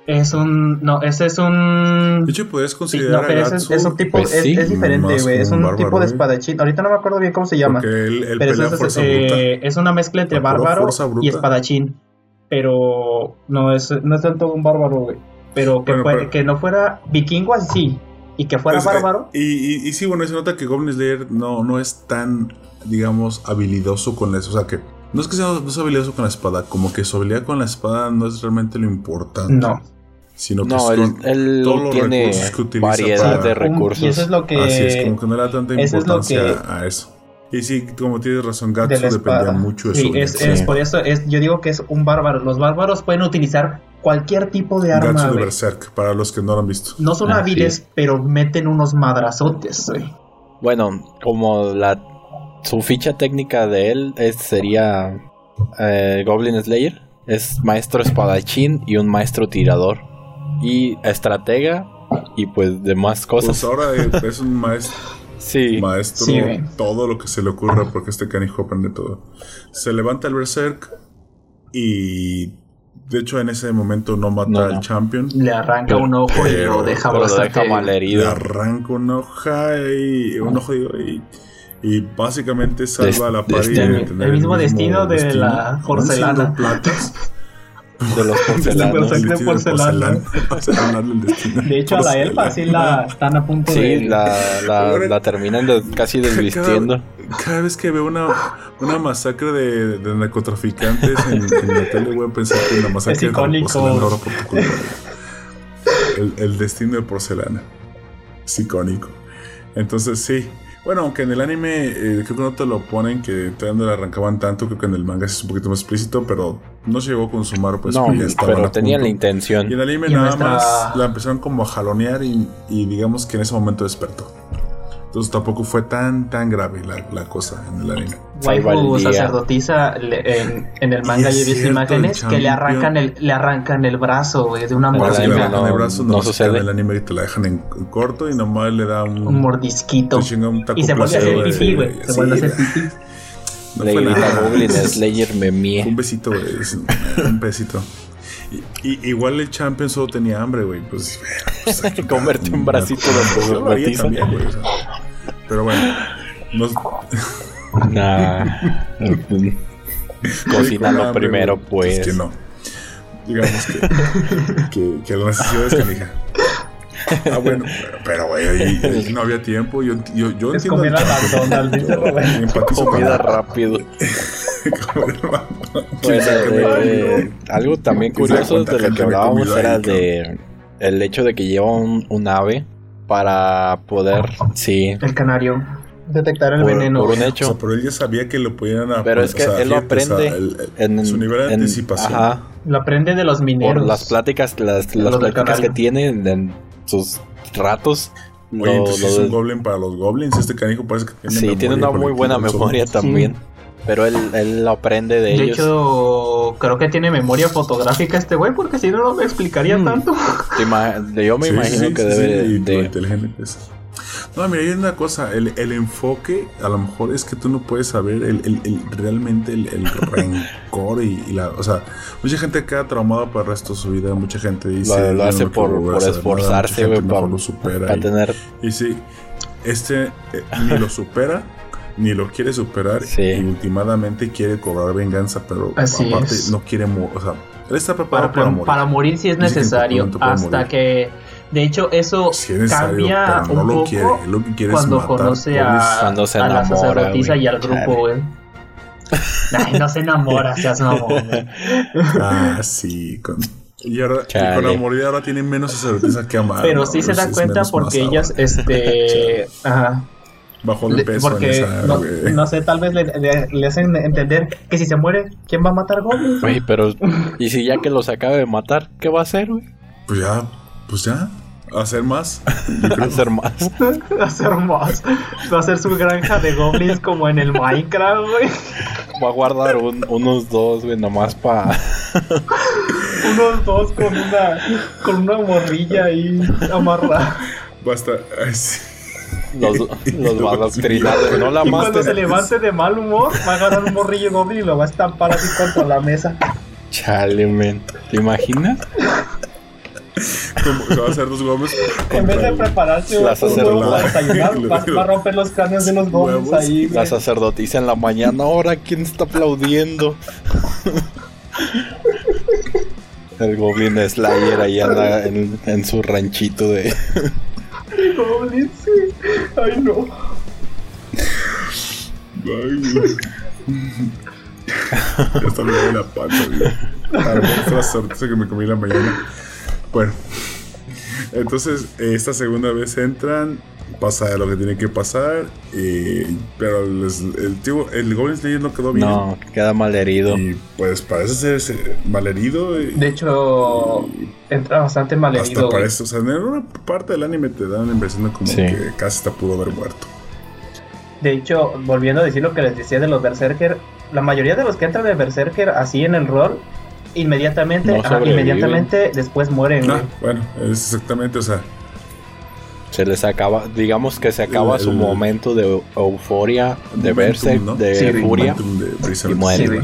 [SPEAKER 2] Es un. No, ese es un.
[SPEAKER 1] De hecho,
[SPEAKER 2] Sí,
[SPEAKER 1] considerar
[SPEAKER 2] no, pero
[SPEAKER 1] a
[SPEAKER 2] ese es, es un tipo.
[SPEAKER 3] pues
[SPEAKER 2] es,
[SPEAKER 3] sí,
[SPEAKER 2] es diferente, güey. Es un
[SPEAKER 1] bárbaro,
[SPEAKER 2] tipo de
[SPEAKER 1] güey.
[SPEAKER 2] espadachín. Ahorita no me acuerdo bien cómo se llama.
[SPEAKER 1] él, él
[SPEAKER 2] Pero
[SPEAKER 1] pelea
[SPEAKER 2] es, eh, es una mezcla entre bárbaro y espadachín. Pero no es, no es tanto un bárbaro, güey. Pero que,
[SPEAKER 1] Bueno,
[SPEAKER 2] fue-
[SPEAKER 1] pero-
[SPEAKER 2] que no fuera vikingo así sí. Y que fuera
[SPEAKER 1] Pues, eh,
[SPEAKER 2] bárbaro.
[SPEAKER 1] y, y, y sí, bueno, se nota que Goblin Slayer no, no es tan, digamos, habilidoso con eso. O sea, que no es que sea, no sea habilidoso con la espada, como que su habilidad con la espada no es realmente lo importante.
[SPEAKER 2] No.
[SPEAKER 1] Sino que
[SPEAKER 3] No,
[SPEAKER 1] es
[SPEAKER 3] él,
[SPEAKER 1] con
[SPEAKER 3] él
[SPEAKER 1] todos los
[SPEAKER 3] tiene
[SPEAKER 1] recursos que utiliza
[SPEAKER 3] variedad
[SPEAKER 1] para-
[SPEAKER 3] de recursos.
[SPEAKER 2] y eso es lo que.
[SPEAKER 1] Así es, como que no le da tanta
[SPEAKER 2] eso es lo
[SPEAKER 1] importancia
[SPEAKER 2] que-
[SPEAKER 1] a eso. Y sí, como tienes razón,
[SPEAKER 2] de
[SPEAKER 1] Gatsu
[SPEAKER 2] la
[SPEAKER 1] dependía mucho de
[SPEAKER 2] Sí,
[SPEAKER 1] su
[SPEAKER 2] es, es
[SPEAKER 3] Sí.
[SPEAKER 2] por eso es, yo digo que es un bárbaro. Los bárbaros pueden utilizar cualquier tipo de arma.
[SPEAKER 1] Gatsu de. Berserk, para los que no lo han visto.
[SPEAKER 2] No son
[SPEAKER 3] Ah,
[SPEAKER 2] hábiles,
[SPEAKER 3] sí.
[SPEAKER 2] pero meten unos madrazotes.
[SPEAKER 3] Bueno, como la su ficha técnica de él es, sería eh, Goblin Slayer, es maestro espadachín y un maestro tirador y estratega y pues demás
[SPEAKER 1] Pues
[SPEAKER 3] cosas.
[SPEAKER 1] ahora eh, es un maestro.
[SPEAKER 3] sí,
[SPEAKER 1] maestro
[SPEAKER 2] Sí,
[SPEAKER 1] todo lo que se le ocurra porque este canijo aprende todo. Se levanta el Berserk y de hecho en ese momento no mata
[SPEAKER 3] No,
[SPEAKER 1] al
[SPEAKER 3] no.
[SPEAKER 1] champion.
[SPEAKER 2] Le arranca un ojo y
[SPEAKER 1] pero-
[SPEAKER 2] lo deja
[SPEAKER 3] pero
[SPEAKER 2] bastante.
[SPEAKER 3] deja mal
[SPEAKER 1] Le arranca una hoja y un ojo y, y básicamente salva
[SPEAKER 3] Des-
[SPEAKER 1] a la
[SPEAKER 3] destino.
[SPEAKER 1] tener
[SPEAKER 2] El mismo destino de la porcelana.
[SPEAKER 1] Platas.
[SPEAKER 3] de los porcelanos.
[SPEAKER 2] De porcelana. De hecho, a la elfa sí la están a punto
[SPEAKER 3] Sí,
[SPEAKER 2] de.
[SPEAKER 3] la, la, la terminan de- casi desvistiendo.
[SPEAKER 1] Cada, cada vez que veo una, una masacre de, de narcotraficantes en, en la tele, voy a pensar que la masacre
[SPEAKER 2] Es
[SPEAKER 1] de la
[SPEAKER 2] icónico.
[SPEAKER 1] culpa. El, el destino de porcelana. Es icónico. Entonces, sí. Bueno, aunque en el anime eh, creo que no te lo ponen, que todavía no le arrancaban tanto, creo que en el manga sí es un poquito más explícito, pero no se llegó a consumar, pues
[SPEAKER 3] no, pero tenían la intención.
[SPEAKER 1] Y en el anime
[SPEAKER 2] Y
[SPEAKER 1] nada
[SPEAKER 2] nuestra-
[SPEAKER 1] más la empezaron como a jalonear y, y digamos que en ese momento despertó. Entonces tampoco fue tan tan grave la, la cosa en el anime.
[SPEAKER 2] Waifu sacerdotisa le- en, en el manga
[SPEAKER 1] Y
[SPEAKER 2] yo he visto imágenes que le arrancan el, le arrancan el brazo, güey, de una
[SPEAKER 3] En
[SPEAKER 1] que le
[SPEAKER 2] mordida.
[SPEAKER 1] dejan
[SPEAKER 3] no-
[SPEAKER 1] el brazo,
[SPEAKER 3] no
[SPEAKER 1] no
[SPEAKER 3] sucede.
[SPEAKER 1] En el anime te la dejan en corto y nomás le da un,
[SPEAKER 2] Un mordisquito.
[SPEAKER 1] un
[SPEAKER 2] Y se vuelve a hacer pipí, güey. Se vuelve a hacer pipí.
[SPEAKER 1] No
[SPEAKER 3] Le grita
[SPEAKER 1] nada.
[SPEAKER 3] Goblin Slayer me
[SPEAKER 1] Un
[SPEAKER 3] mie.
[SPEAKER 1] besito, güey. Un, un besito. Y, y- igual el champion solo tenía hambre, güey. Pues, pues, aquí
[SPEAKER 3] Comerte un bracito de
[SPEAKER 1] Yo lo haría
[SPEAKER 3] rotiza.
[SPEAKER 1] también, güey. o sea. Pero bueno, nos,
[SPEAKER 3] Nah. Cocínalo primero, pues.
[SPEAKER 1] Es que no. Digamos que, que, que la necesidad es canija. Ah, bueno, pero, güey, ahí, ahí no había tiempo. Yo, yo, yo
[SPEAKER 2] Es
[SPEAKER 1] entiendo.
[SPEAKER 2] comer
[SPEAKER 1] al
[SPEAKER 2] a
[SPEAKER 1] champion.
[SPEAKER 2] McDonald's, dice
[SPEAKER 3] Comida rápido. eh, algo también
[SPEAKER 1] ¿Quién sabe
[SPEAKER 3] curioso de lo que hablábamos
[SPEAKER 1] ahí,
[SPEAKER 3] era de el hecho de que lleva un, un ave para poder, sí,
[SPEAKER 2] El canario. Detectar el
[SPEAKER 3] por,
[SPEAKER 2] veneno.
[SPEAKER 3] por un
[SPEAKER 1] O sea,
[SPEAKER 3] hecho.
[SPEAKER 1] pero él ya sabía que lo podían a-
[SPEAKER 3] Pero es que
[SPEAKER 1] o sea,
[SPEAKER 3] él lo
[SPEAKER 1] fíjate, o sea,
[SPEAKER 3] aprende
[SPEAKER 1] el- el-
[SPEAKER 3] en,
[SPEAKER 1] su nivel de
[SPEAKER 3] en-
[SPEAKER 1] anticipación.
[SPEAKER 3] Ajá,
[SPEAKER 2] Lo aprende de los mineros.
[SPEAKER 3] por las pláticas, las, las pláticas que tiene en, en sus ratos.
[SPEAKER 1] Oye,
[SPEAKER 3] lo-
[SPEAKER 1] entonces
[SPEAKER 3] lo-
[SPEAKER 1] es un goblin para los goblins. Este canijo parece que tiene
[SPEAKER 3] sí, tiene una muy buena memoria
[SPEAKER 1] solo-
[SPEAKER 3] también. Pero él, él lo aprende de,
[SPEAKER 2] De
[SPEAKER 3] ellos.
[SPEAKER 2] hecho, creo que tiene memoria fotográfica este güey, porque si no, no me explicaría
[SPEAKER 3] Mm.
[SPEAKER 2] tanto.
[SPEAKER 3] Yo me
[SPEAKER 1] Sí,
[SPEAKER 3] imagino
[SPEAKER 1] sí,
[SPEAKER 3] que
[SPEAKER 1] sí,
[SPEAKER 3] debe
[SPEAKER 1] lo
[SPEAKER 3] de...
[SPEAKER 1] inteligente que es. No, mira, hay una cosa, el, el enfoque a lo mejor es que tú no puedes saber el, el- el- realmente el, el rencor y, y la... O sea, mucha gente queda traumada para el resto de su vida, mucha gente dice...
[SPEAKER 3] Lo, lo
[SPEAKER 1] "Yo
[SPEAKER 3] hace
[SPEAKER 1] no
[SPEAKER 3] por, por
[SPEAKER 1] a saber nada",
[SPEAKER 3] esforzarse, güey, para,
[SPEAKER 1] lo supera
[SPEAKER 3] para
[SPEAKER 1] y-
[SPEAKER 3] tener...
[SPEAKER 1] Y sí, este eh, ni lo supera, ni lo quiere superar,
[SPEAKER 3] Sí.
[SPEAKER 1] y últimamente quiere cobrar venganza, pero
[SPEAKER 2] Así
[SPEAKER 1] aparte
[SPEAKER 2] es.
[SPEAKER 1] no quiere. O sea, él está preparado
[SPEAKER 2] Para,
[SPEAKER 1] para,
[SPEAKER 2] para,
[SPEAKER 1] morir.
[SPEAKER 2] morir si es necesario. Hasta
[SPEAKER 1] morir.
[SPEAKER 2] que. De hecho, eso
[SPEAKER 1] es
[SPEAKER 2] cambia
[SPEAKER 1] pero no
[SPEAKER 2] un
[SPEAKER 1] lo
[SPEAKER 2] poco
[SPEAKER 1] quiere. Él lo que quiere
[SPEAKER 2] cuando
[SPEAKER 1] matar.
[SPEAKER 2] conoce a,
[SPEAKER 3] Cuando se
[SPEAKER 2] a la sacerdotisa
[SPEAKER 3] güey.
[SPEAKER 2] y al grupo, güey. Ay, no se enamora, seas mamón, güey.
[SPEAKER 1] Ah, sí. Con, y ahora, y con la morir ahora tiene menos sacerdotisa que amar.
[SPEAKER 2] Pero sí se
[SPEAKER 1] Es-
[SPEAKER 2] da
[SPEAKER 1] es
[SPEAKER 2] cuenta porque ellas,
[SPEAKER 1] ahora.
[SPEAKER 2] este. Ajá.
[SPEAKER 1] Bajó de
[SPEAKER 2] Le-
[SPEAKER 1] peso en
[SPEAKER 2] porque
[SPEAKER 1] esa,
[SPEAKER 2] no, sé, tal vez le, le- le hacen entender que si se muere, ¿quién va a matar goblins?
[SPEAKER 3] Güey, pero... ¿Y si ya que los acaba de matar, qué va a hacer, güey?
[SPEAKER 1] Pues ya, pues ya. Hacer más.
[SPEAKER 3] Hacer más.
[SPEAKER 2] hacer más. Va a hacer su granja de goblins como en el Minecraft, güey.
[SPEAKER 3] Va a guardar un- unos dos, güey, nomás para...
[SPEAKER 2] Unos dos con una con una morrilla ahí amarrada.
[SPEAKER 1] Basta.
[SPEAKER 3] Los, los va a. No la
[SPEAKER 2] Y cuando
[SPEAKER 3] maten.
[SPEAKER 2] se levante de mal humor, va a agarrar un morrillo goblin y lo va a estampar así contra la mesa.
[SPEAKER 3] Chale, men. ¿Te imaginas?
[SPEAKER 1] Como- Se va a hacer dos goblins.
[SPEAKER 2] En vez de
[SPEAKER 1] el-
[SPEAKER 2] prepararse un
[SPEAKER 3] Las hacer
[SPEAKER 2] huevo
[SPEAKER 3] la-
[SPEAKER 2] para desayunar, va, va a romper los cráneos de los goblins
[SPEAKER 1] Huevos.
[SPEAKER 2] ahí. güey.
[SPEAKER 3] La sacerdotisa en la mañana. Ahora, ¿quién está aplaudiendo? El Goblin Slayer ahí anda en, en su ranchito de...
[SPEAKER 2] Goblins, sí. Ay, no.
[SPEAKER 1] Ay, güey. ya está me la panza, güey. A la sorpresa que me comí en la mañana. Bueno, entonces eh, esta segunda vez entran, pasa lo que tiene que pasar, eh, pero les- el tío, el Goblin Slayer no quedó bien.
[SPEAKER 3] No, queda mal herido.
[SPEAKER 1] Y pues parece ser malherido. y-
[SPEAKER 2] De hecho, entra bastante mal
[SPEAKER 1] hasta parece, o sea, en una parte del anime te dan la impresión de como
[SPEAKER 3] Sí.
[SPEAKER 1] que casi está pudo haber muerto.
[SPEAKER 2] De hecho, volviendo a decir lo que les decía de los Berserker, la mayoría de los que entran de Berserker así en el rol, inmediatamente,
[SPEAKER 3] No
[SPEAKER 2] inmediatamente después mueren.
[SPEAKER 1] Ah, bueno, es exactamente, o sea,
[SPEAKER 3] Se les acaba, digamos que se acaba
[SPEAKER 1] El-
[SPEAKER 3] su momento de euforia, de verse,
[SPEAKER 1] ¿no?
[SPEAKER 3] de
[SPEAKER 2] Sí,
[SPEAKER 3] furia.
[SPEAKER 1] de
[SPEAKER 3] Y
[SPEAKER 1] Verde.
[SPEAKER 3] muere.
[SPEAKER 2] Sí, güey.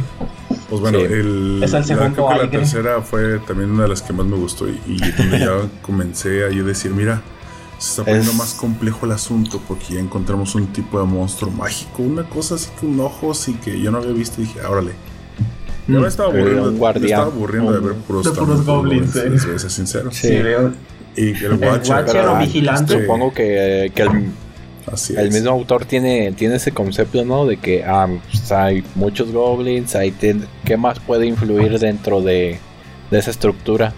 [SPEAKER 1] Pues bueno,
[SPEAKER 3] Sí.
[SPEAKER 1] el,
[SPEAKER 2] Es el
[SPEAKER 1] la-
[SPEAKER 2] segundo
[SPEAKER 1] creo que la tercera fue también una de las que más me gustó y, y donde ya comencé a yo decir, mira, se está poniendo
[SPEAKER 3] Es-
[SPEAKER 1] más complejo el asunto porque ya encontramos un tipo de monstruo mágico, una cosa así con ojos y que yo no había visto y dije, órale. Ya me estaba
[SPEAKER 3] Mm,
[SPEAKER 1] aburriendo,
[SPEAKER 3] un
[SPEAKER 1] me estaba aburriendo de
[SPEAKER 3] un-
[SPEAKER 1] ver puros,
[SPEAKER 2] de puros goblins, eh.
[SPEAKER 1] voy a ser sincero.
[SPEAKER 3] Sí.
[SPEAKER 1] Y el Watcher,
[SPEAKER 2] Watcher o
[SPEAKER 1] ah,
[SPEAKER 2] Vigilante.
[SPEAKER 1] este,
[SPEAKER 3] Supongo que, que el,
[SPEAKER 1] así
[SPEAKER 3] el
[SPEAKER 1] es.
[SPEAKER 3] mismo autor tiene, tiene ese concepto, ¿no? De que ah, pues, hay muchos goblins, hay ten- ¿qué más puede influir dentro de, de esa estructura?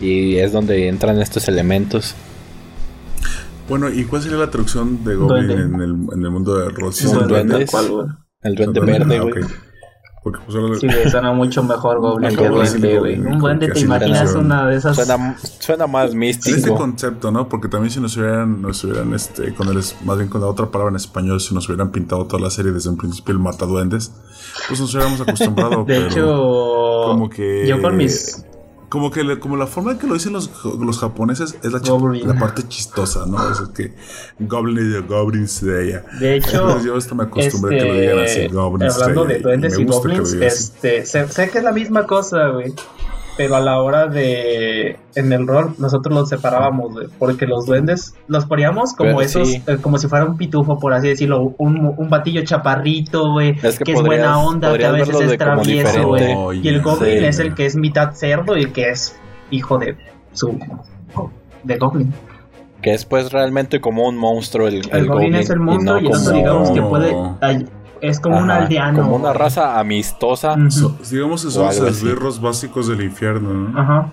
[SPEAKER 3] Y es donde entran estos elementos.
[SPEAKER 1] Bueno, ¿y cuál sería la traducción de Goblin en el, en el mundo de
[SPEAKER 3] No,
[SPEAKER 1] es el duende?
[SPEAKER 3] duendes.
[SPEAKER 2] ¿Cuál, güey?
[SPEAKER 3] El duende
[SPEAKER 1] Ah,
[SPEAKER 3] verde,
[SPEAKER 1] ok.
[SPEAKER 3] güey.
[SPEAKER 1] Porque pues ahora
[SPEAKER 2] Sí, güey, suena mucho mejor Goblin que Duende, güey. Un duende, ¿te imaginas una de esas?
[SPEAKER 3] Suena, suena más
[SPEAKER 1] En este
[SPEAKER 3] místico.
[SPEAKER 1] concepto, ¿no? Porque también si nos hubieran, nos hubieran, este, con el, más bien con la otra palabra en español, si nos hubieran pintado toda la serie desde un principio el mataduendes, pues nos hubiéramos acostumbrado.
[SPEAKER 2] De
[SPEAKER 1] pero
[SPEAKER 2] hecho,
[SPEAKER 1] como que
[SPEAKER 2] yo con mis
[SPEAKER 1] como que le- como la forma en que lo dicen los, los japoneses es la, la parte chistosa, ¿no? Es que Goblin de Goblins de ella.
[SPEAKER 2] De hecho,
[SPEAKER 1] yo hasta me acostumbré a que lo digan así,
[SPEAKER 2] este,
[SPEAKER 1] Goblins
[SPEAKER 2] hablando de duendes y
[SPEAKER 1] lo
[SPEAKER 2] goblins, este, sé, sé que es la misma cosa, güey. Pero a la hora de en el rol nosotros los separábamos, güey, porque los duendes los poníamos como
[SPEAKER 3] Pero
[SPEAKER 2] esos,
[SPEAKER 3] sí.
[SPEAKER 2] eh, como si fuera un pitufo, por así decirlo, un, un batillo chaparrito, güey,
[SPEAKER 3] Es
[SPEAKER 2] que,
[SPEAKER 3] que
[SPEAKER 2] es buena onda, que a veces es travieso, güey. Y el goblin
[SPEAKER 1] Sí.
[SPEAKER 2] es el que es mitad cerdo y el que es hijo de su de goblin.
[SPEAKER 3] Que es pues realmente como un monstruo el,
[SPEAKER 2] El, goblin, es el
[SPEAKER 3] y
[SPEAKER 2] monstruo
[SPEAKER 3] no
[SPEAKER 2] y, el otro
[SPEAKER 3] como-
[SPEAKER 2] digamos que puede ay, es como un
[SPEAKER 3] Ajá,
[SPEAKER 2] aldeano.
[SPEAKER 3] Como una raza amistosa.
[SPEAKER 1] So- digamos que
[SPEAKER 3] O
[SPEAKER 1] son los esbirros básicos del infierno, ¿no?
[SPEAKER 2] Ajá.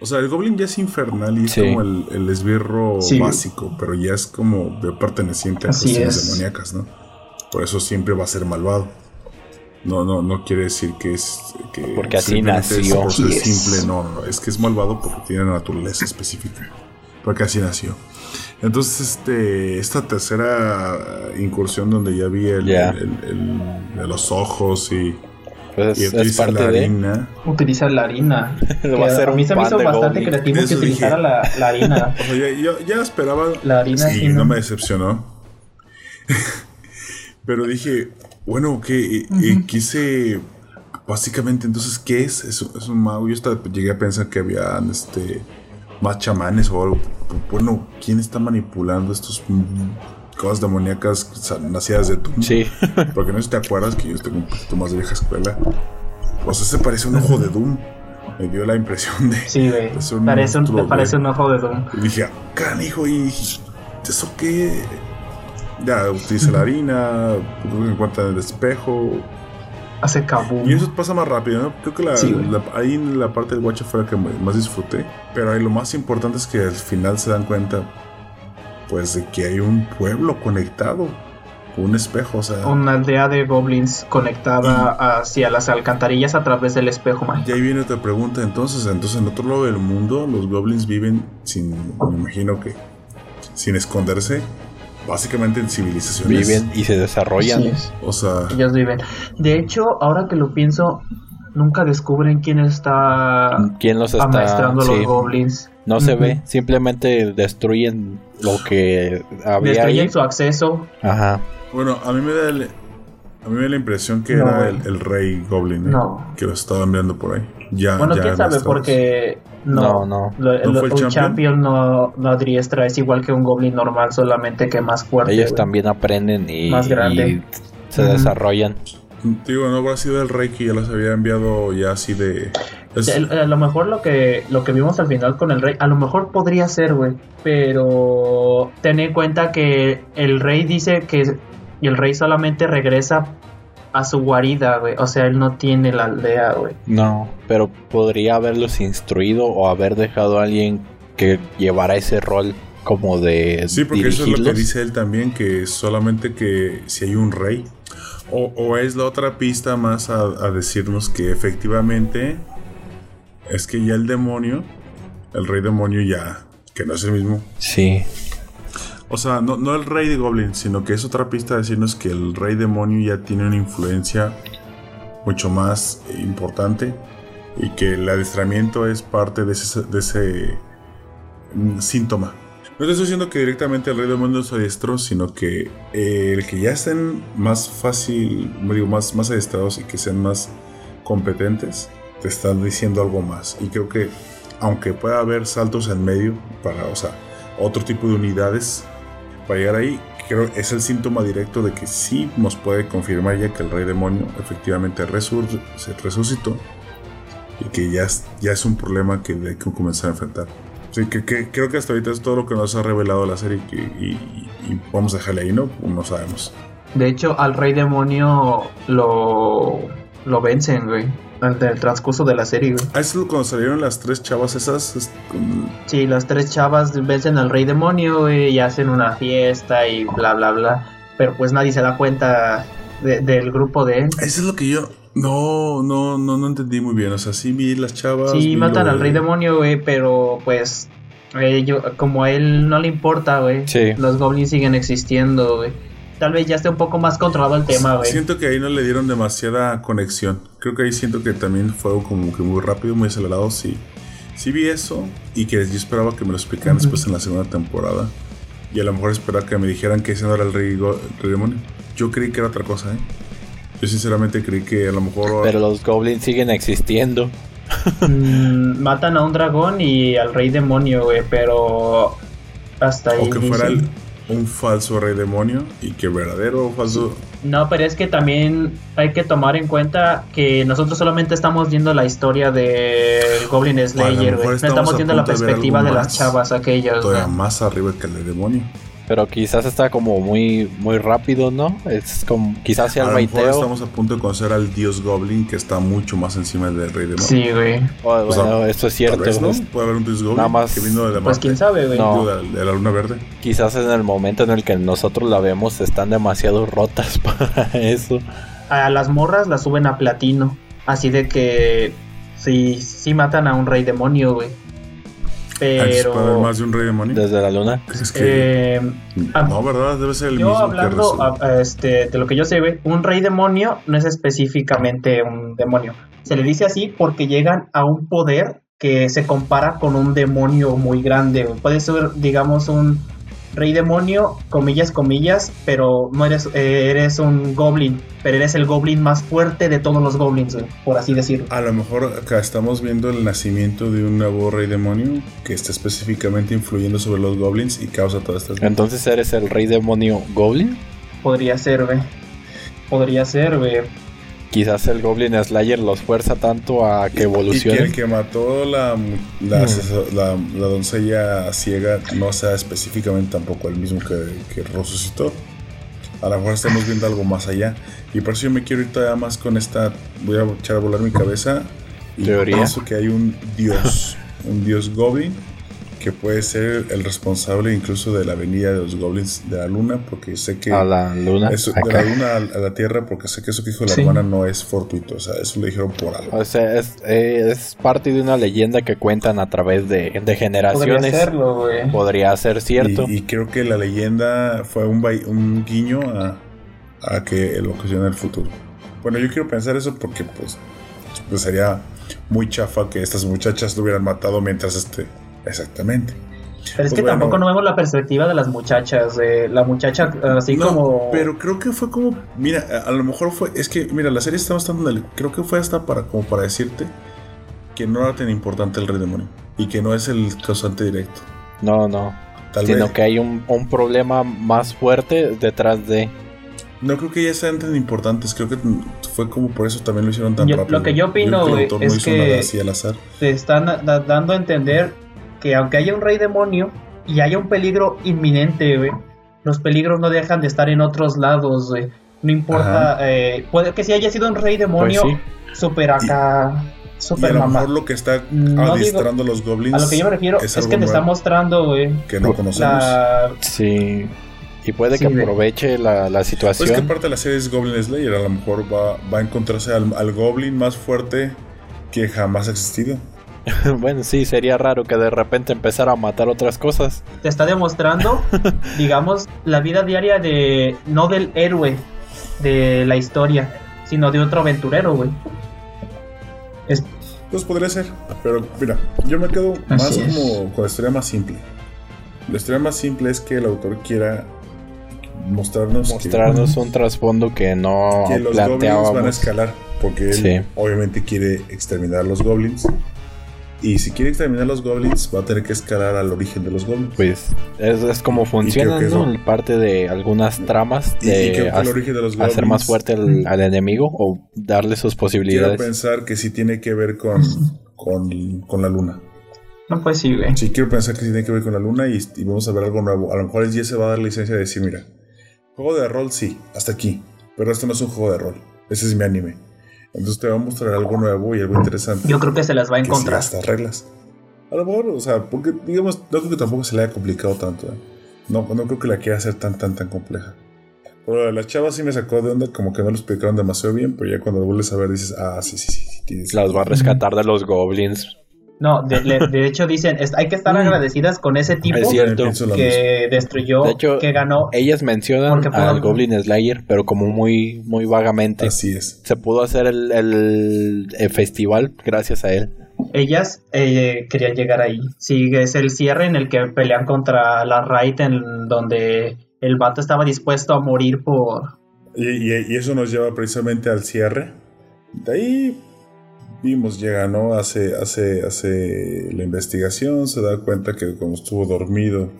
[SPEAKER 1] O sea, el Goblin ya es infernal y es
[SPEAKER 3] Sí.
[SPEAKER 1] como el, el esbirro
[SPEAKER 2] Sí.
[SPEAKER 1] básico, pero ya es como de perteneciente a
[SPEAKER 2] Así
[SPEAKER 1] cuestiones
[SPEAKER 2] es.
[SPEAKER 1] demoníacas, ¿no? Por eso siempre va a ser malvado. No, no, no quiere decir que es. Que
[SPEAKER 3] Porque así
[SPEAKER 1] simplemente es
[SPEAKER 3] nació.
[SPEAKER 1] por ser simple, no, no, no, es que es malvado porque tiene una naturaleza específica. Porque así nació. Entonces, este, esta tercera incursión donde ya vi el,
[SPEAKER 3] Ya.
[SPEAKER 1] el- el- de los ojos y,
[SPEAKER 3] Pues
[SPEAKER 1] y
[SPEAKER 3] es, es
[SPEAKER 1] utiliza
[SPEAKER 3] parte
[SPEAKER 1] la
[SPEAKER 3] de.
[SPEAKER 1] harina.
[SPEAKER 2] Utilizar la harina.
[SPEAKER 3] Va a
[SPEAKER 2] Que
[SPEAKER 3] ser
[SPEAKER 2] a mí se me hizo
[SPEAKER 3] de
[SPEAKER 2] bastante
[SPEAKER 3] Goblin.
[SPEAKER 2] creativo que
[SPEAKER 1] Eso
[SPEAKER 2] utilizara
[SPEAKER 1] dije.
[SPEAKER 2] la, la harina.
[SPEAKER 1] O sea, ya, yo ya esperaba.
[SPEAKER 2] La harina
[SPEAKER 1] Sí, no me decepcionó. Pero dije, bueno, que eh, quise. Básicamente, entonces, ¿qué es? Es, un- es un mago. Yo hasta llegué a pensar que había este, más chamanes o algo. Bueno, ¿quién está manipulando estos cosas demoníacas nacidas de tú?
[SPEAKER 3] Sí.
[SPEAKER 1] Porque no sé si te acuerdas que yo tengo un poquito más de vieja escuela. O sea, se parece un ojo de Doom. Me dio la impresión de.
[SPEAKER 2] Sí, güey.
[SPEAKER 1] Un
[SPEAKER 2] Parece un,
[SPEAKER 1] monstruo,
[SPEAKER 2] parece
[SPEAKER 1] güey.
[SPEAKER 2] un ojo de Doom.
[SPEAKER 1] Y dije, canijo, ¿y eso qué? Ya, utiliza la harina, creo que encuentra en el espejo.
[SPEAKER 2] Hace kaboom.
[SPEAKER 1] Y eso pasa más rápido, ¿no? Creo que la,
[SPEAKER 2] Sí,
[SPEAKER 1] la- ahí en la parte del watch fue la que más disfruté. Pero ahí lo más importante es que al final se dan cuenta, pues, de que hay un pueblo conectado. Un espejo, o sea.
[SPEAKER 2] Una aldea de goblins conectada hacia las alcantarillas a través del espejo mágico.
[SPEAKER 1] Y ahí viene otra pregunta, entonces, entonces en otro lado del mundo los goblins viven sin, me imagino que, sin esconderse, básicamente en civilizaciones.
[SPEAKER 3] Viven y se desarrollan.
[SPEAKER 2] Es.
[SPEAKER 1] O sea,
[SPEAKER 2] Ellos viven. De hecho, ahora que lo pienso, nunca descubren quién está
[SPEAKER 3] ¿Quién los está?
[SPEAKER 2] amaestrando
[SPEAKER 3] sí.
[SPEAKER 2] los goblins.
[SPEAKER 3] No se ve, simplemente destruyen lo que había
[SPEAKER 2] Destruyen
[SPEAKER 3] ahí.
[SPEAKER 2] su acceso.
[SPEAKER 3] Ajá.
[SPEAKER 1] bueno, a mí me da el- a mí me da la impresión que
[SPEAKER 2] No,
[SPEAKER 1] era el, el rey goblin, ¿eh?
[SPEAKER 2] No.
[SPEAKER 1] que los estaba enviando por ahí. Ya,
[SPEAKER 2] Bueno,
[SPEAKER 1] ya
[SPEAKER 2] quién sabe, porque no,
[SPEAKER 3] No, no.
[SPEAKER 2] Lo-
[SPEAKER 1] ¿No
[SPEAKER 2] lo-
[SPEAKER 1] fue el
[SPEAKER 2] un
[SPEAKER 1] champion?
[SPEAKER 2] champion, no, no adiestra, es igual que un goblin normal, solamente que más fuerte.
[SPEAKER 3] Ellos también aprenden y,
[SPEAKER 2] Más grande.
[SPEAKER 3] y se desarrollan.
[SPEAKER 1] Digo, no habrá sido el rey que ya los había enviado ya así de... es-
[SPEAKER 2] a lo mejor lo que lo que vimos al final con el rey, a lo mejor podría ser, güey, pero ten en cuenta que el rey dice que el rey solamente regresa a su guarida, güey, o sea, él no tiene la aldea, güey.
[SPEAKER 3] No, pero podría haberlos instruido o haber dejado a alguien que llevara ese rol como de
[SPEAKER 1] Sí, porque eso es lo que dice él también, que solamente que si hay un rey. O, o es la otra pista más a, a decirnos que efectivamente es que ya el demonio, el rey demonio ya, que no es el mismo.
[SPEAKER 3] Sí,
[SPEAKER 1] O sea, no, el rey de Goblin, sino que es otra pista a decirnos que el rey demonio ya tiene una influencia mucho más importante y que el adiestramiento es parte de ese, de mm, síntoma. No te estoy diciendo que directamente el rey demonio los adiestró, sino que eh, el que ya estén más fácil, digo, más, más adiestrados y que sean más competentes, te están diciendo algo más. Y creo que, aunque pueda haber saltos en medio para, o sea, otro tipo de unidades para llegar ahí, creo que es el síntoma directo de que sí nos puede confirmar ya que el rey demonio efectivamente resur- se resucitó y que ya es, ya es un problema que hay que comenzar a enfrentar. Sí, que, creo que hasta ahorita es todo lo que nos ha revelado la serie que- y- y vamos a dejarle ahí, ¿no? No sabemos.
[SPEAKER 2] De hecho, al rey demonio lo lo vencen, güey, durante el transcurso de la serie, güey.
[SPEAKER 1] Ah, eso es cuando salieron las tres chavas esas. es-
[SPEAKER 2] Sí, las tres chavas vencen al rey demonio, güey, y hacen una fiesta y bla, bla, bla. Pero pues nadie se da cuenta de- del grupo de él.
[SPEAKER 1] Eso es lo que yo. No, no, no, no entendí muy bien. O sea, sí vi las chavas.
[SPEAKER 2] Sí, matan
[SPEAKER 1] lo
[SPEAKER 2] al rey demonio, güey, pero pues eh, yo- como a él no le importa, güey.
[SPEAKER 3] Sí.
[SPEAKER 2] Los goblins siguen existiendo, güey. Tal vez ya esté un poco más controlado el tema, güey.
[SPEAKER 1] Siento que ahí no le dieron demasiada conexión. Creo que ahí siento que también fue como que muy rápido, muy acelerado. Sí, sí vi eso y que yo esperaba que me lo explicaran después en la segunda temporada. Y a lo mejor esperaba que me dijeran que ese no era el rey, go- rey demonio. Yo creí que era otra cosa, ¿eh? Yo sinceramente creí que a lo mejor...
[SPEAKER 3] pero los goblins siguen existiendo.
[SPEAKER 2] Mm, matan a un dragón y al rey demonio, güey, pero hasta ahí.
[SPEAKER 1] o que fuera el- un falso rey demonio y que verdadero o falso...
[SPEAKER 2] No, pero es que también hay que tomar en cuenta que nosotros solamente estamos viendo la historia del Goblin Slayer, güey. No
[SPEAKER 1] estamos
[SPEAKER 2] viendo la
[SPEAKER 1] de
[SPEAKER 2] perspectiva de las chavas aquellas,
[SPEAKER 1] Todavía más arriba que el rey demonio.
[SPEAKER 3] Pero quizás está como muy muy rápido, ¿no? Es como quizás sea el baiteo.
[SPEAKER 1] estamos a punto de conocer al dios Goblin que está mucho más encima del rey demonio.
[SPEAKER 2] Sí, güey.
[SPEAKER 3] Oh,
[SPEAKER 1] O sea,
[SPEAKER 3] bueno, esto es cierto.
[SPEAKER 1] Tal vez, ¿no? Puede haber un dios Goblin
[SPEAKER 3] Nada más-
[SPEAKER 1] que vino de la
[SPEAKER 2] Pues quién sabe, güey.
[SPEAKER 3] No.
[SPEAKER 1] de, la, de la luna verde.
[SPEAKER 3] Quizás en el momento en el que nosotros la vemos están demasiado rotas para eso.
[SPEAKER 2] A las morras las suben a platino. Así de que sí, sí matan a un rey demonio, güey.
[SPEAKER 1] Puede haber
[SPEAKER 2] Pero
[SPEAKER 1] más de un rey demonio.
[SPEAKER 3] Desde la luna.
[SPEAKER 1] Es que.
[SPEAKER 2] eh, ah,
[SPEAKER 1] no, ¿verdad? Debe ser el
[SPEAKER 2] yo
[SPEAKER 1] mismo
[SPEAKER 2] hablando
[SPEAKER 1] que resuelve.
[SPEAKER 2] a- a este, de lo que yo sé, un rey demonio no es específicamente un demonio. Se le dice así porque llegan a un poder que se compara con un demonio muy grande. Puede ser, digamos, un rey demonio, comillas, comillas, pero no eres, eh, eres un goblin, pero eres el goblin más fuerte de todos los goblins, por así decirlo.
[SPEAKER 1] A lo mejor acá estamos viendo el nacimiento de un nuevo rey demonio que está específicamente influyendo sobre los goblins y causa todas estas.
[SPEAKER 3] Entonces eres el rey demonio Goblin.
[SPEAKER 2] Podría ser, güey. Podría ser, güey.
[SPEAKER 3] Quizás el Goblin Slayer los fuerza tanto a que
[SPEAKER 1] Y que
[SPEAKER 3] evolucionen.
[SPEAKER 1] el que mató la, la,
[SPEAKER 3] Mm.
[SPEAKER 1] la, la doncella ciega no sea específicamente tampoco el mismo que, que resucitó. A lo mejor estamos viendo algo más allá. Y por eso yo me quiero ir todavía más con esta. Voy a echar a volar mi cabeza. Y
[SPEAKER 3] Teoría.
[SPEAKER 1] pienso que hay un dios, un dios goblin, que puede ser el responsable incluso de la venida de los goblins de la luna, porque sé que.
[SPEAKER 3] A la luna.
[SPEAKER 1] eso- de la luna a, a la tierra, porque sé que eso que dijo la
[SPEAKER 2] Sí.
[SPEAKER 1] hermana no es fortuito. O sea, eso lo dijeron por algo.
[SPEAKER 3] O sea, es, eh, es parte de una leyenda que cuentan a través de, de
[SPEAKER 2] Podría
[SPEAKER 3] generaciones.
[SPEAKER 2] serlo, güey.
[SPEAKER 3] Podría ser cierto.
[SPEAKER 1] Y, y creo que la leyenda fue un, un guiño a, a que el ocasiona el futuro. Bueno, yo quiero pensar eso porque pues, pues sería muy chafa que estas muchachas lo hubieran matado mientras este... Exactamente.
[SPEAKER 2] Pero es
[SPEAKER 1] Pues
[SPEAKER 2] que
[SPEAKER 1] bueno.
[SPEAKER 2] tampoco no vemos la perspectiva de las muchachas. de la muchacha, así
[SPEAKER 1] No,
[SPEAKER 2] como.
[SPEAKER 1] Pero creo que fue como... Mira, a, a lo mejor fue... Es que, mira, la serie está bastante... Creo que fue hasta para como para decirte que no era tan importante el rey demonio. Y que no es el causante directo.
[SPEAKER 3] No, no.
[SPEAKER 1] Tal
[SPEAKER 3] Sino
[SPEAKER 1] vez.
[SPEAKER 3] que hay un, un problema más fuerte detrás de.
[SPEAKER 1] No creo que ya sean tan importantes, creo que fue como por eso también lo hicieron tan
[SPEAKER 2] Yo-
[SPEAKER 1] rápido.
[SPEAKER 2] lo que yo opino,
[SPEAKER 1] creo que
[SPEAKER 2] güey,
[SPEAKER 1] el autor
[SPEAKER 2] es
[SPEAKER 1] no hizo
[SPEAKER 2] que-
[SPEAKER 1] nada así al azar.
[SPEAKER 2] te están da- dando a entender que aunque haya un rey demonio y haya un peligro inminente, güey, los peligros no dejan de estar en otros lados, güey. No importa, eh, puede que si haya sido un rey demonio,
[SPEAKER 3] Pues
[SPEAKER 2] super acá,
[SPEAKER 1] Y
[SPEAKER 2] super
[SPEAKER 1] a lo
[SPEAKER 2] mamá.
[SPEAKER 1] mejor lo que está
[SPEAKER 2] No
[SPEAKER 1] adiestrando a los goblins
[SPEAKER 2] A lo que yo me refiero es,
[SPEAKER 1] algo
[SPEAKER 2] que te está mostrando, güey,
[SPEAKER 1] que no conocemos.
[SPEAKER 2] la...
[SPEAKER 3] Sí. Y puede
[SPEAKER 2] Sí,
[SPEAKER 3] que aproveche la, la
[SPEAKER 1] Pues que
[SPEAKER 3] situación.
[SPEAKER 1] parte de la serie es Goblin Slayer, a lo mejor va, va a encontrarse al, al goblin más fuerte que jamás ha existido.
[SPEAKER 3] bueno, sí, sería raro que de repente empezara a matar otras cosas.
[SPEAKER 2] te está demostrando, digamos, la vida diaria de no del héroe de la historia, sino de otro aventurero, güey. Es,
[SPEAKER 1] Pues podría ser, pero mira, yo me quedo más
[SPEAKER 2] es.
[SPEAKER 1] como con la historia más simple. La historia más simple es que el autor quiera mostrarnos que-
[SPEAKER 3] Mostrarnos un trasfondo que no
[SPEAKER 1] que los goblins van a escalar porque él
[SPEAKER 3] Sí.
[SPEAKER 1] obviamente quiere exterminar a los goblins y si quiere exterminar los goblins va a tener que escalar al origen de los goblins.
[SPEAKER 3] Pues es, es como funciona, ¿no?
[SPEAKER 1] eso-
[SPEAKER 3] En parte de algunas tramas
[SPEAKER 1] y, y
[SPEAKER 3] de
[SPEAKER 1] creo que el
[SPEAKER 3] hac-
[SPEAKER 1] origen de los goblins
[SPEAKER 3] hacer más fuerte al, al enemigo o darle sus
[SPEAKER 1] quiero
[SPEAKER 3] posibilidades.
[SPEAKER 1] pensar que sí tiene que ver con, con, con la luna.
[SPEAKER 2] No, pues sí, güey.
[SPEAKER 1] sí quiero pensar que sí tiene que ver con la luna y, y vamos a ver algo nuevo. A lo mejor el día se va a dar licencia de decir mira juego de rol sí hasta aquí pero esto no es un juego de rol. Ese es mi anime entonces te va a mostrar algo nuevo y algo interesante
[SPEAKER 2] Yo creo que se las va a encontrar.
[SPEAKER 1] estas reglas. A lo mejor, o sea, porque, digamos, no creo que tampoco se le haya complicado tanto. ¿eh? No, no creo que la quiera hacer tan, tan, tan compleja. Pero las chavas sí me sacó de onda, como que no lo explicaron demasiado bien, pero ya cuando lo vuelves a ver dices, ah, sí, sí, sí, sí. tienes-
[SPEAKER 3] Las va a rescatar de los goblins.
[SPEAKER 2] No, de, hecho dicen, es- hay que estar
[SPEAKER 3] Mm.
[SPEAKER 2] agradecidas con ese tipo
[SPEAKER 3] Es cierto.
[SPEAKER 2] Que destruyó,
[SPEAKER 3] De hecho,
[SPEAKER 2] que ganó.
[SPEAKER 3] Ellas mencionan al Goblin Slayer, pero como muy, muy vagamente.
[SPEAKER 1] Así es.
[SPEAKER 3] Se pudo hacer el, el- el festival gracias a él.
[SPEAKER 2] Ellas eh, querían llegar ahí. Sí, es el cierre en el que pelean contra la Raid, en donde el vato estaba dispuesto a morir por...
[SPEAKER 1] Y, y- y eso nos lleva precisamente al cierre. De ahí vimos, llega, ¿no? Hace, hace, hace la investigación, se da cuenta que como estuvo dormido,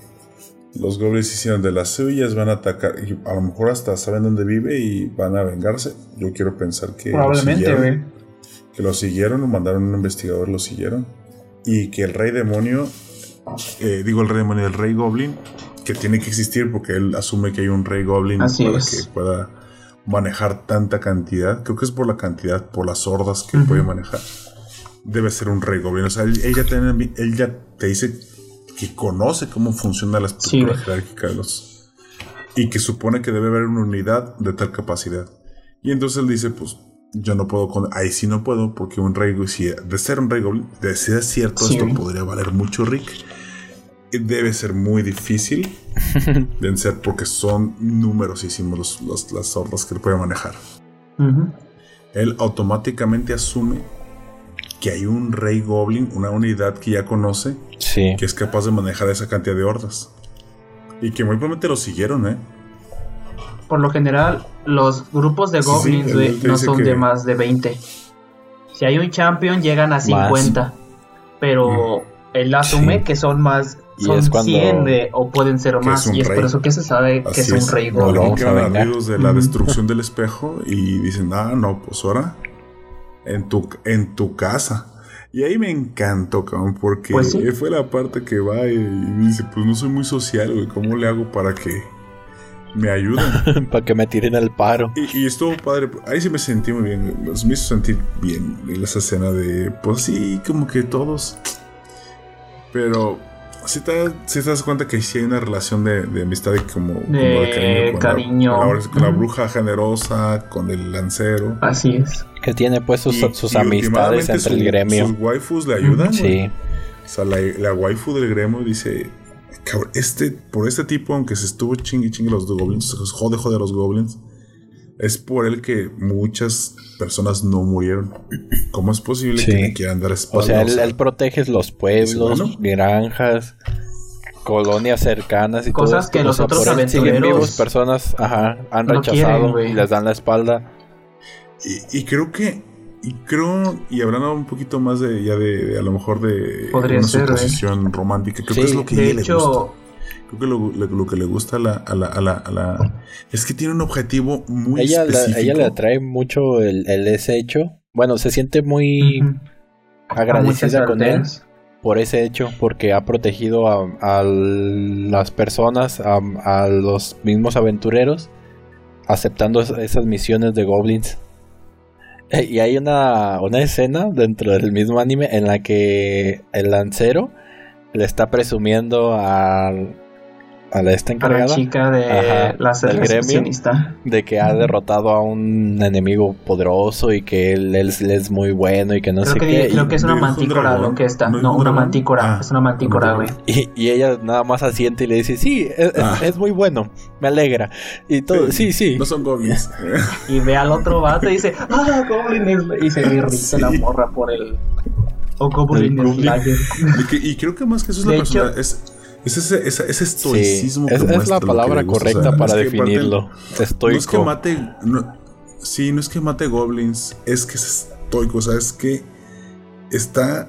[SPEAKER 1] los goblins hicieron de las suyas, van a atacar, y a lo mejor hasta saben dónde vive y van a vengarse. Yo quiero pensar que lo
[SPEAKER 2] Probablemente,
[SPEAKER 1] siguieron,
[SPEAKER 2] güey.
[SPEAKER 1] que lo siguieron, lo mandaron un investigador, lo siguieron. Y que el rey demonio, eh, digo el rey demonio, el rey goblin, que tiene que existir porque él asume que hay un rey goblin
[SPEAKER 2] Así
[SPEAKER 1] para
[SPEAKER 2] es.
[SPEAKER 1] que pueda manejar tanta cantidad. Creo que es por la cantidad, por las hordas que
[SPEAKER 2] Ujú.
[SPEAKER 1] puede manejar. Debe ser un rey goblin. O sea, él, él ya, tiene- él ya te dice que conoce cómo funciona la estructura
[SPEAKER 2] Sí.
[SPEAKER 1] jerárquica de los. Y que supone que debe haber una unidad de tal capacidad. Y entonces él dice, pues. Yo no puedo con. Ahí sí no puedo, porque un rey, si de ser un rey goblin, de ser cierto,
[SPEAKER 2] Sí.
[SPEAKER 1] esto podría valer mucho, Rick. Debe ser muy difícil vencer porque son numerosísimos los, los- las hordas que él puede manejar. Él automáticamente asume que hay un rey goblin, una unidad que ya conoce,
[SPEAKER 3] Sí.
[SPEAKER 1] que es capaz de manejar esa cantidad de hordas. Y que muy probablemente lo siguieron, ¿eh?
[SPEAKER 2] Por lo general, los grupos de
[SPEAKER 1] Sí, sí,
[SPEAKER 2] goblins no son
[SPEAKER 1] que-
[SPEAKER 2] de más de 20. Si hay un champion, llegan a 50. Pero él asume que son más.
[SPEAKER 3] Y
[SPEAKER 2] Son
[SPEAKER 3] es cuando-
[SPEAKER 2] 100 de- o pueden ser
[SPEAKER 1] Que
[SPEAKER 2] más.
[SPEAKER 1] es
[SPEAKER 2] y es por eso que se sabe que
[SPEAKER 1] Así
[SPEAKER 2] es un rey
[SPEAKER 3] No lo
[SPEAKER 2] goblin.
[SPEAKER 3] vamos a
[SPEAKER 1] quedan
[SPEAKER 3] vengar.
[SPEAKER 1] ardidos de la destrucción del espejo y dicen, ah, no, pues ahora en tu, en tu casa. Y ahí me encantó, cabrón, porque
[SPEAKER 2] Pues sí.
[SPEAKER 1] fue la parte que va y, y dice, pues no soy muy social, güey, ¿cómo le hago para que me ayuden?
[SPEAKER 3] Para que me tiren el paro.
[SPEAKER 1] y, y estuvo padre, ahí sí me sentí muy bien, me hizo sentir bien en esa escena de, pues sí, como que todos. Pero si te, sí te das cuenta que sí hay una relación de, de amistad y como, como
[SPEAKER 2] De
[SPEAKER 1] con,
[SPEAKER 2] cariño.
[SPEAKER 1] La, con la- con la
[SPEAKER 2] Ujú.
[SPEAKER 1] bruja generosa, con el lancero.
[SPEAKER 2] Así es.
[SPEAKER 3] Que tiene pues sus,
[SPEAKER 1] Y-
[SPEAKER 3] sus
[SPEAKER 1] y
[SPEAKER 3] amistades entre el gremio.
[SPEAKER 1] Sus waifus le ayudan.
[SPEAKER 3] Sí.
[SPEAKER 1] O sea, la, la waifu del gremio dice: "Cabrón, este, por este tipo, aunque se estuvo chingue chingue los goblins, jode jode a los goblins, es por él que muchas personas no murieron. ¿Cómo es posible
[SPEAKER 3] Sí.
[SPEAKER 1] que le quieran dar
[SPEAKER 3] O
[SPEAKER 1] espalda?
[SPEAKER 3] sea, él, él protege los pueblos,
[SPEAKER 1] bueno.
[SPEAKER 3] granjas, colonias cercanas y
[SPEAKER 2] Cosas
[SPEAKER 3] todo
[SPEAKER 2] que los
[SPEAKER 3] O
[SPEAKER 2] otros
[SPEAKER 3] siguen vivos, personas ajá, han
[SPEAKER 2] no
[SPEAKER 3] rechazado
[SPEAKER 2] quieren,
[SPEAKER 3] y les dan la espalda.
[SPEAKER 1] Y, y creo que. Y creo. Y hablando un poquito más de. Ya de. de a lo mejor de.
[SPEAKER 2] Podría
[SPEAKER 1] una
[SPEAKER 2] ser, ¿eh?
[SPEAKER 1] suposición romántica. Creo
[SPEAKER 3] Sí,
[SPEAKER 1] que es lo que a
[SPEAKER 2] De
[SPEAKER 1] ella le gusta. Creo que lo, lo- lo que le gusta a la, a la, a la, a la- es que tiene un objetivo muy
[SPEAKER 3] Ella,
[SPEAKER 1] específico.
[SPEAKER 3] ella le atrae mucho el, el ese hecho. Bueno, se siente muy agradecida con él por ese hecho, porque ha protegido a, a las personas, a, a los mismos aventureros, aceptando es- esas misiones de goblins. Y hay una, una escena dentro del mismo anime en la que el lancero le está presumiendo al, a la esta
[SPEAKER 2] a la chica de
[SPEAKER 3] Ajá,
[SPEAKER 2] la
[SPEAKER 3] del gremio. de que ha derrotado a un enemigo poderoso y que él, él es- él es muy bueno y que no
[SPEAKER 2] Creo
[SPEAKER 3] sé
[SPEAKER 2] que,
[SPEAKER 3] qué.
[SPEAKER 2] creo
[SPEAKER 3] y-
[SPEAKER 2] que es una
[SPEAKER 1] ¿no es un
[SPEAKER 2] mantícora lo que está.
[SPEAKER 1] ¿No
[SPEAKER 2] una mantícora.
[SPEAKER 1] Ah,
[SPEAKER 2] es una mantícora, güey.
[SPEAKER 3] Y, y ella nada más asiente y le dice, sí, es, es-
[SPEAKER 1] Ah.
[SPEAKER 3] es muy bueno, me alegra. Y todo, sí, sí.
[SPEAKER 1] No son goblins.
[SPEAKER 2] Y ve al otro vato y dice, ¡Ah, Goblin es-" Y se irrita
[SPEAKER 1] Sí.
[SPEAKER 2] la morra por el. O Goblin
[SPEAKER 3] El
[SPEAKER 1] y, que- y creo que más que eso es la
[SPEAKER 2] De
[SPEAKER 1] persona.
[SPEAKER 2] hecho-
[SPEAKER 1] es, es ese, ese, ese
[SPEAKER 3] Sí,
[SPEAKER 1] estoicismo.
[SPEAKER 3] es,
[SPEAKER 1] que
[SPEAKER 3] es
[SPEAKER 1] muestra
[SPEAKER 3] la palabra.
[SPEAKER 1] O sea,
[SPEAKER 3] correcta para
[SPEAKER 1] es que aparte-
[SPEAKER 3] definirlo. Estoico.
[SPEAKER 1] No es que mate. no- sí, no es que mate goblins, es que es estoico, o sea, es que está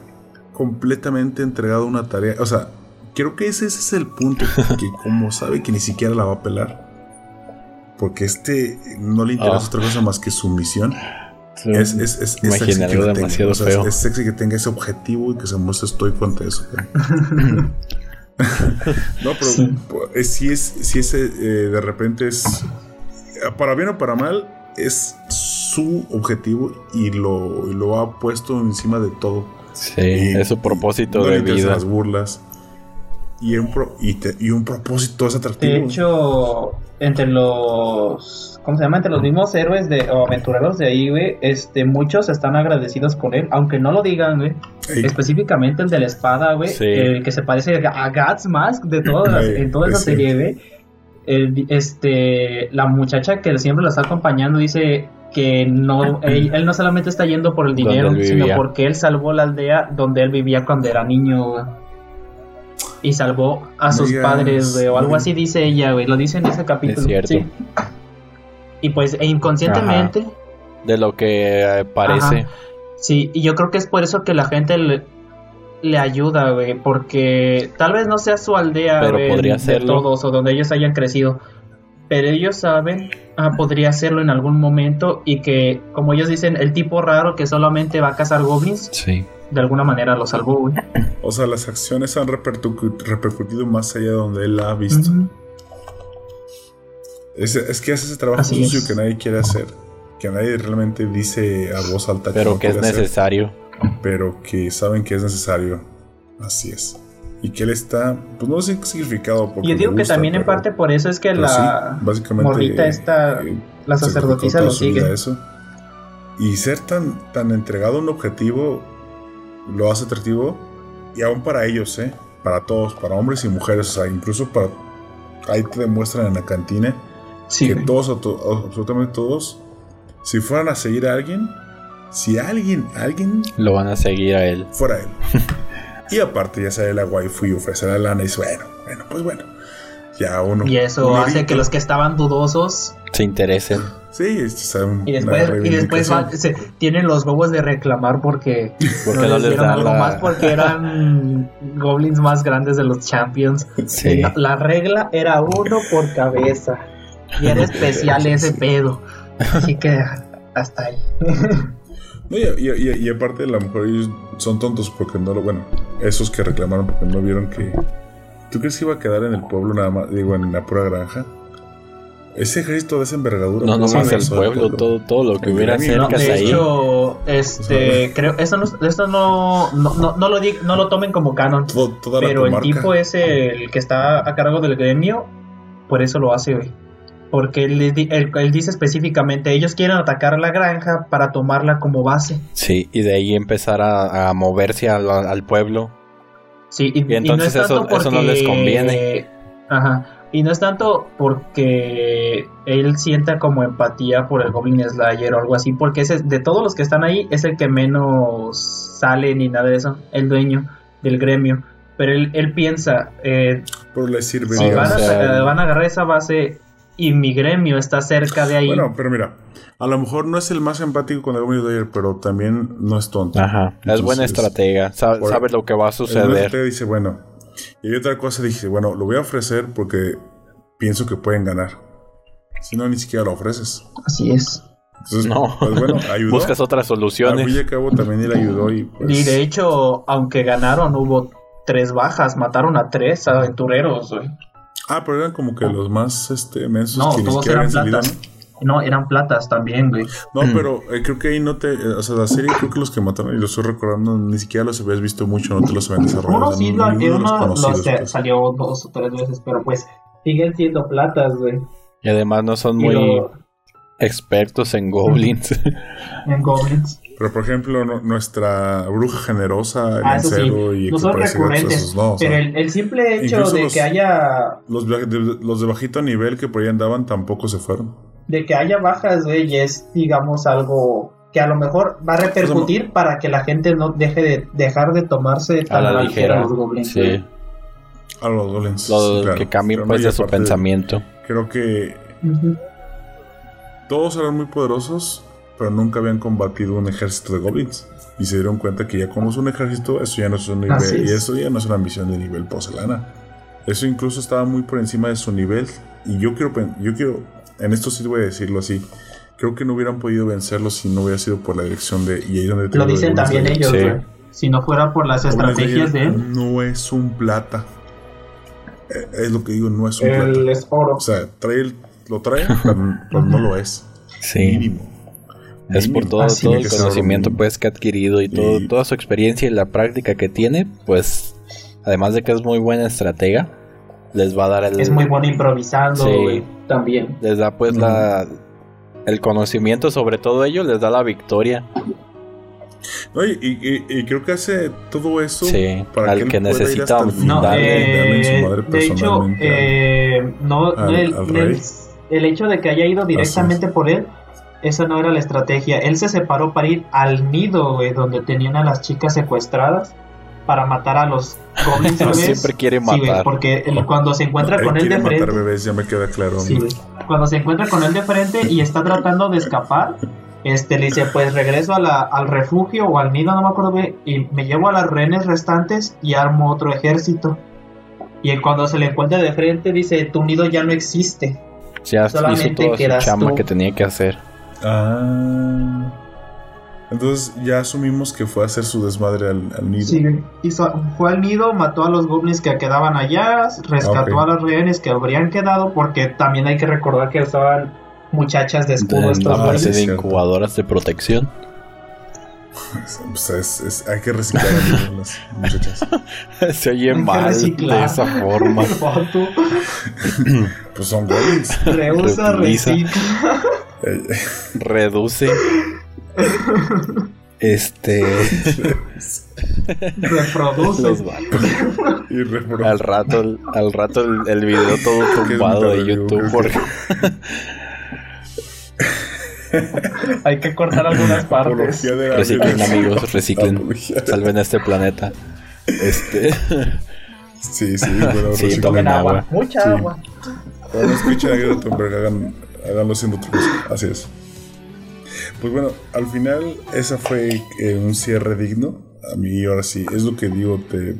[SPEAKER 1] completamente entregado a una tarea. O sea, creo que ese, ese es el punto, que como sabe que ni siquiera la va a pelar, porque este no le interesa
[SPEAKER 3] Ah.
[SPEAKER 1] otra cosa más que su misión. Es, es, es, es
[SPEAKER 3] Imaginé
[SPEAKER 1] sexy que tenga,
[SPEAKER 3] demasiado
[SPEAKER 1] o sea,
[SPEAKER 3] feo.
[SPEAKER 1] Es sexy que tenga ese objetivo y que se muestre estoico ante eso. no, pero
[SPEAKER 2] Sí.
[SPEAKER 1] eh, si es, si es eh, de repente es para bien o para mal, es su objetivo y lo, y lo ha puesto encima de todo.
[SPEAKER 3] Sí,
[SPEAKER 1] Y-
[SPEAKER 3] es su propósito de vida.
[SPEAKER 1] las burlas. Y un, pro- y, te- y un propósito es atractivo.
[SPEAKER 2] De hecho, entre los. ¿Cómo se llama? Entre los mismos héroes de, o aventureros de ahí, güey, este, muchos están agradecidos con él, aunque no lo digan, güey.
[SPEAKER 1] Ey,
[SPEAKER 2] Específicamente el de la espada, güey,
[SPEAKER 3] Sí.
[SPEAKER 2] que, que se parece a Gats Mask de todas las-
[SPEAKER 1] Ey,
[SPEAKER 2] en toda esa
[SPEAKER 1] es
[SPEAKER 2] serie, güey. El- este, la muchacha que siempre lo está acompañando dice que no, él, él no solamente está yendo por el dinero, sino porque él salvó la aldea donde él vivía cuando era niño, güey. Y salvó a sus padres, güey, o algo así dice ella, güey. Lo dice en ese capítulo.
[SPEAKER 3] Es cierto.
[SPEAKER 2] sí. Y pues, e inconscientemente,
[SPEAKER 3] De lo que eh, parece.
[SPEAKER 2] Ajá. Sí, y yo creo que es por eso que la gente le, le ayuda, güey, porque tal vez no sea su aldea,
[SPEAKER 3] Pero
[SPEAKER 2] güey,
[SPEAKER 3] podría
[SPEAKER 2] de
[SPEAKER 3] serlo.
[SPEAKER 2] todos o donde ellos hayan crecido, pero ellos saben, ah, podría hacerlo en algún momento y que, como ellos dicen, el tipo raro que solamente va a cazar goblins,
[SPEAKER 3] Sí.
[SPEAKER 2] de alguna manera lo salvó, güey.
[SPEAKER 1] O sea, las acciones han repercu- repercutido más allá de donde él ha visto. Es, es que hace ese trabajo
[SPEAKER 2] Así
[SPEAKER 1] sucio
[SPEAKER 2] es.
[SPEAKER 1] que nadie quiere hacer. Que nadie realmente dice a voz alta
[SPEAKER 3] Pero
[SPEAKER 1] no
[SPEAKER 3] que es
[SPEAKER 1] hacer,
[SPEAKER 3] necesario.
[SPEAKER 1] pero que saben que es necesario. Así es. Y que él está, pues no sé qué significado. porque
[SPEAKER 2] Yo digo que
[SPEAKER 1] gusta,
[SPEAKER 2] también en
[SPEAKER 1] pero-
[SPEAKER 2] parte por eso es que la
[SPEAKER 1] sí, básicamente,
[SPEAKER 2] morrita esta,
[SPEAKER 1] eh,
[SPEAKER 2] la sacerdotisa lo sigue.
[SPEAKER 1] eso. Y ser tan, tan entregado a un objetivo lo hace atractivo. Y aún para ellos, ¿eh? Para todos, para hombres y mujeres. O sea, incluso para. Ahí te demuestran en la cantina
[SPEAKER 2] Sí,
[SPEAKER 1] que
[SPEAKER 2] güey.
[SPEAKER 1] todos, absolutamente todos, si fueran a seguir a alguien, si alguien, alguien
[SPEAKER 3] Lo van a seguir a él.
[SPEAKER 1] fuera él. y aparte ya sale la waifu y ofrece la lana y dice, bueno, bueno, pues bueno. Ya uno.
[SPEAKER 2] Y eso hace que los que estaban dudosos
[SPEAKER 3] Se interesen.
[SPEAKER 1] Sí, es
[SPEAKER 2] y después, y después van-
[SPEAKER 1] reivindicación.
[SPEAKER 2] se, tienen los huevos de reclamar porque
[SPEAKER 3] Porque
[SPEAKER 2] no
[SPEAKER 3] no
[SPEAKER 2] les
[SPEAKER 3] les
[SPEAKER 2] dieron algo
[SPEAKER 3] la-
[SPEAKER 2] más porque eran goblins más grandes de los champions.
[SPEAKER 3] Sí.
[SPEAKER 2] La, la regla era uno por cabeza. Y era especial ese pedo. Así que hasta ahí.
[SPEAKER 1] No, y, y- y- y aparte, a lo mejor ellos son tontos porque no lo. Bueno, esos que reclamaron porque no vieron que. ¿Tú crees que iba a quedar en el pueblo nada más? Digo, en la pura granja. Ese ejército de esa envergadura.
[SPEAKER 3] No, no
[SPEAKER 1] ¿cómo
[SPEAKER 3] más el pueblo, todo, todo lo que hubiera cerca
[SPEAKER 2] de
[SPEAKER 3] ahí.
[SPEAKER 2] hecho, este, creo, esto no, esto no, no, no, no lo, di- no lo tomen como canon.
[SPEAKER 1] Todo- toda la
[SPEAKER 2] Pero el tipo es el que está a cargo del gremio, por eso lo hace, güey. Porque él, les di- él- él dice específicamente, ellos quieren atacar la granja para tomarla como base.
[SPEAKER 3] Sí, y de ahí empezar a, a moverse al, al pueblo.
[SPEAKER 2] Sí, y,
[SPEAKER 3] Y entonces
[SPEAKER 2] no es
[SPEAKER 3] eso- no les conviene.
[SPEAKER 2] Ajá. Y no es tanto porque él sienta como empatía por el Goblin Slayer o algo así, porque ese, de todos los que están ahí es el que menos sale ni nada de eso, el dueño del gremio. Pero él, él piensa, eh,
[SPEAKER 1] Pero le sirve.
[SPEAKER 2] si a, van a agarrar esa base y mi gremio está cerca de ahí,
[SPEAKER 1] Bueno, pero mira, a lo mejor no es el más empático con el Goblin Slayer, pero también no es tonto.
[SPEAKER 3] Ajá. es buena estratega. Sabe,
[SPEAKER 1] por-
[SPEAKER 3] sabe lo que va a
[SPEAKER 1] El
[SPEAKER 3] suceder.
[SPEAKER 1] te dice, bueno. Y hay otra cosa, dije, bueno, lo voy a ofrecer porque pienso que pueden ganar. Si no, ni siquiera lo ofreces.
[SPEAKER 2] así es.
[SPEAKER 1] Entonces,
[SPEAKER 3] No.
[SPEAKER 1] pues bueno, ayudó.
[SPEAKER 3] Buscas otras
[SPEAKER 1] Al fin y
[SPEAKER 3] soluciones.
[SPEAKER 1] al cabo también él ayudó y pues...
[SPEAKER 2] Y de hecho, aunque ganaron, hubo tres bajas, mataron a tres aventureros, güey.
[SPEAKER 1] Ah, pero eran como que los más este, mensos
[SPEAKER 2] No,
[SPEAKER 1] que
[SPEAKER 2] todos
[SPEAKER 1] siquiera
[SPEAKER 2] eran
[SPEAKER 1] habían salido,
[SPEAKER 2] platas. No, eran platas también, güey.
[SPEAKER 1] ¿no? No,
[SPEAKER 3] Mm.
[SPEAKER 1] pero eh, creo que ahí no te... eh, o sea, la serie creo que los que mataron, y lo estoy recordando, ni siquiera los habías visto mucho, no te los habían desarrollado.
[SPEAKER 2] Uno sí,
[SPEAKER 1] de los
[SPEAKER 2] uno
[SPEAKER 1] conocidos,
[SPEAKER 2] lo- se-
[SPEAKER 1] pues.
[SPEAKER 2] salió dos o tres veces, pero pues siguen siendo platas, güey.
[SPEAKER 3] Y además no son
[SPEAKER 2] Y
[SPEAKER 3] muy
[SPEAKER 2] lo-
[SPEAKER 3] expertos en goblins.
[SPEAKER 2] en Goblins.
[SPEAKER 1] Pero por ejemplo, no- nuestra bruja generosa, el
[SPEAKER 2] Ah, eso sí.
[SPEAKER 1] lancero y
[SPEAKER 2] No son
[SPEAKER 1] gatos,
[SPEAKER 2] recurrentes.
[SPEAKER 1] esos no, o sea,
[SPEAKER 2] pero el, el simple hecho de
[SPEAKER 1] los-
[SPEAKER 2] que haya
[SPEAKER 1] los, de, los de bajito nivel que por ahí andaban tampoco se fueron.
[SPEAKER 2] de que haya bajas, güey, es digamos algo que a lo mejor va a repercutir para que la gente no deje de dejar de tomarse
[SPEAKER 3] a
[SPEAKER 2] tan
[SPEAKER 3] la ligera.
[SPEAKER 2] los goblins.
[SPEAKER 3] Sí.
[SPEAKER 1] A los golems.
[SPEAKER 3] Lo-
[SPEAKER 1] sí, claro.
[SPEAKER 3] que cambien pues de su pensamiento.
[SPEAKER 1] Creo que todos eran muy poderosos, pero nunca habían combatido un ejército de goblins. Y se dieron cuenta que ya como es un ejército, eso ya no es un nivel,
[SPEAKER 2] es.
[SPEAKER 1] y eso ya no es una ambición de nivel porcelana. Eso incluso estaba muy por encima de su nivel. Y yo quiero, yo quiero, en esto sí voy a decirlo así. Creo que no hubieran podido vencerlo si no hubiera sido por la dirección de. Y ahí donde te
[SPEAKER 2] Lo dicen también ellos,
[SPEAKER 3] Sí.
[SPEAKER 2] Si no fuera por las
[SPEAKER 1] Goblin
[SPEAKER 2] estrategias de él,
[SPEAKER 1] No es un plata. Eh, Es lo que digo, no es un
[SPEAKER 2] el
[SPEAKER 1] plata.
[SPEAKER 2] es oro.
[SPEAKER 1] O sea, trae el- lo trae, pero, pero no lo es.
[SPEAKER 3] Sí.
[SPEAKER 1] Mínimo.
[SPEAKER 3] Es por todo, todo el conocimiento pues que ha adquirido y, todo,
[SPEAKER 1] Y-
[SPEAKER 3] toda su experiencia y la práctica que tiene, pues además de que es muy buena estratega, les va a dar el
[SPEAKER 2] Es muy bueno improvisando,
[SPEAKER 3] Sí.
[SPEAKER 2] también.
[SPEAKER 3] les da pues la el conocimiento sobre todo ello les da la victoria.
[SPEAKER 1] No, y, y- creo que hace todo eso
[SPEAKER 3] Sí,
[SPEAKER 1] para
[SPEAKER 3] al
[SPEAKER 1] que,
[SPEAKER 3] necesita
[SPEAKER 2] No,
[SPEAKER 1] darle en su
[SPEAKER 2] eh,
[SPEAKER 1] madre
[SPEAKER 2] de hecho,
[SPEAKER 1] personalmente
[SPEAKER 2] eh, no,
[SPEAKER 1] al-
[SPEAKER 2] el,
[SPEAKER 1] al
[SPEAKER 2] el-
[SPEAKER 1] rey.
[SPEAKER 2] el hecho de que haya ido directamente por él, esa no era la estrategia. Él se separó para ir al nido, güey, donde tenían a las chicas secuestradas para matar a los goblins bebés.
[SPEAKER 3] Siempre quiere
[SPEAKER 2] Sí, güey,
[SPEAKER 3] matar.
[SPEAKER 2] porque él- cuando se encuentra
[SPEAKER 1] Él
[SPEAKER 2] con él de
[SPEAKER 1] matar
[SPEAKER 2] frente,
[SPEAKER 1] bebés, ya me queda claro.
[SPEAKER 2] Sí. Cuando se encuentra con él de frente y está tratando de escapar, este le dice, pues regreso a la- al refugio o al nido, no me acuerdo bien, y me llevo a las rehenes restantes y armo otro ejército. Y él cuando se le encuentra de frente dice, tu nido ya no existe.
[SPEAKER 3] Ya hizo
[SPEAKER 2] Solamente
[SPEAKER 3] toda su
[SPEAKER 2] quedas
[SPEAKER 3] chamba
[SPEAKER 2] tú.
[SPEAKER 3] que tenía que hacer.
[SPEAKER 1] Ah. Entonces ya asumimos que fue a hacer su desmadre al, al nido.
[SPEAKER 2] Sí, hizo- fue al nido, mató a los goblins que quedaban allá, rescató a los rehenes que habrían quedado, porque también hay que recordar que usaban muchachas de escudo estos
[SPEAKER 1] Ah,
[SPEAKER 3] de
[SPEAKER 1] cierto.
[SPEAKER 3] incubadoras de protección.
[SPEAKER 1] Pues es- es- hay que reciclar a las muchachas.
[SPEAKER 3] Se oye
[SPEAKER 2] Hay
[SPEAKER 3] mal de esa forma.
[SPEAKER 1] Pues son goblins.
[SPEAKER 2] Reusa, recicla.
[SPEAKER 1] Eh,
[SPEAKER 3] Reduce. Este.
[SPEAKER 2] reproduce.
[SPEAKER 3] los
[SPEAKER 1] y repro-
[SPEAKER 3] Al rato, al rato el, el video todo tumbado de YouTube. Porque
[SPEAKER 2] Hay que cortar algunas partes.
[SPEAKER 3] Reciclen amigos, reciclen.
[SPEAKER 1] Apología.
[SPEAKER 3] Salven este planeta. Este.
[SPEAKER 1] Sí, sí, bueno,
[SPEAKER 3] Sí,
[SPEAKER 1] reciclen.
[SPEAKER 3] tomen agua.
[SPEAKER 2] agua, mucha
[SPEAKER 1] Sí.
[SPEAKER 2] agua.
[SPEAKER 1] Cuando escuchen a Greta Thunberg, hagan, háganlo haciendo otra cosa. Así es. Pues bueno, al final, esa fue eh, un cierre digno. A mí, ahora sí, es lo que digo, te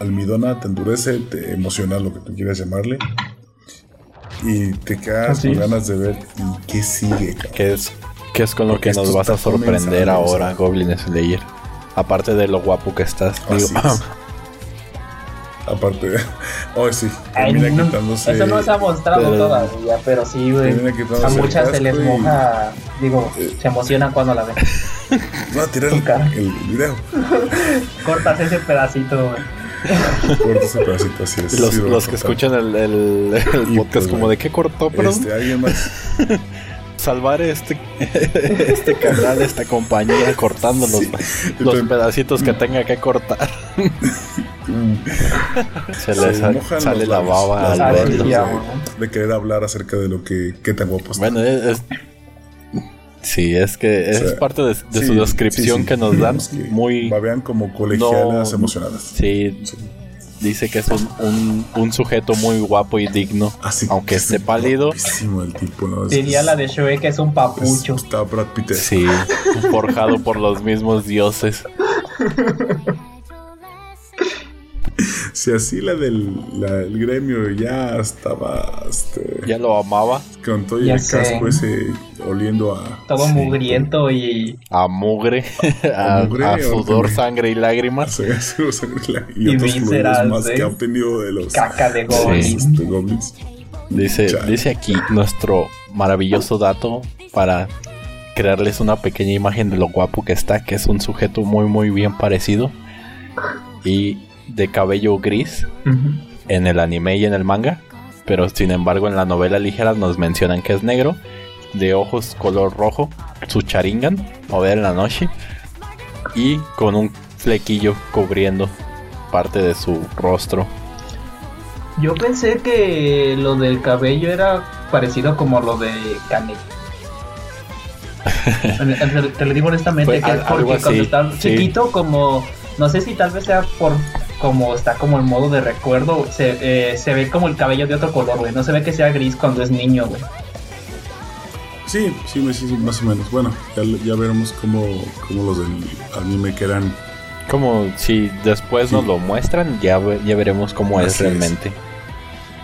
[SPEAKER 1] almidona, te endurece, te emociona, lo que tú quieras llamarle. Y te quedas
[SPEAKER 2] Así
[SPEAKER 1] con
[SPEAKER 2] es.
[SPEAKER 1] ganas de ver y qué sigue, cabrón.
[SPEAKER 3] ¿Qué es, qué es con lo
[SPEAKER 1] Porque
[SPEAKER 3] que nos vas a sorprender ahora. Goblin Slayer? Aparte de lo guapo que estás. Digo,
[SPEAKER 1] es. Aparte, oh sí,
[SPEAKER 2] Ay,
[SPEAKER 1] termina
[SPEAKER 2] no,
[SPEAKER 1] quitándose.
[SPEAKER 2] eso no se ha mostrado
[SPEAKER 3] Pero-
[SPEAKER 2] todavía, pero sí, güey. A muchas se les
[SPEAKER 1] y-
[SPEAKER 2] moja, digo, se emocionan cuando la ven.
[SPEAKER 1] Va a tirar el, video.
[SPEAKER 2] Cortas ese pedacito, güey.
[SPEAKER 1] Pedacito, así es.
[SPEAKER 3] los,
[SPEAKER 1] sí,
[SPEAKER 3] que escuchan el, el- podcast
[SPEAKER 1] pues,
[SPEAKER 3] como de qué cortó, pero
[SPEAKER 1] Este, alguien más.
[SPEAKER 3] Salvar este este canal, esta compañía cortando los,
[SPEAKER 1] Sí.
[SPEAKER 3] los pedacitos que tenga que cortar. Se
[SPEAKER 1] Se
[SPEAKER 3] les
[SPEAKER 1] mojan
[SPEAKER 3] sale
[SPEAKER 1] los
[SPEAKER 3] la baba al verlo.
[SPEAKER 1] de, de querer hablar acerca de lo que tan guapo está.
[SPEAKER 3] Bueno, es, es- sí, es que es
[SPEAKER 1] O sea,
[SPEAKER 3] parte de, de
[SPEAKER 1] Sí,
[SPEAKER 3] su descripción
[SPEAKER 1] sí,
[SPEAKER 3] que nos dan.
[SPEAKER 1] Que
[SPEAKER 3] Muy,
[SPEAKER 1] babean como colegialas
[SPEAKER 3] No.
[SPEAKER 1] emocionadas.
[SPEAKER 3] sí,
[SPEAKER 1] Sí.
[SPEAKER 3] Dice que es un, un, un sujeto muy guapo y digno,
[SPEAKER 1] Así
[SPEAKER 3] aunque
[SPEAKER 1] que
[SPEAKER 3] esté
[SPEAKER 1] es
[SPEAKER 3] pálido.
[SPEAKER 1] el tipo, ¿no? Es-
[SPEAKER 2] Diría la de Shrek que es un
[SPEAKER 1] es-
[SPEAKER 2] papucho.
[SPEAKER 1] Está Brad Pitt.
[SPEAKER 3] Sí, forjado por los mismos dioses.
[SPEAKER 1] Si así la del la- el gremio ya estaba este,
[SPEAKER 3] Ya lo amaba
[SPEAKER 1] con todo
[SPEAKER 2] Ya
[SPEAKER 1] el
[SPEAKER 2] sé.
[SPEAKER 1] casco ese oliendo a
[SPEAKER 2] Todo
[SPEAKER 3] Sí.
[SPEAKER 2] mugriento y,
[SPEAKER 3] a mugre, a,
[SPEAKER 1] A mugre,
[SPEAKER 3] a
[SPEAKER 1] o
[SPEAKER 3] sudor,
[SPEAKER 1] también.
[SPEAKER 3] sangre y lágrimas.
[SPEAKER 1] a sangre- sangre y,
[SPEAKER 2] Y
[SPEAKER 1] otros
[SPEAKER 2] vísceras,
[SPEAKER 1] más
[SPEAKER 2] ¿eh?
[SPEAKER 1] que ha obtenido de los
[SPEAKER 2] caca de.
[SPEAKER 3] Sí.
[SPEAKER 1] este, goblins.
[SPEAKER 3] Dice,
[SPEAKER 1] Chale.
[SPEAKER 3] dice aquí nuestro maravilloso dato para crearles una pequeña imagen de lo guapo que está, que es un sujeto muy muy bien parecido y de cabello gris en el anime y en el manga, pero sin embargo en la novela ligera nos mencionan que es negro, de ojos color rojo, su charingan o ver en la noche y con un flequillo cubriendo parte de su rostro.
[SPEAKER 2] Yo pensé que lo del cabello era parecido como lo de Kane. te, lo digo honestamente, que es porque cuando
[SPEAKER 3] así,
[SPEAKER 2] está
[SPEAKER 3] sí.
[SPEAKER 2] chiquito, como no sé si tal vez sea por como está como el modo de recuerdo, se, eh, se ve como el cabello de otro color, güey. No se ve que sea gris cuando es niño, güey.
[SPEAKER 1] Sí, sí, sí, sí, más o menos. Bueno, ya, ya veremos cómo, cómo los del anime quedan.
[SPEAKER 3] Como si después
[SPEAKER 1] Sí.
[SPEAKER 3] nos lo muestran, ya, ya veremos cómo es
[SPEAKER 1] Así es.
[SPEAKER 3] realmente.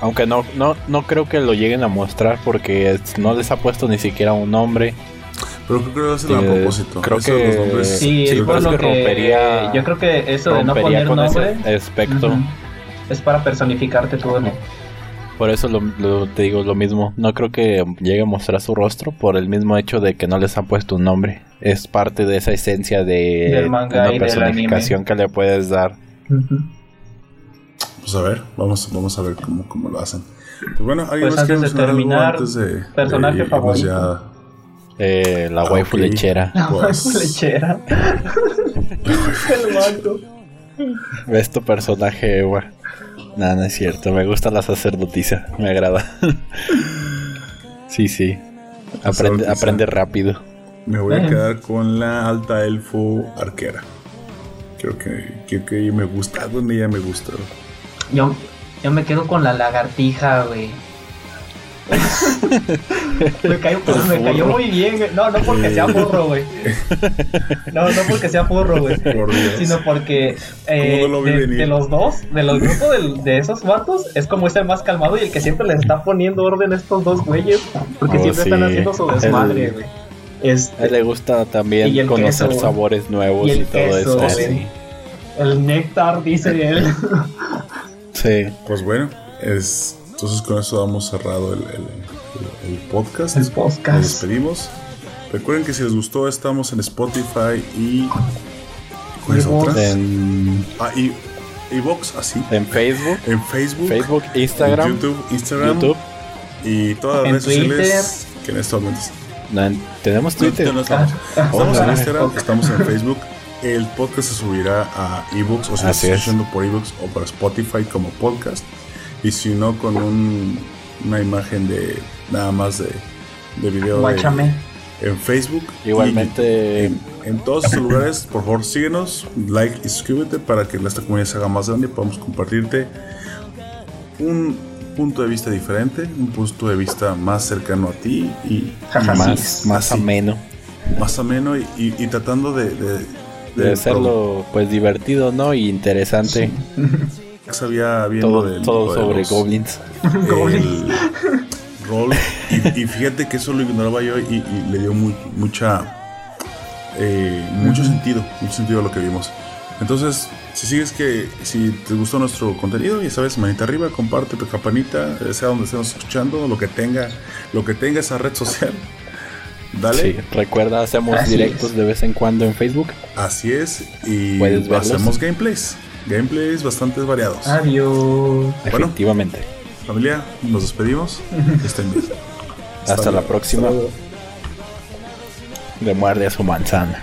[SPEAKER 3] Aunque no, no, no creo que lo lleguen a mostrar porque no les ha puesto ni siquiera un nombre.
[SPEAKER 1] Pero creo que lo hacen a propósito.
[SPEAKER 3] creo
[SPEAKER 1] Eso
[SPEAKER 3] que-
[SPEAKER 1] los nombres,
[SPEAKER 2] Sí,
[SPEAKER 3] Sí,
[SPEAKER 2] es por lo
[SPEAKER 3] que rompería-
[SPEAKER 2] yo creo que eso de no poner
[SPEAKER 3] con
[SPEAKER 2] nombre ujú, es para personificarte tú, ¿no?
[SPEAKER 3] Por eso lo, lo- te digo lo mismo. No creo que llegue a mostrar su rostro por el mismo hecho de que no les han puesto un nombre. Es parte de esa esencia de,
[SPEAKER 2] Del manga
[SPEAKER 3] de
[SPEAKER 2] y
[SPEAKER 3] una
[SPEAKER 2] del
[SPEAKER 3] personificación que le puedes dar.
[SPEAKER 1] Pues a ver, vamos, vamos a ver cómo, cómo lo hacen. Pues bueno, ¿alguien
[SPEAKER 2] Pues
[SPEAKER 1] más
[SPEAKER 2] antes de terminar,
[SPEAKER 1] antes de, de
[SPEAKER 2] personaje favorito.
[SPEAKER 1] ya?
[SPEAKER 3] Eh, la
[SPEAKER 1] Ah,
[SPEAKER 3] waifu
[SPEAKER 1] ok.
[SPEAKER 3] lechera.
[SPEAKER 2] La
[SPEAKER 1] Pues-
[SPEAKER 2] waifu lechera. El.
[SPEAKER 3] ¿Ves tu personaje, Ewa? No, no es cierto. Me gusta la sacerdotisa. Me agrada. sí, sí. Aprende, aprende rápido.
[SPEAKER 1] Me voy a quedar con la alta elfo arquera. Creo que, creo que ella me gusta. ¿Dónde ella me gusta?
[SPEAKER 2] Yo, yo me quedo con la lagartija, güey. me cayó, pues, me cayó muy bien, güey. No, no porque sea burro, güey. No, no porque sea burro, güey.
[SPEAKER 1] Por.
[SPEAKER 2] Sino porque eh,
[SPEAKER 1] ¿Cómo no lo vi
[SPEAKER 2] de, los dos, de los grupos de, esos vatos, es como es el más calmado y el que siempre les está poniendo orden a estos dos güeyes. Porque
[SPEAKER 3] Oh,
[SPEAKER 2] siempre están haciendo su desmadre,
[SPEAKER 3] El-
[SPEAKER 2] güey.
[SPEAKER 3] A él
[SPEAKER 2] Este,
[SPEAKER 3] le gusta también conocer
[SPEAKER 2] queso.
[SPEAKER 3] sabores nuevos
[SPEAKER 2] Y
[SPEAKER 3] todo
[SPEAKER 2] queso,
[SPEAKER 3] eso. Sí.
[SPEAKER 2] el néctar, dice él.
[SPEAKER 3] Sí.
[SPEAKER 1] Pues bueno, es, entonces con eso damos cerrado el, el- el- el podcast.
[SPEAKER 2] El podcast.
[SPEAKER 1] Nos despedimos. Recuerden que si les gustó, estamos en Spotify y. ¿Cuáles otras?
[SPEAKER 3] En,
[SPEAKER 1] Ah, y. y Vox, así.
[SPEAKER 3] en Facebook,
[SPEAKER 1] En Facebook,
[SPEAKER 3] Facebook,
[SPEAKER 1] en
[SPEAKER 3] Instagram,
[SPEAKER 1] YouTube, Instagram
[SPEAKER 3] YouTube.
[SPEAKER 1] y todas las redes sociales que en este momento
[SPEAKER 3] No, en- tenemos Twitter.
[SPEAKER 1] No, no estamos.
[SPEAKER 2] Ah,
[SPEAKER 1] Estamos
[SPEAKER 3] ah,
[SPEAKER 1] en
[SPEAKER 3] ah,
[SPEAKER 1] Instagram, estamos en Facebook. El podcast se subirá a ebooks o si lo estás
[SPEAKER 3] es.
[SPEAKER 1] escuchando por ebooks o por Spotify como podcast. Y si no, con un- una imagen de nada más de, de video de- en Facebook.
[SPEAKER 3] Igualmente,
[SPEAKER 1] Y en, en todos esos lugares, por favor, síguenos, like y suscríbete para que esta comunidad se haga más grande y podamos compartirte un punto de vista diferente, un punto de vista más cercano a ti y,
[SPEAKER 3] más, más ameno.
[SPEAKER 1] más ameno y, y- y tratando de, de,
[SPEAKER 3] De hacerlo pues divertido, ¿no? Y interesante.
[SPEAKER 1] Sabía viendo
[SPEAKER 3] Todo,
[SPEAKER 1] del-
[SPEAKER 3] todo
[SPEAKER 1] lo
[SPEAKER 3] sobre
[SPEAKER 1] los-
[SPEAKER 3] goblins.
[SPEAKER 1] el rol. Y, y fíjate que eso lo ignoraba yo y, y le dio muy, mucha eh, mucho sentido mucho sentido a lo que vimos. Entonces si sigues que si te gustó nuestro contenido ya sabes manita arriba comparte tu campanita eh, sea donde estemos escuchando lo que tenga lo que tenga esa red social dale.
[SPEAKER 3] Sí, recuerda, hacemos
[SPEAKER 2] Así
[SPEAKER 3] directos
[SPEAKER 2] es.
[SPEAKER 3] de vez en cuando en Facebook.
[SPEAKER 1] así es y hacemos gameplays gameplays bastante variados
[SPEAKER 2] Adiós.
[SPEAKER 1] Bueno.
[SPEAKER 3] Efectivamente.
[SPEAKER 1] familia nos despedimos estén bien
[SPEAKER 3] Hasta la próxima. Le muerde a su manzana.